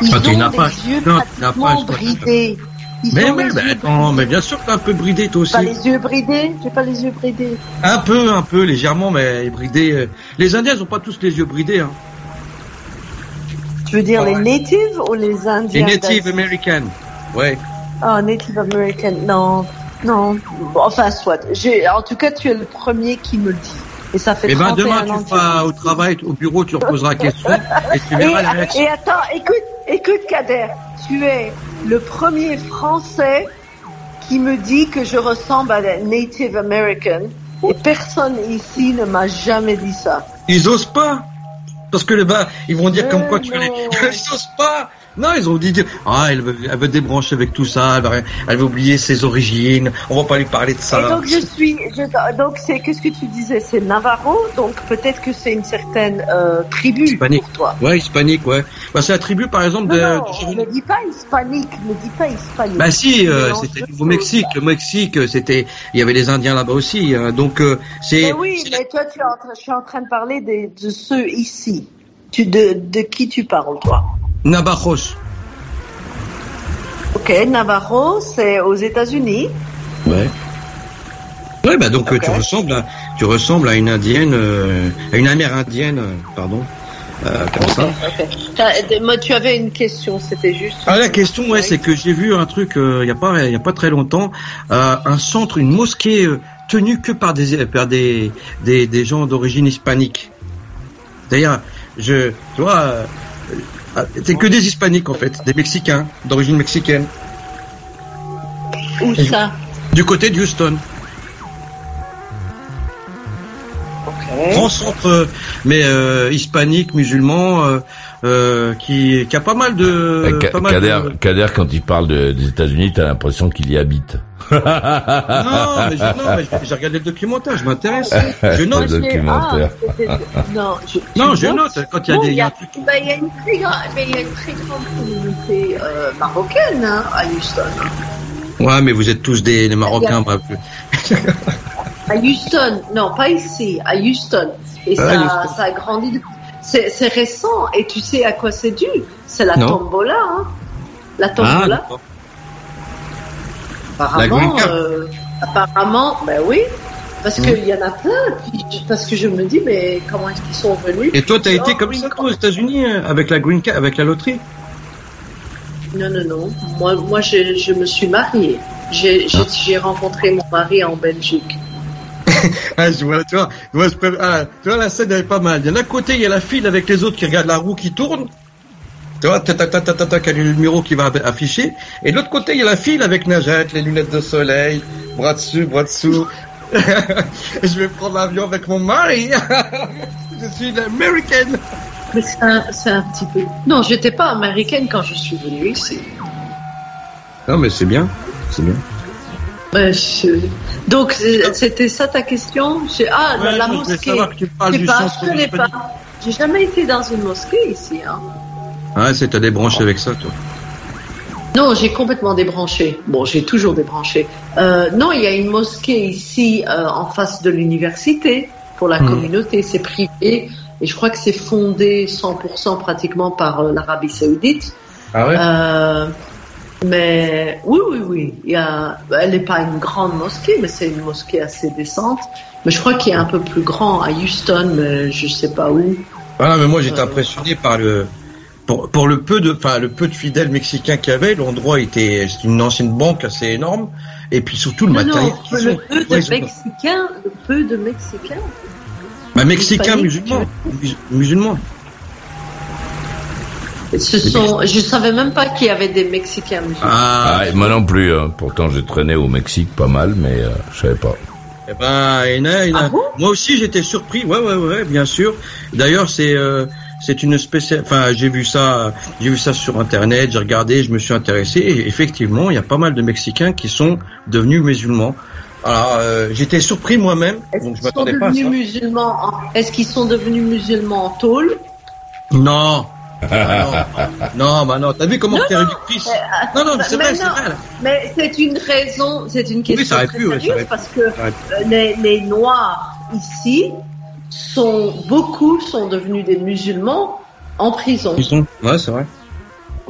M: Ils
E: tu
M: ont
E: pas.
M: yeux
E: Non, tu n'as pas,
M: bridés. Ils
E: Mais
M: les
E: mais attends, mais bien sûr que t'es un peu bridé toi aussi.
M: Pas les yeux bridés J'ai pas les yeux bridés.
E: Un peu, un peu, légèrement, mais bridé. euh. Les Indiens ils ont pas tous les yeux bridés. Hein.
M: Tu veux dire les natives ou les
E: Les
M: indiens
E: Native
M: d'Asie
E: American. Ouais.
M: Oh, Native American, non. Non, enfin soit. En tout cas, tu es le premier qui me le dit. Et ça fait
E: Eh ben
M: 31
E: demain tu feras au travail, au bureau, tu reposeras la question et tu verras la
M: et,
E: réaction.
M: et attends, écoute, écoute Kader, tu es le premier Français qui me dit que je ressemble à la Native American et personne ici ne m'a jamais dit ça.
E: Ils osent pas. Parce que le bas, ils vont dire comme quoi tu
M: Euh,
E: les... Ils osent pas. Non, ils ont dit, ah, elle veut, elle veut débrancher avec tout ça, elle va, elle va oublier ses origines, on va pas lui parler de ça.
M: Et donc je suis, je- donc c'est, qu'est-ce que tu disais, c'est Navarro, donc peut-être que c'est une certaine euh, tribu
E: Hispanique.
M: pour toi.
E: Ouais, hispanique, ouais. Bah, c'est la tribu, par exemple,
M: Non,
E: de,
M: non, ne dis pas hispanique, ne dis pas hispanique.
E: Bah si, euh, c'était le Nouveau-Mexique. Le Mexique, c'était, il y avait les Indiens là-bas aussi. hein. donc euh, c'est.
M: Mais oui, mais toi, tu es en train, je suis en train de parler des- de ceux ici. Tu, de, de qui tu parles, toi?
E: Navajos.
M: Ok, Navarro, c'est aux États-Unis.
E: Ouais. Ouais, bah donc euh, tu ressembles à, tu ressembles à une indienne, euh, à une amérindienne, euh, pardon, euh, comme ça.
M: Moi, tu avais une question, c'était juste.
E: Ah la question ouais c'est que j'ai vu un truc euh, il y a pas il y a pas très longtemps un centre une mosquée tenue que par des par des des, des gens d'origine hispanique. D'ailleurs je tu vois c'est que des hispaniques en fait des mexicains d'origine mexicaine
M: Où ça
E: du côté de Houston. Grand centre euh, mais euh, hispanique musulman euh, euh, qui qui a pas mal de pas mal
D: Kader,
E: de-
D: Kader, quand il parle de- des États-Unis, t'as l'impression qu'il y habite.
E: Non, mais j'ai regardé le documentaire, je m'intéresse. Je
D: Le
E: note.
D: documentaire.
M: Ah, non, je,
E: Non, note, quand il y a
M: Bon,
E: des-
M: il y a, bah, il y a une très grande, mais il y a une très grande communauté euh, marocaine hein, à Houston.
E: Ouais, mais vous êtes tous des, des Marocains, bref.
M: À Houston, non, pas ici, à Houston. Et
E: Ah,
M: ça,
E: Houston.
M: ça a grandi. depuis- C'est c'est récent, et tu sais à quoi c'est dû? C'est la
E: Non.
M: tombola. Hein. La
E: Ah,
M: tombola.
E: La
M: apparemment, euh, apparemment, ben oui. Parce
E: Mm.
M: qu'il y en a plein. Puis, parce que je me dis, mais comment est-ce qu'ils sont venus?
E: Et toi, t'as été comme ça, toi, aux États-Unis, hein, avec la green card, avec la loterie?
M: Non, non, non. Moi, moi je, je me suis mariée. J'ai
E: Ah.
M: rencontré mon mari en Belgique.
E: Ah, je vois, tu vois, je peux- ah, tu vois, la scène, elle est pas mal. Il y en a d'un côté, il y a la file avec les autres qui regardent la roue qui tourne. Tu vois, ta ta ta ta ta quel est le numéro qui va afficher. Et de l'autre côté, il y a la file avec Najat, les lunettes de soleil, bras dessus, bras dessous. je vais prendre l'avion avec mon mari. je suis une américaine.
M: Mais c'est un, un petit peu. Non, j'étais pas américaine quand je suis venue ici.
E: Non, mais c'est bien, c'est bien.
M: Je- Donc, c'était ça ta question? Ah,
E: Ouais,
M: la, mosquée.
E: tu parles
M: Je sais
E: du
M: pas,
E: centre
M: je pas. J'ai jamais été dans une mosquée ici. Hein.
E: Ah, c'est t'as débranché avec ça, toi.
M: Non, j'ai complètement débranché. Bon, j'ai toujours débranché. Euh, non, il y a une mosquée ici euh, en face de l'université pour la
E: Hmm.
M: communauté. C'est privé et je crois que c'est fondé 100% pratiquement par euh, l'Arabie Saoudite.
E: Ah ouais?
M: Euh, mais oui, oui, oui. Il y a, elle n'est pas une grande mosquée, mais c'est une mosquée assez décente. Mais je crois qu'il y a un peu plus grand à Houston, mais je sais pas où.
E: Voilà, mais moi j'étais impressionné par le pour, pour le peu de enfin le peu de fidèles mexicains qu'il y avait, l'endroit était c'est une ancienne banque assez énorme et puis surtout le
M: Non,
E: matériel.
M: non, le
E: ont.
M: peu
E: Ouais,
M: de Mexicains, le peu de Mexicains.
E: Bah, mexicains musulmans, mus- musulmans.
M: Ce sont, je savais même pas qu'il y avait des Mexicains musulmans.
D: Ah, et moi non plus. hein. Pourtant, j'ai traîné au Mexique pas mal, mais euh, je savais pas.
E: Eh ben, il y en a- il y en a- moi aussi j'étais surpris. Ouais, ouais, ouais, bien sûr. D'ailleurs, c'est euh, c'est une spéciale. Enfin, j'ai vu ça, j'ai vu ça sur internet. J'ai regardé, je me suis intéressé. Et effectivement, il y a pas mal de Mexicains qui sont devenus musulmans. Alors, euh, j'étais surpris moi-même. Donc, je m'attendais pas à
M: devenus
E: ça.
M: musulmans. en- Est-ce qu'ils sont devenus musulmans en tôle?
E: Non. Ah, non, non, bah non. T'as vu comment t'es réductrice Non, non, mais c'est vrai, c'est
M: non,
E: vrai.
M: Mais c'est une raison, c'est une
E: Oui,
M: question
E: ça aurait
M: très
E: pu, ouais, ça
M: sérieuse
E: aurait pu.
M: parce que
E: Ça
M: euh, les, les Noirs ici sont beaucoup sont devenus des musulmans en prison.
E: Ils sont- Ouais, c'est vrai.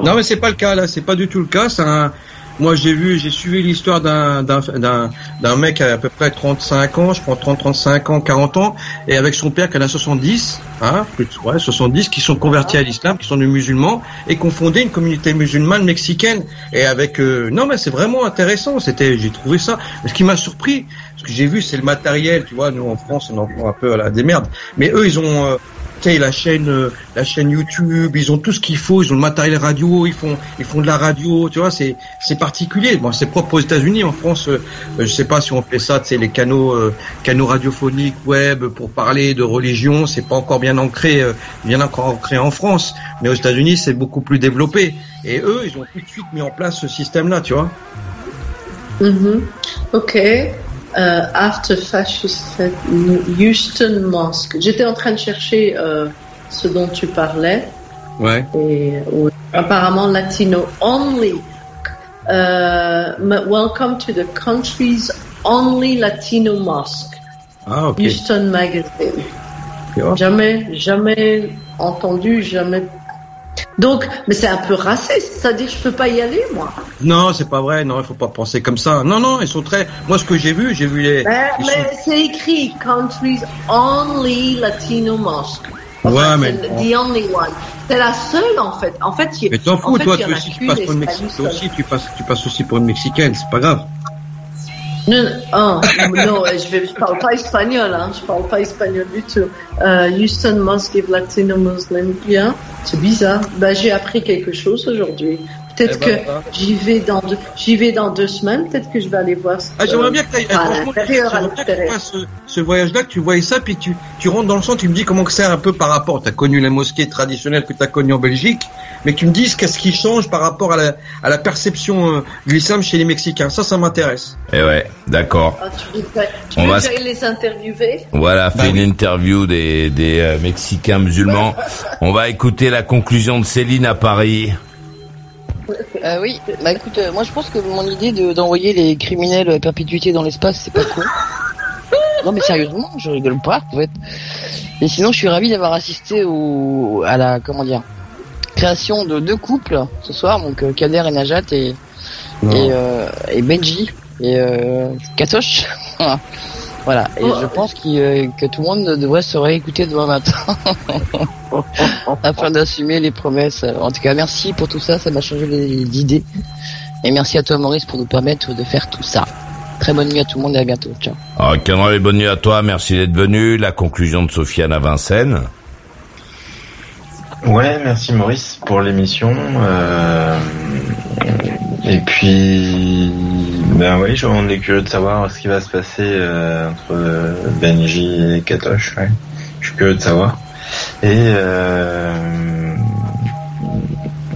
E: Non, mais c'est pas le cas là. C'est pas du tout le cas. C'est un. Moi, j'ai vu, j'ai suivi l'histoire d'un d'un d'un d'un mec à, peu près 35 ans, je prends 30, 35 ans, 40 ans, et avec son père qui en a 70, hein, plus de- ouais, 70, qui sont convertis à l'islam, qui sont des musulmans, et qui ont fondé une communauté musulmane mexicaine. Et avec, euh, non, mais c'est vraiment intéressant. C'était, j'ai trouvé ça. Ce qui m'a surpris, ce que j'ai vu, c'est le matériel. Tu vois, nous en France, on en prend un peu à la démerde, mais eux, ils ont euh, sais, la chaîne, euh, la chaîne YouTube, ils ont tout ce qu'il faut, ils ont le matériel radio, ils font, ils font de la radio, tu vois, c'est, c'est particulier. Bon, c'est propre aux États-Unis, en France, euh, euh, je sais pas si on fait ça, tu sais, les canaux, euh, canaux radiophoniques, web, pour parler de religion, c'est pas encore bien ancré, bien encore ancré en France, mais aux États-Unis, c'est beaucoup plus développé. Et eux, ils ont tout de suite mis en place ce système-là, tu vois.
M: Mhm. Ok. Euh, after fascist Houston Mosque. J'étais en train de chercher euh, ce dont tu parlais.
E: Ouais.
M: Et apparemment latino only. M- welcome to the country's only Latino mosque.
E: Ah.
M: Houston Magazine. Jamais, jamais entendu, jamais. Donc, mais c'est un peu raciste, c'est-à-dire je peux pas y aller, moi.
E: Non, c'est pas vrai, non, il faut pas penser comme ça. Non, non, ils sont très, moi, ce que j'ai vu, j'ai vu les,
M: Mais,
E: ils
M: mais
E: sont-
M: c'est écrit country's only Latino mosque.
E: Ouais, mais
M: the only one. C'est la seule en fait. En fait,
E: Mais t'en
M: en
E: fous, toi, aussi, tu passes pour une Mexicaine. Toi aussi, tu passes, tu passes aussi pour une Mexicaine, c'est pas grave.
M: Non, oh, non, je je parle pas espagnol, hein, je parle pas espagnol du tout. Euh, Houston give Latino Muslim bien. C'est bizarre. Ben, j'ai appris quelque chose aujourd'hui. Peut-être
E: Eh ben,
M: que
E: voilà.
M: j'y vais dans deux, j'y vais dans deux semaines. Peut-être que je vais aller voir.
E: Ah, j'aimerais
M: euh,
E: bien que tu
M: à l'intérieur, à l'intérieur.
E: ce, ce voyage-là, que tu voyais ça, puis tu, tu rentres dans le centre, tu me dis comment que c'est un peu par rapport. Tu as connu la mosquée traditionnelle que tu as connue en Belgique, mais que tu me dises qu'est-ce qui change par rapport à la, à la perception euh, de l'islam chez les Mexicains. Ça, ça m'intéresse.
D: Eh ouais, d'accord.
M: Ah, tu pas- tu
D: On va
M: les interviewer?
D: Voilà,
E: Bah
D: fait une interview des, des euh, Mexicains musulmans. On va écouter la conclusion de Céline à Paris.
F: Euh, oui, bah écoute, euh, moi je pense que mon idée de- d'envoyer les criminels à perpétuité dans l'espace, c'est pas con. Non mais sérieusement, je rigole pas en fait. Et sinon, je suis ravi d'avoir assisté au, à la, comment dire, création de deux couples ce soir, donc euh, Kader et Najat et, et, euh, et Benji et euh, Katoche. voilà, et je pense euh, que tout le monde devrait se réécouter demain matin afin d'assumer les promesses. En tout cas, merci pour tout ça, ça m'a changé d'idée. Et merci à toi Maurice pour nous permettre de faire tout ça. Très bonne nuit à tout le monde et à bientôt. Ciao.
D: Ah, Cameron, et bonne nuit à toi, merci d'être venu. La conclusion de Sofiane à Vincennes.
N: Ouais, merci Maurice pour l'émission. Euh, et puis, ben oui, je- on est curieux de savoir ce qui va se passer euh, entre euh, Benji et Katoche. Ouais. Je suis curieux de savoir. Et euh,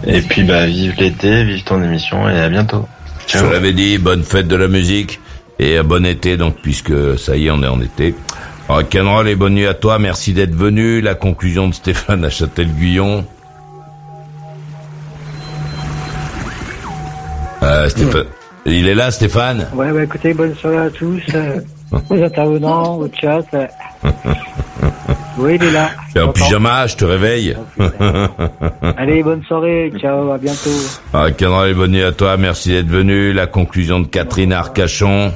N: et puis, bah, vive l'été, vive ton émission et à bientôt.
D: Je te l'avais dit, bonne fête de la musique et bon été, donc, puisque ça y est, on est en été. Rock'n'roll et bonne nuit à toi, merci d'être venu. La conclusion de Stéphane à Châtel-Guyon. Euh, Stéphane, il est là, Stéphane?
O: Ouais, bah écoutez, bonne soirée à tous, euh, aux intervenants, au chat. euh. Oui, il est là.
D: T'es en pyjama, je te réveille.
O: Allez, bonne soirée, ciao, à bientôt.
D: Rock'n'roll et bonne nuit à toi, merci d'être venu. La conclusion de Catherine Arcachon.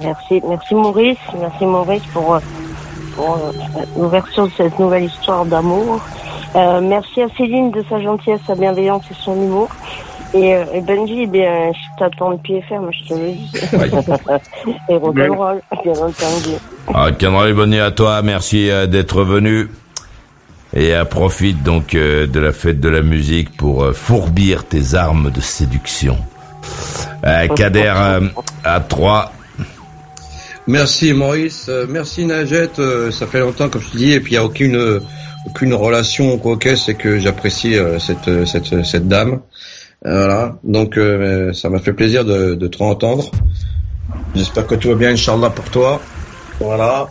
I: Merci, merci Maurice, merci Maurice pour, euh, pour l'ouverture de cette nouvelle histoire d'amour. Euh, merci à Céline de sa gentillesse, sa bienveillance et son humour. Et, euh, et Benji, eh bien, je t'attends de pied ferme, je te le dis. et rock'n'roll, bien entendu.
D: Rock'n'roll et bonne à toi, merci euh, d'être venu. Et euh, profite donc euh, de la fête de la musique pour euh, fourbir tes armes de séduction. Euh, Kader à 3.
E: Merci Maurice, Euh, merci Najette, Euh, ça fait longtemps comme je te dis, et puis il n'y a aucune euh, aucune relation quoi que c'est que j'apprécie euh, cette, cette cette dame. Euh, Voilà, donc euh, ça m'a fait plaisir de, de te entendre. J'espère que tout va bien, Inch'Allah, pour toi. Voilà.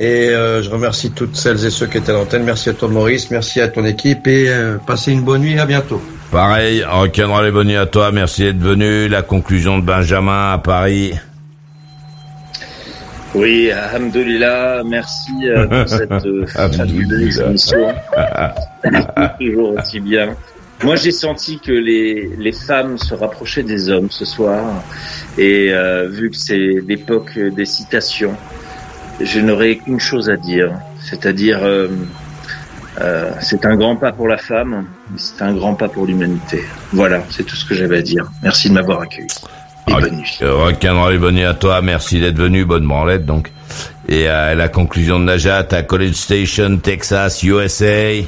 E: Et euh, je remercie toutes celles et ceux qui étaient à l'antenne. Merci à toi Maurice, merci à ton équipe et euh, passez une bonne nuit, à bientôt.
D: Pareil, Rock'n'roll et bonne nuit à toi, merci d'être venu. La conclusion de Benjamin à Paris.
H: Oui, Alhamdulillah, merci pour cette fabuleuse émission. Toujours aussi bien. Moi, j'ai senti que les, les femmes se rapprochaient des hommes ce soir. Et euh, vu que c'est l'époque des citations, je n'aurais qu'une chose à dire. C'est-à-dire, euh, euh, c'est un grand pas pour la femme, c'est un grand pas pour l'humanité. Voilà, c'est tout ce que j'avais à dire. Merci de m'avoir accueilli. Et bonne nuit.
D: Rock'n'roll, bonne nuit à toi. Merci d'être venu. Bonne branlette, donc. Et à la conclusion de Najat à College Station, Texas, USA.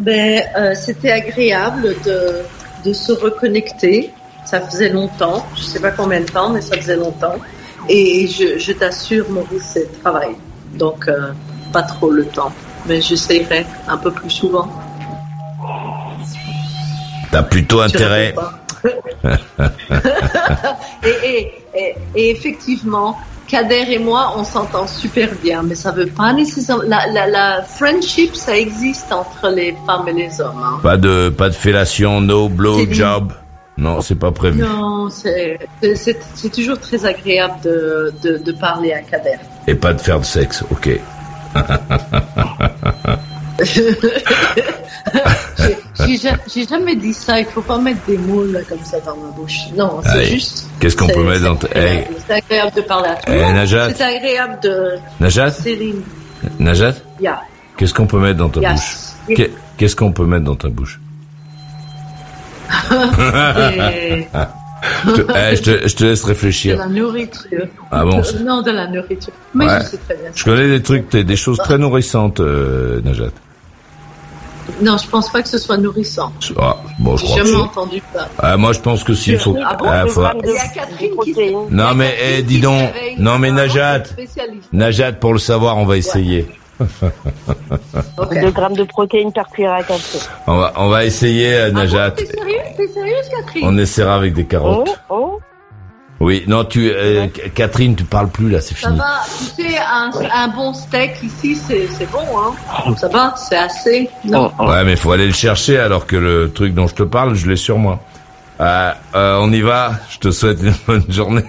M: Ben, euh, c'était agréable de, de se reconnecter. Ça faisait longtemps, je sais pas combien de temps, mais ça faisait longtemps. Et je, je t'assure, Maurice, c'est travail. Donc, euh, pas trop le temps. Mais j'essaierai un peu plus souvent.
D: T'as plutôt intérêt.
M: et, et, et, et effectivement, Kader et moi, on s'entend super bien, mais ça veut pas nécessairement. La, la, la friendship, ça existe entre les femmes et les hommes. Hein.
D: Pas de, pas de fellation, no blow job. Non, c'est pas prévu.
M: Non, c'est toujours très agréable de, de, de parler à Kader.
D: Et pas de faire de sexe, ok.
M: J'ai- J'ai ja- j'ai jamais dit ça, il faut pas mettre des mots là, comme ça dans ma bouche. Non, c'est juste.
D: qu'est-ce qu'on peut mettre dans ta-
M: agréable. C'est agréable de parler à.
D: Najat.
M: C'est agréable de.
D: Najat
M: Céline.
D: Najat
M: Yeah.
D: Qu'est-ce qu'on peut mettre dans ta
M: Yes.
D: bouche? Qu'est- Qu'est-ce qu'on peut mettre dans ta bouche?
M: Et-
D: je, te, je, te, je te laisse
M: De
D: réfléchir.
M: la nourriture.
D: Ah bon,
M: Euh, Non, de la nourriture. Mais
D: Ouais.
M: je sais très bien.
D: Je connais des trucs, des des choses très nourrissantes, euh, Najat.
M: Non, je pense pas que ce soit nourrissant.
D: Ah, bon, je crois que
M: jamais entendu ça.
D: Ah, moi, je pense que s'il faut.
M: Ah bon
D: Ah, faudra-
M: Il y a Catherine qui se-
D: Non, mais eh, dis donc. Non, mais Najat. Najat, pour le savoir, on va essayer.
I: 2 grammes de protéines par cuillère à café.
D: on va, on va essayer, euh, Najat.
M: T'es sérieux T'es sérieuse, Catherine?
D: On essaiera avec des carottes.
I: Oh,
D: Oui, non, tu, euh, Catherine, tu parles plus là, c'est
M: Ça
D: fini.
M: va, tu sais, un, un bon steak ici, c'est c'est bon, hein Ça va, c'est assez. Non.
D: Ouais, mais faut aller le chercher alors que le truc dont je te parle, je l'ai sur moi. Euh, euh, on y va. Je te souhaite une bonne journée.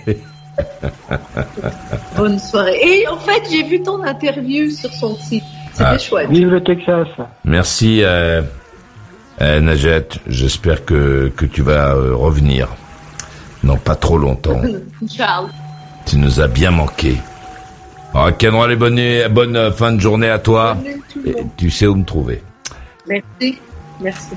M: Bonne soirée. Et en fait, j'ai vu ton interview sur son site. C'était
D: Ah.
M: chouette.
O: Vive le Texas.
D: Merci, euh, euh, Najat. J'espère que, que tu vas euh, revenir. Non, pas trop longtemps.
M: Charles.
D: Tu nous as bien manqué. Alors, Kenroy, bonne, nuit- bonne euh, fin de journée à toi. Et tu sais où me trouver.
M: Merci. Merci.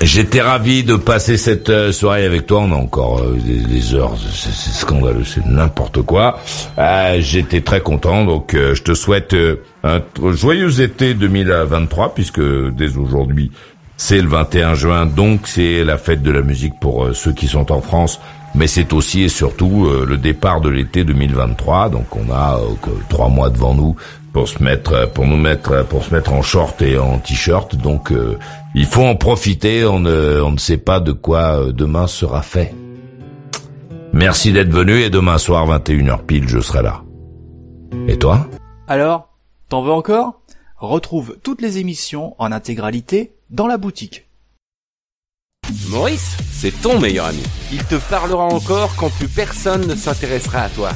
D: J'étais ravi de passer cette euh, soirée avec toi. On a encore euh, des, des heures, c'est scandaleux, c'est n'importe quoi. Euh, J'étais très content, donc euh, je te souhaite un joyeux été 2023, puisque dès aujourd'hui c'est le 21 juin, donc c'est la fête de la musique pour ceux qui sont en France. Mais c'est aussi et surtout euh, le départ de l'été 2023, donc on a euh, trois mois devant nous pour se mettre, euh, pour nous mettre, pour se mettre en short et en t-shirt. Donc il faut en profiter. On ne, on ne sait pas de quoi demain sera fait. Merci d'être venu et demain soir 21h pile, je serai là. Et toi?
J: Alors, t'en veux encore? Retrouve toutes les émissions en intégralité dans la boutique.
A: Maurice, c'est ton meilleur ami. Il te parlera encore quand plus personne ne s'intéressera à toi.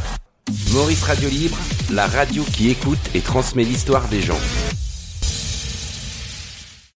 A: Maurice Radio Libre, la radio qui écoute et transmet l'histoire des gens.